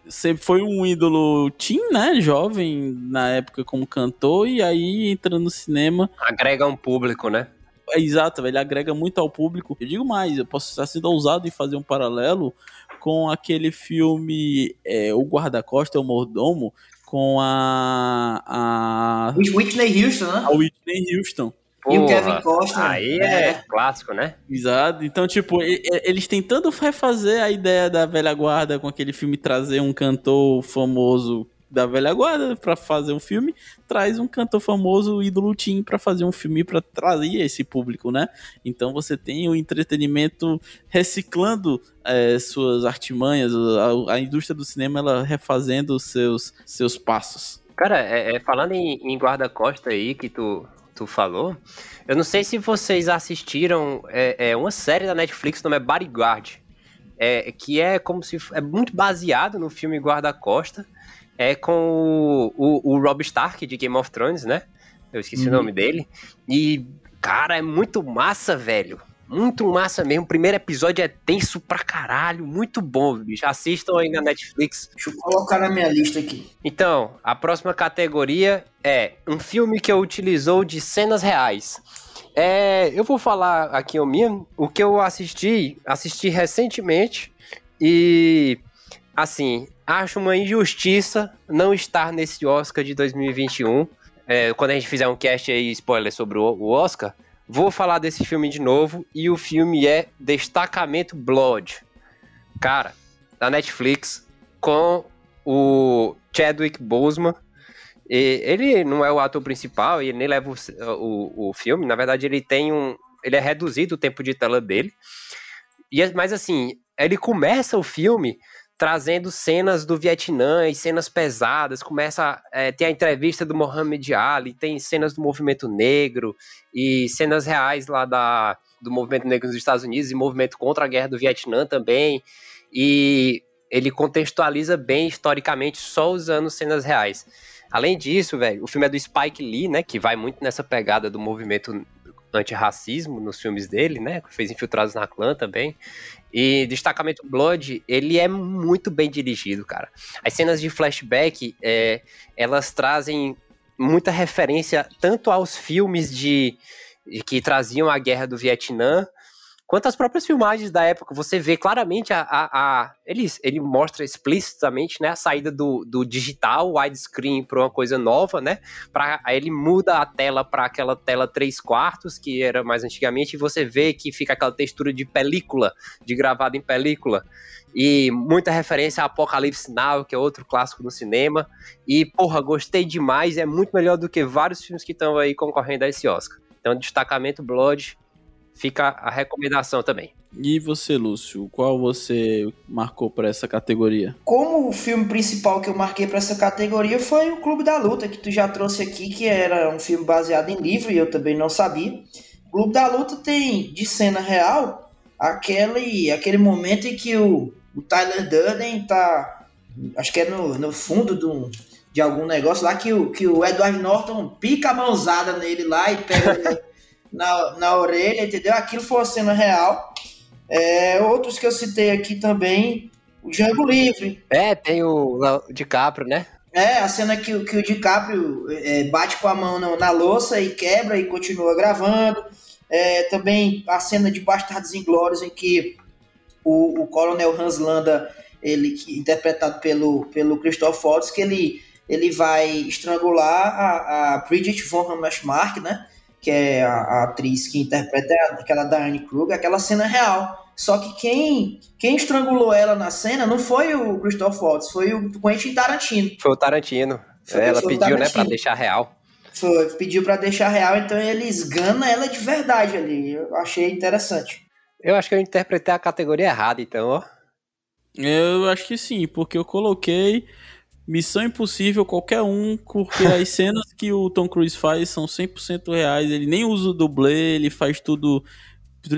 sempre foi um ídolo teen, né? Jovem, na época, como cantor. E aí, entrando no cinema, Agrega um público, né? É exato, velho, ele agrega muito ao público. Eu digo mais, eu posso estar sendo ousado em fazer um paralelo com aquele filme é, O Guarda-Costa, o Mordomo, com a, a, Whitney Houston, né? a Whitney Houston. E o Kevin Costner. Aí é, clássico, né? Exato. Então, tipo, eles tentando refazer a ideia da velha guarda com aquele filme trazer um cantor famoso da velha guarda pra fazer um filme, traz um cantor famoso ídolo teen pra fazer um filme pra trazer esse público, né? Então você tem o entretenimento reciclando é, suas artimanhas, a, a indústria do cinema ela refazendo os seus seus passos. Cara, é, é, falando em, em guarda-costa aí que tu, tu falou, eu não sei se vocês assistiram é, é, uma série da Netflix, o nome é Bodyguard, é, que é como se é muito baseado no filme Guarda-Costa, é com o, o, o Rob Stark de Game of Thrones, né? Eu esqueci Uhum. o nome dele. E, cara, é muito massa, velho. Muito massa mesmo. O primeiro episódio é tenso pra caralho. Muito bom, bicho. Assistam aí na Netflix. Deixa eu colocar na minha lista aqui. Então, a próxima categoria é um filme que eu utilizou de cenas reais. É, eu vou falar aqui o minha, o que eu assisti, assisti recentemente e assim, acho uma injustiça não estar nesse Oscar de 2021. É, quando a gente fizer um cast aí, spoiler sobre o, o Oscar, vou falar desse filme de novo e o filme é Destacamento Blood. Cara, da Netflix, com o Chadwick Boseman. E ele não é o ator principal e nem leva o, o, o, filme. Na verdade, ele tem um. Ele é reduzido o tempo de tela dele. E, é, mas assim, ele começa o filme trazendo cenas do Vietnã e cenas pesadas. Começa é, tem a entrevista do Mohamed Ali, tem cenas do movimento negro e cenas reais lá da, do movimento negro nos Estados Unidos e movimento contra a guerra do Vietnã também. E ele contextualiza bem historicamente, só usando cenas reais. Além disso, velho, o filme é do Spike Lee, né, que vai muito nessa pegada do movimento antirracismo nos filmes dele, né, fez Infiltrados na Clã também. E Destacamento Blood, ele é muito bem dirigido, cara. As cenas de flashback, é, elas trazem muita referência tanto aos filmes de, de que traziam a guerra do Vietnã, quanto às próprias filmagens da época, você vê claramente a. a, a ele, ele mostra explicitamente né, a saída do, do digital, widescreen, para uma coisa nova, né? Pra, aí ele muda a tela para aquela tela 3 quartos, que era mais antigamente, e você vê que fica aquela textura de película, de gravado em película. E muita referência a Apocalipse Now, que é outro clássico no cinema. E, porra, gostei demais. É muito melhor do que vários filmes que estão aí concorrendo a esse Oscar. Então, destacamento Blood, fica a recomendação também. E você, Lúcio, qual você marcou para essa categoria? Como o filme principal que eu marquei para essa categoria foi o Clube da Luta, que tu já trouxe aqui, que era um filme baseado em livro e eu também não sabia. O Clube da Luta tem de cena real aquele, aquele momento em que o, o Tyler Durden tá, acho que é no, no fundo do, de algum negócio lá, que o, que o Edward Norton pica a mãozada nele lá e pega na, na orelha, entendeu? Aquilo foi uma cena real. É, outros que eu citei aqui também, o Django Livre. É, tem o, o DiCaprio, né? É, a cena que, que o DiCaprio é, bate com a mão na, na, louça e quebra e continua gravando. É, também a cena de Bastardos Inglórios em que o, o Coronel Hans Landa, ele, interpretado pelo, pelo Christoph Waltz, que ele, ele vai estrangular a, a Bridget von Hammersmark, né? Que é a, a atriz que interpreta aquela Diane Kruger, aquela cena real. Só que quem, quem estrangulou ela na cena não foi o Christoph Waltz, foi o Quentin Tarantino. Foi o Tarantino. Foi, ela pediu, Tarantino. né, pra deixar real. Foi, pediu para deixar real, então ele esgana ela de verdade ali. Eu achei interessante. Eu acho que eu interpretei a categoria errada, então, ó. Eu acho que sim, porque eu coloquei Missão Impossível, qualquer um, porque as cenas que o Tom Cruise faz são 100% reais. Ele nem usa o dublê, ele faz tudo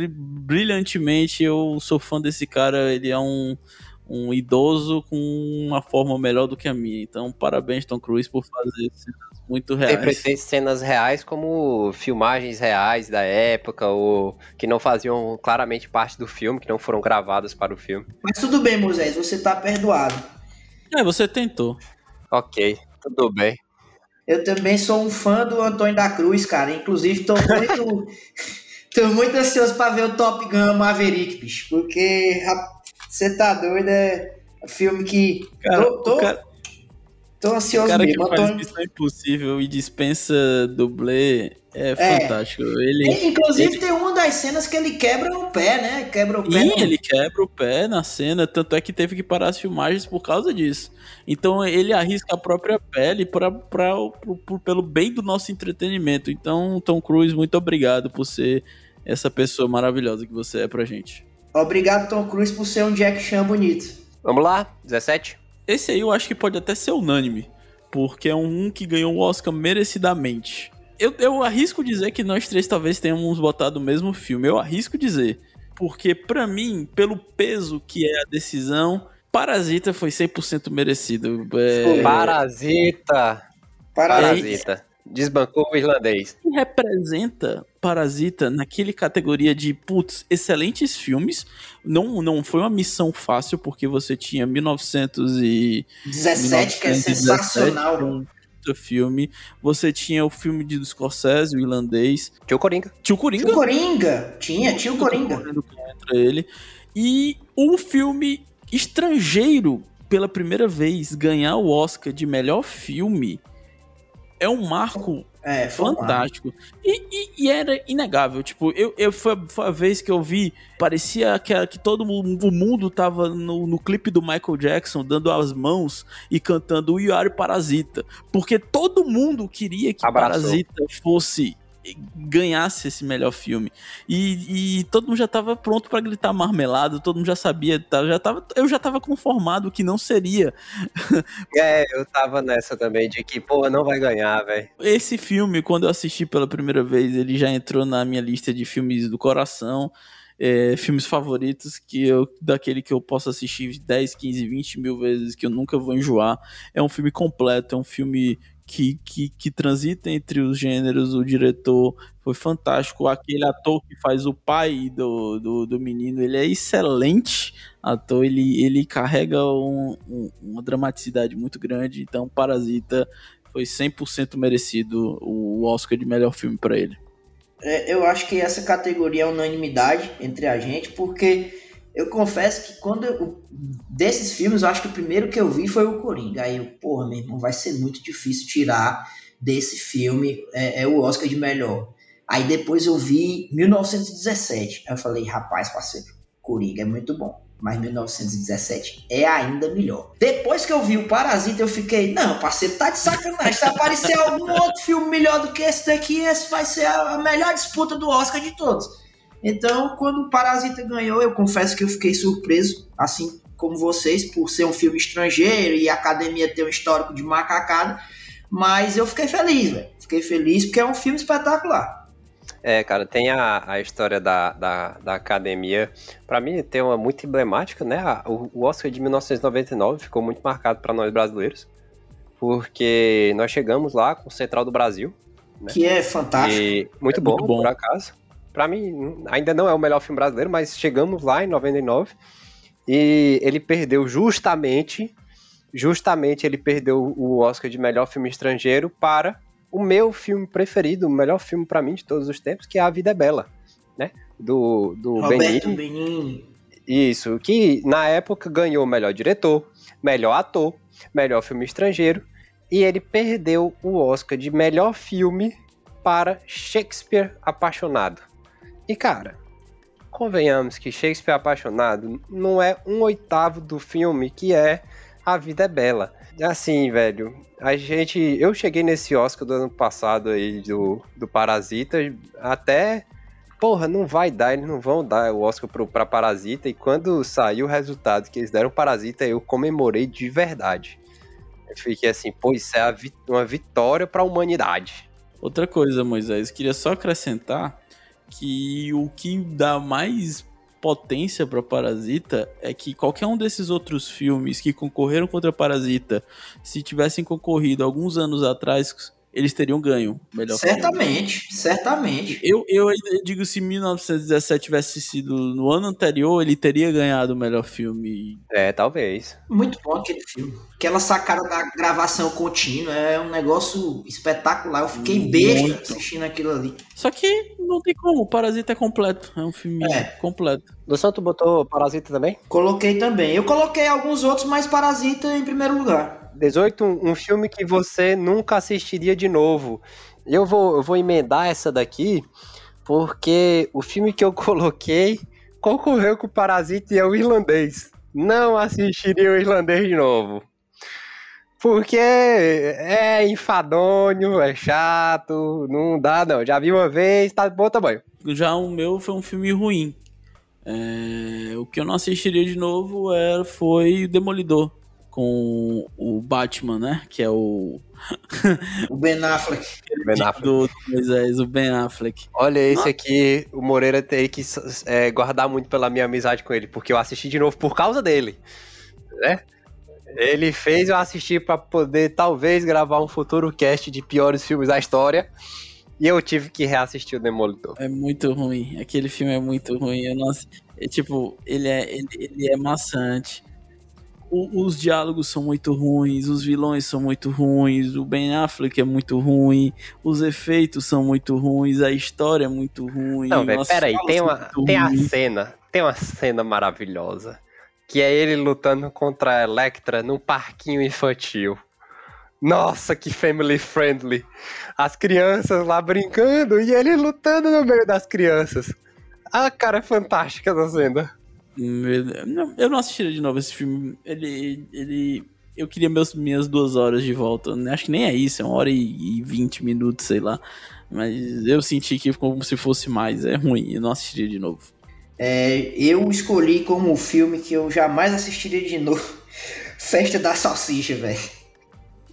brilhantemente. Eu sou fã desse cara, ele é um, um idoso com uma forma melhor do que a minha. Então, parabéns, Tom Cruise, por fazer cenas muito reais. Interpretei cenas reais como filmagens reais da época, ou que não faziam claramente parte do filme, que não foram gravadas para o filme. Mas tudo bem, Moisés, você está perdoado. É, você tentou. Ok, tudo bem. Eu também sou um fã do Antônio da Cruz, cara. Inclusive, tô muito. tô muito ansioso pra ver o Top Gun Maverick, bicho. Porque você tá doido, é filme que. Cara, tô, tô, cara, tô ansioso o cara mesmo. Que faz Missão Impossível e dispensa dublê é, é, fantástico. Ele, Inclusive, ele... tem uma das cenas que ele quebra o pé, né? Quebra o pé. Sim, ele quebra o pé na cena, tanto é que teve que parar as filmagens por causa disso. Então, ele arrisca a própria pele pra, pra, pra, pelo bem do nosso entretenimento. Então, Tom Cruise, muito obrigado por ser essa pessoa maravilhosa que você é pra gente. Obrigado, Tom Cruise, por ser um Jack Chan bonito. Vamos lá, 17? Esse aí eu acho que pode até ser unânime, porque é um que ganhou o Oscar merecidamente eu, eu arrisco dizer que nós três talvez tenhamos botado o mesmo filme. Eu arrisco dizer. Porque, para mim, pelo peso que é a decisão, Parasita foi 100% merecido. É... Parasita! Parasita. Desbancou o irlandês. E representa Parasita naquele categoria de, putz, excelentes filmes. Não, não foi uma missão fácil, porque você tinha 1917, 1917, que é sensacional filme. Você tinha o filme de Scorsese, o irlandês. Tio Coringa. Tio Coringa. Tio Coringa. Tinha, Tio Coringa. Contra ele. E um filme estrangeiro, pela primeira vez, ganhar o Oscar de melhor filme é um marco É, fantástico. E, e, e, era inegável. Tipo, eu, eu foi, foi, a vez que eu vi, parecia que, que todo mundo, o mundo tava no, no clipe do Michael Jackson, dando as mãos e cantando o Yari Parasita. Porque todo mundo queria que Abraçou. Parasita fosse ganhasse esse melhor filme. E, e todo mundo já estava pronto para gritar marmelado, todo mundo já sabia, tá, já tava, eu já estava conformado que não seria. É, eu tava nessa também, de que, pô, não vai ganhar, velho. Esse filme, quando eu assisti pela primeira vez, ele já entrou na minha lista de filmes do coração. É, filmes favoritos que eu, daquele que eu posso assistir 10, 15, 20 mil vezes, que eu nunca vou enjoar. É um filme completo, é um filme que, que, que transita entre os gêneros, o diretor foi fantástico. Aquele ator que faz o pai do, do, do menino, ele é excelente ator, ele, ele carrega um, um, uma dramaticidade muito grande. Então, Parasita foi 100% merecido o Oscar de melhor filme para ele. É, eu acho que essa categoria é unanimidade entre a gente, porque eu confesso que quando eu, desses filmes, eu acho que o primeiro que eu vi foi o Coringa. Aí eu, porra, meu irmão, vai ser muito difícil tirar desse filme é, é o Oscar de melhor. Aí depois eu vi 1917. Aí eu falei, rapaz, parceiro, Coringa é muito bom. Mas 1917 é ainda melhor. Depois que eu vi o Parasita, eu fiquei, não, parceiro, tá de sacanagem. Se aparecer algum outro filme melhor do que esse daqui, esse vai ser a melhor disputa do Oscar de todos. Então, quando o Parasita ganhou, eu confesso que eu fiquei surpreso, assim como vocês, por ser um filme estrangeiro e a academia ter um histórico de macacada. Mas eu fiquei feliz, velho. Fiquei feliz porque é um filme espetacular. É, cara, tem a, a história da, da, da academia. para mim, tem uma muito emblemática, né? O, o Oscar de 1999 ficou muito marcado para nós brasileiros. Porque nós chegamos lá com o Central do Brasil. Né? Que é fantástico. E muito, é bom, muito bom, por acaso para mim, ainda não é o melhor filme brasileiro, mas chegamos lá em 99 e ele perdeu justamente, justamente ele perdeu o Oscar de melhor filme estrangeiro para o meu filme preferido, o melhor filme para mim de todos os tempos, que é A Vida é Bela, né? Do, do Roberto Benigni. Benigni. Isso, que na época ganhou melhor diretor, melhor ator, melhor filme estrangeiro, e ele perdeu o Oscar de melhor filme para Shakespeare Apaixonado. E cara, convenhamos que Shakespeare Apaixonado não é um oitavo do filme que é A Vida é Bela. Assim, velho, a gente. Eu cheguei nesse Oscar do ano passado aí do, do Parasita, até. Porra, não vai dar, eles não vão dar o Oscar pro, pra Parasita. E quando saiu o resultado que eles deram Parasita, eu comemorei de verdade. Eu fiquei assim, pô, isso é uma vitória pra humanidade. Outra coisa, Moisés, queria só acrescentar que o que dá mais potência para Parasita é que qualquer um desses outros filmes que concorreram contra Parasita, se tivessem concorrido alguns anos atrás, eles teriam ganho melhor Certamente, filme. certamente. Eu, eu digo, se 1917 tivesse sido no ano anterior, ele teria ganhado o melhor filme. É, talvez. Muito bom aquele filme. Aquela sacada da gravação contínua é um negócio espetacular. Eu fiquei Muito. besta assistindo aquilo ali. Só que não tem como, o Parasita é completo. É um filme é. completo. Do Santo botou Parasita também? Coloquei também. Eu coloquei alguns outros, mas Parasita em primeiro lugar. 18, um, filme que você nunca assistiria de novo. Eu vou, eu vou emendar essa daqui, porque o filme que eu coloquei concorreu com o Parasita e é o irlandês. Não assistiria o irlandês de novo. Porque é enfadonho, é chato, não dá não. Já vi uma vez, tá bom tamanho. Já o meu foi um filme ruim. É, o que eu não assistiria de novo era, foi Demolidor com o Batman, né? Que é o. o Ben Affleck. Ben Affleck. Do, do Moisés, o Ben Affleck. Olha, esse aqui, o Moreira tem que é, guardar muito pela minha amizade com ele, porque eu assisti de novo por causa dele. Né? Ele fez eu assistir para poder, talvez, gravar um futuro cast de piores filmes da história. E eu tive que reassistir o Demolidor. É muito ruim. Aquele filme é muito ruim. Eu não... é, tipo, ele é, ele, ele é maçante o, os diálogos são muito ruins, os vilões são muito ruins, o Ben Affleck é muito ruim, os efeitos são muito ruins, a história é muito ruim. Não, velho, peraí, tem, uma, tem a cena, tem uma cena maravilhosa, que é ele lutando contra a Electra num parquinho infantil. Nossa, que family friendly. As crianças lá brincando e ele lutando no meio das crianças. A cara é fantástica da cena. Eu não assistiria de novo esse filme. Ele. ele eu queria meus, minhas duas horas de volta. Acho que nem é isso, é uma hora e vinte minutos, sei lá. Mas eu senti que como se fosse mais. É ruim, eu não assistiria de novo. É, eu escolhi como filme que eu jamais assistiria de novo. Festa da Salsicha, velho.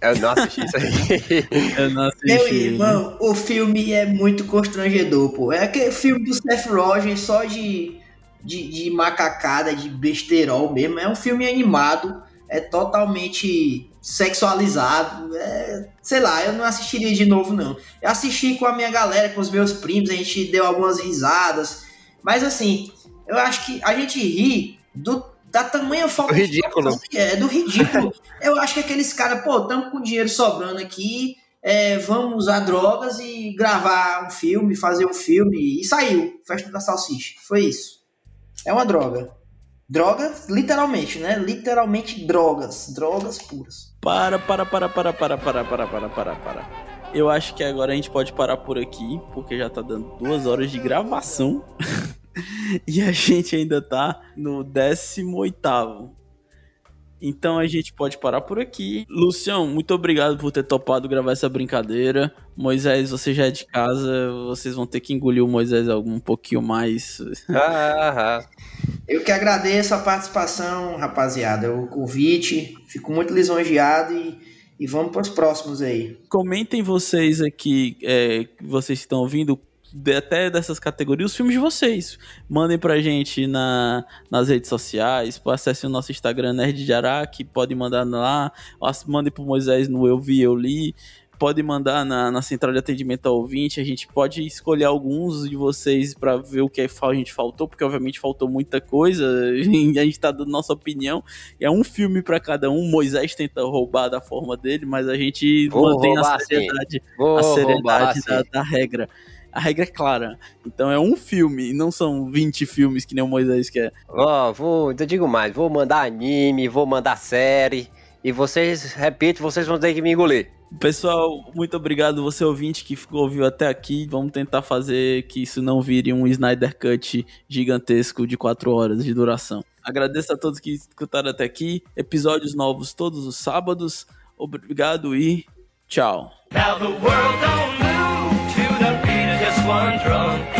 Eu não assisti isso aí. eu não assisti. Meu irmão, o filme é muito constrangedor, pô. É aquele filme do Seth Rogen só de, de, de macacada, de besterol mesmo. É um filme animado, é totalmente sexualizado. É, sei lá, eu não assistiria de novo, não. Eu assisti com a minha galera, com os meus primos, a gente deu algumas risadas. Mas assim, eu acho que a gente ri do, da tamanha falta do ridículo. de É, do ridículo. eu acho que aqueles caras, pô, estamos com dinheiro sobrando aqui, é, vamos usar drogas e gravar um filme, fazer um filme. E saiu, Festa da Salsicha. Foi isso. É uma droga. Droga, literalmente, né? Literalmente drogas. Drogas puras. Para, para, para, para, para, para, para, para, para, para. Eu acho que agora a gente pode parar por aqui, porque já tá dando duas horas de gravação. e a gente ainda tá no 18. Então a gente pode parar por aqui. Lucião, muito obrigado por ter topado gravar essa brincadeira. Moisés, você já é de casa, vocês vão ter que engolir o Moisés um pouquinho mais. Ah, Eu que agradeço a participação, rapaziada, o convite. Fico muito lisonjeado e, e vamos para os próximos aí. Comentem vocês aqui, é, vocês estão ouvindo, até dessas categorias, os filmes de vocês. Mandem pra gente na, nas redes sociais, acessem o nosso Instagram Nerd de Araque, pode mandar lá, mandem pro Moisés no Eu Vi, Eu Li, pode mandar na, na central de atendimento ao ouvinte, a gente pode escolher alguns de vocês para ver o que a gente faltou, porque obviamente faltou muita coisa, a gente tá dando nossa opinião, é um filme para cada um, Moisés tenta roubar da forma dele, mas a gente Vou mantém a seriedade, a seriedade da, da regra a regra é clara. Então é um filme, não são 20 filmes que nem o Moisés quer. Ó, vou, eu digo mais, vou mandar anime, vou mandar série. E vocês, repito, vocês vão ter que me engolir. Pessoal, muito obrigado você ouvinte que ficou, ouviu até aqui. Vamos tentar fazer que isso não vire um Snyder Cut gigantesco de 4 horas de duração. Agradeço a todos que escutaram até aqui. Episódios novos todos os sábados. Obrigado e tchau. one drunk.